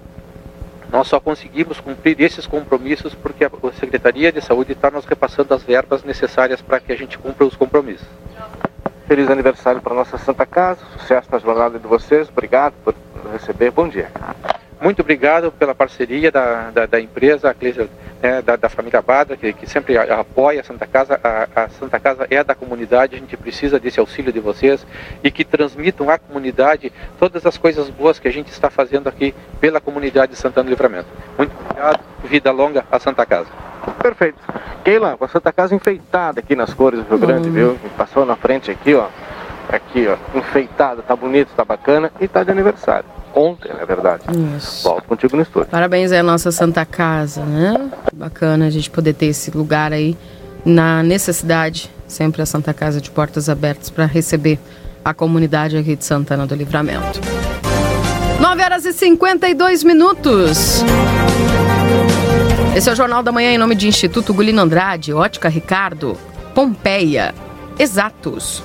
nós só conseguimos cumprir esses compromissos porque a a Secretaria de Saúde está nos repassando as verbas necessárias para que a gente cumpra os compromissos. Feliz aniversário para nossa Santa Casa, sucesso na jornada de vocês, obrigado por receber, bom dia. Muito obrigado pela parceria da, da, da empresa, né, da, da família Badra, que, que sempre apoia a Santa Casa. A, a Santa Casa é da comunidade, a gente precisa desse auxílio de vocês e que transmitam à comunidade todas as coisas boas que a gente está fazendo aqui pela comunidade de Santana do Livramento. Muito obrigado, vida longa à Santa Casa. Perfeito. Keila, com a Santa Casa enfeitada aqui nas cores do Rio Grande, viu? Passou na frente aqui, ó. Aqui, ó, enfeitada, tá bonito, tá bacana e tá de aniversário. Ontem, na verdade. Isso. Volto contigo no estúdio. Parabéns aí à nossa Santa Casa, né? Bacana a gente poder ter esse lugar aí na necessidade, sempre a Santa Casa de portas abertas para receber a comunidade aqui de Santana do Livramento. 9 horas e 52 minutos. Esse é o Jornal da Manhã em nome de Instituto Gulino Andrade, Ótica Ricardo, Pompeia, Exatos,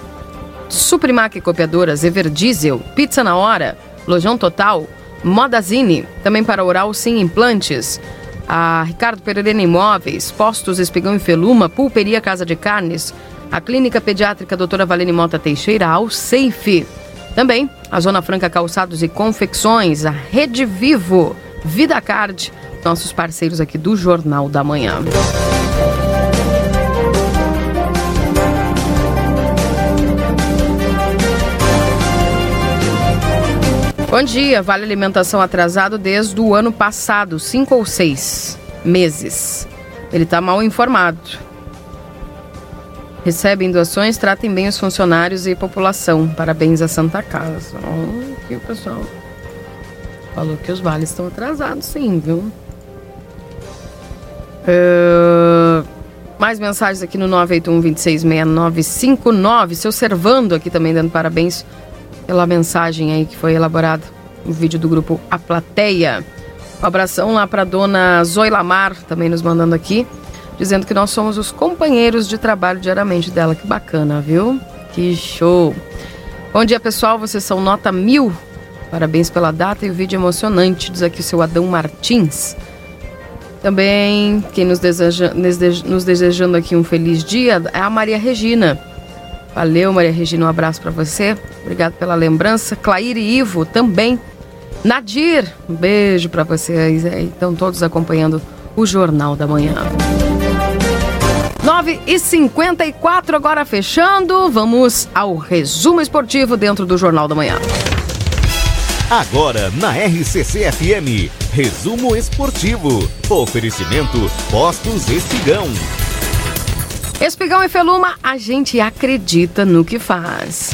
Suprimac Copiadoras, Everdiesel, Pizza na Hora, Lojão Total, Modazine, também para Oral Sim Implantes, a Ricardo Pereira Imóveis, Postos Espigão e Feluma, Pulperia Casa de Carnes, a Clínica Pediátrica Doutora Valene Mota Teixeira, ao Safe. Também a Zona Franca Calçados e Confecções, a Rede Vivo, Vida Card, nossos parceiros aqui do Jornal da Manhã. Bom dia, Vale Alimentação atrasado desde o ano passado, cinco ou seis meses. Ele está mal informado. Recebem doações, tratem bem os funcionários e população. Parabéns à Santa Casa. Oh, aqui o pessoal falou que os vales estão atrasados, sim, viu? É, Mais mensagens aqui no 981-266959. Seu Servando aqui também dando parabéns pela mensagem aí que foi elaborada no vídeo do grupo A Plateia. Um abração lá para dona Zoila Mar, também nos mandando aqui, dizendo que nós somos os companheiros de trabalho diariamente dela. Que bacana, viu? Que show! Bom dia, pessoal. Vocês são nota mil. Parabéns pela data e o vídeo emocionante, diz aqui o seu Adão Martins. Também, quem nos, deseja, nos dese- nos desejando aqui um feliz dia é a Maria Regina. Valeu, Maria Regina, um abraço para você. Obrigado pela lembrança. Claire e Ivo também. Nadir, um beijo para vocês. Estão todos acompanhando o Jornal da Manhã. 9 e 54 agora fechando. Vamos ao resumo esportivo dentro do Jornal da Manhã. Agora na RCC FM, resumo esportivo. Oferecimento Postos Espigão. Espigão e Feluma, a gente acredita no que faz.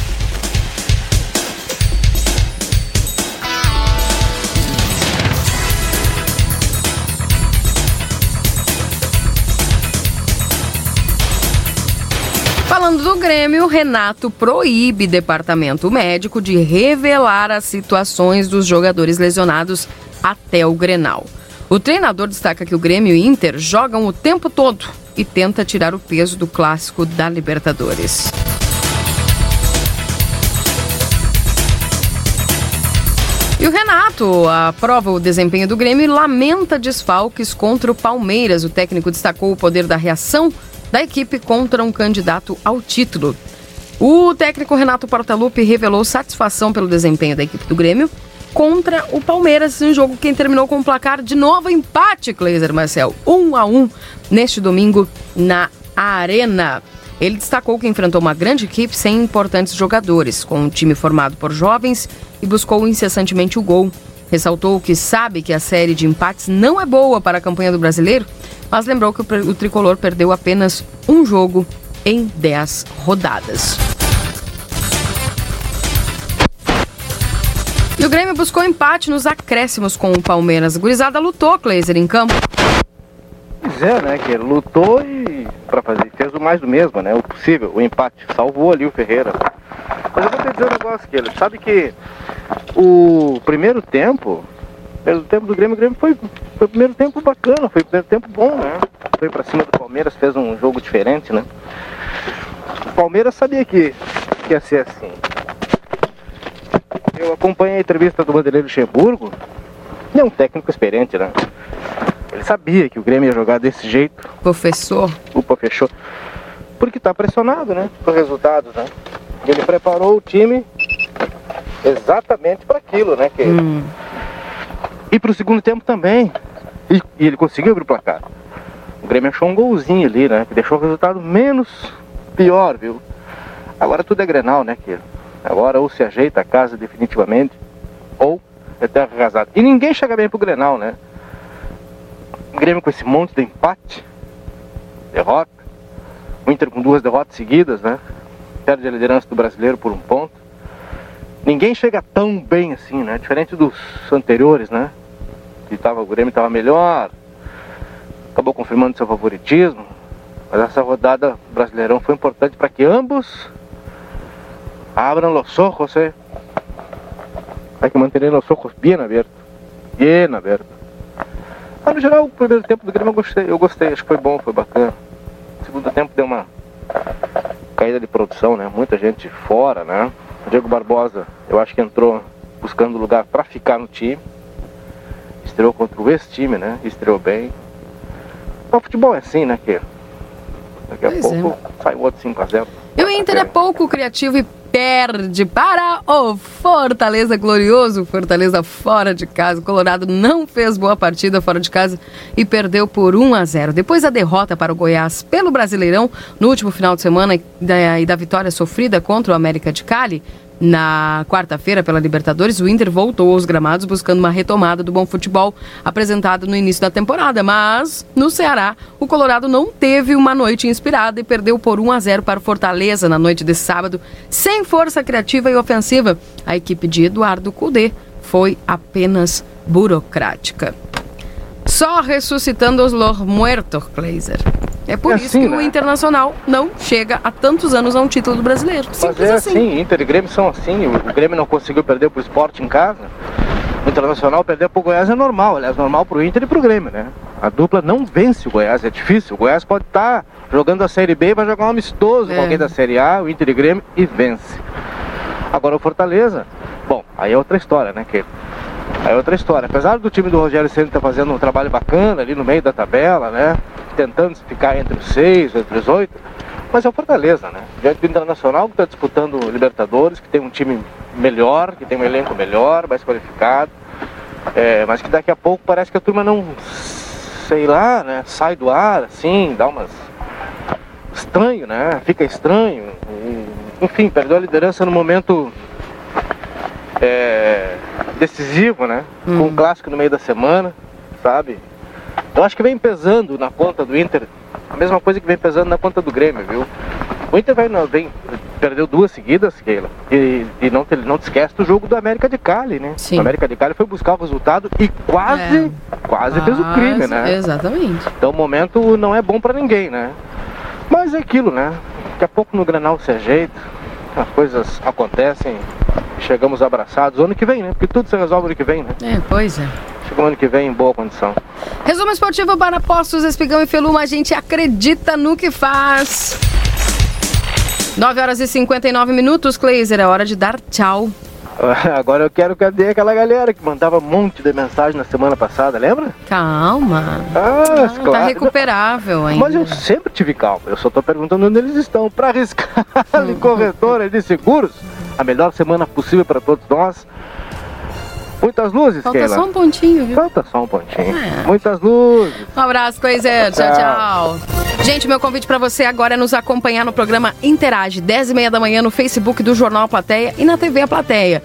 Falando do Grêmio, Renato proíbe departamento médico de revelar as situações dos jogadores lesionados até o Grenal. O treinador destaca que o Grêmio e Inter jogam o tempo todo e tenta tirar o peso do clássico da Libertadores. E o Renato aprova o desempenho do Grêmio e lamenta desfalques contra o Palmeiras. O técnico destacou o poder da reação da equipe contra um candidato ao título. O técnico Renato Portaluppi revelou satisfação pelo desempenho da equipe do Grêmio contra o Palmeiras, um jogo que terminou com um placar de novo empate, Cleiser Marcel, 1 a 1 neste domingo na Arena. Ele destacou que enfrentou uma grande equipe sem importantes jogadores, com um time formado por jovens e buscou incessantemente o gol. Ressaltou que sabe que a série de empates não é boa para a campanha do brasileiro, mas lembrou que o tricolor perdeu apenas um jogo em 10 rodadas. E o Grêmio buscou empate nos acréscimos com o Palmeiras. Gurizada lutou, Kleiser, em campo. Pois é, né, que lutou e para fazer, fez o mais do mesmo, né, o possível, o empate, salvou ali o Ferreira. Mas eu vou te dizer um negócio, que ele sabe que o primeiro tempo, pelo tempo do Grêmio, o Grêmio foi, foi o primeiro tempo bacana, foi o primeiro tempo bom, né, foi pra cima do Palmeiras, fez um jogo diferente, né. O Palmeiras sabia que, que ia ser assim. Eu acompanhei a entrevista do Vanderlei Luxemburgo, ele é um técnico experiente, né. Ele sabia que o Grêmio ia jogar desse jeito. Professor. Opa, fechou. Porque tá pressionado, né? Por resultados, né? E ele preparou o time exatamente para aquilo, né? Que... E pro segundo tempo também. E, e ele conseguiu abrir o placar. O Grêmio achou um golzinho ali, né? Que deixou o resultado menos pior, viu? Agora tudo é Grenal, né, que Agora ou se ajeita a casa definitivamente, ou é terra arrasada. E ninguém chega bem pro Grenal, né? O Grêmio com esse monte de empate, derrota. O Inter com duas derrotas seguidas, né? Perde a liderança do brasileiro por um ponto. Ninguém chega tão bem assim, né? Diferente dos anteriores, né? Que tava, o Grêmio estava melhor, acabou confirmando seu favoritismo. Mas essa rodada brasileirão foi importante para que ambos abram os ojos, eh? Hay que manter os ojos bem abertos. Bem abertos. Mas no geral, o primeiro tempo do Grêmio eu gostei, eu gostei, acho que foi bom, foi bacana. O segundo tempo deu uma caída de produção, né? Muita gente fora, né? O Diego Barbosa, eu acho que entrou buscando lugar para ficar no time. Estreou contra o ex-time, né? Estreou bem. O futebol é assim, né? Que daqui a Pois é. pouco sai o outro 5x0. E o Inter é pouco criativo e perde para o Fortaleza glorioso. Fortaleza fora de casa. O Colorado não fez boa partida fora de casa e perdeu por 1 a 0. Depois da derrota para o Goiás pelo Brasileirão no último final de semana e da, e da vitória sofrida contra o América de Cali, na quarta-feira, pela Libertadores, o Inter voltou aos gramados buscando uma retomada do bom futebol apresentado no início da temporada. Mas, no Ceará, o Colorado não teve uma noite inspirada e perdeu por 1 a 0 para o Fortaleza na noite de sábado, sem força criativa e ofensiva. A equipe de Eduardo Cudê foi apenas burocrática. Só ressuscitando os los muertos, Kleiser. É por É isso assim, que o né? Internacional não chega há tantos anos a um título do brasileiro. Simples é assim. assim, Inter e Grêmio são assim. O o Grêmio não conseguiu perder pro esporte em casa. O Internacional perder pro Goiás é normal, aliás, normal pro Inter e pro Grêmio, né? A dupla não vence o Goiás, é difícil. O Goiás pode estar jogando a Série B e vai jogar um amistoso É. com alguém da Série A, o Inter e Grêmio, e vence. Agora o Fortaleza, bom, aí é outra história, né? Que Aí é outra história. Apesar do time do Rogério Ceni estar fazendo um trabalho bacana ali no meio da tabela, né? Tentando ficar entre os seis, entre os oito, mas é o Fortaleza, né? Diante do Internacional que está disputando Libertadores, que tem um time melhor, que tem um elenco melhor, mais qualificado, é, mas que daqui a pouco parece que a turma não, sei lá, né? Sai do ar, assim, dá umas estranho, né? Fica estranho. E, enfim, perdeu a liderança no momento é, decisivo, né? Com um clássico no meio da semana, sabe? Eu acho que vem pesando na conta do Inter mesma coisa que vem pesando na conta do Grêmio, viu? O Inter vai, não, vem, perdeu duas seguidas, Keila. E, e não, te, não te esquece do jogo do América de Cali, né? Sim. O América de Cali foi buscar o resultado e quase, quase fez o crime, né? Exatamente. Então o momento não é bom pra ninguém, né? Mas é aquilo, né? Daqui a pouco no Granal se ajeita, as coisas acontecem, chegamos abraçados. Ano que vem, né? Porque tudo se resolve ano que vem, né? É, pois é. Chega o ano que vem em boa condição. Resumo esportivo para Postos, Espigão e Feluma. A gente acredita no que faz. 9 horas e 59 minutos, Kleiser. É hora de dar tchau. Agora eu quero cadê aquela galera que mandava um monte de mensagem na semana passada, lembra? Calma. Ah, Tá claro. recuperável ainda. Mas eu sempre tive calma. Eu só tô perguntando onde eles estão. Para arriscar em corretora de seguros, a melhor semana possível para todos nós. Muitas luzes, Falta Keila. só um pontinho, viu? Falta só um pontinho. É. Muitas luzes. Um abraço, Kleiser. Tchau, Tchau. tchau. Gente, meu convite para você agora é nos acompanhar no programa Interage, 10 e meia da manhã no Facebook do Jornal Plateia e na TV A Plateia.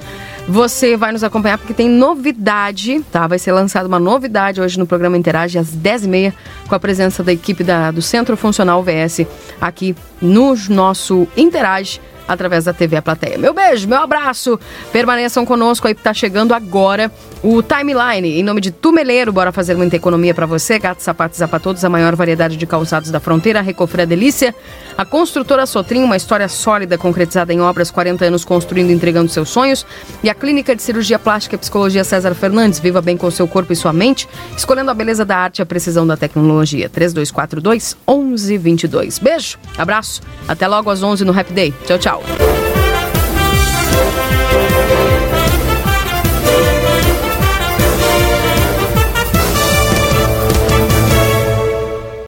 Você vai nos acompanhar porque tem novidade, tá? Vai ser lançada uma novidade hoje no programa Interage às 10h30 com a presença da equipe da- do Centro Funcional VS aqui no nosso Interage através da TV A Plateia. Meu beijo, meu abraço. Permaneçam conosco aí, tá chegando agora o Timeline. Em nome de Tumeleiro, bora fazer muita economia para você. Gato, sapatos, para todos, a maior variedade de calçados da fronteira. Recofre a Delícia. A construtora Sotrim, uma história sólida concretizada em obras, 40 anos construindo e entregando seus sonhos. E a Clínica de Cirurgia Plástica e Psicologia César Fernandes. Viva bem com seu corpo e sua mente, escolhendo a beleza da arte e a precisão da tecnologia. 3242 1122. Beijo, abraço. Até logo às 11 no Happy Day. Tchau, tchau. Chao.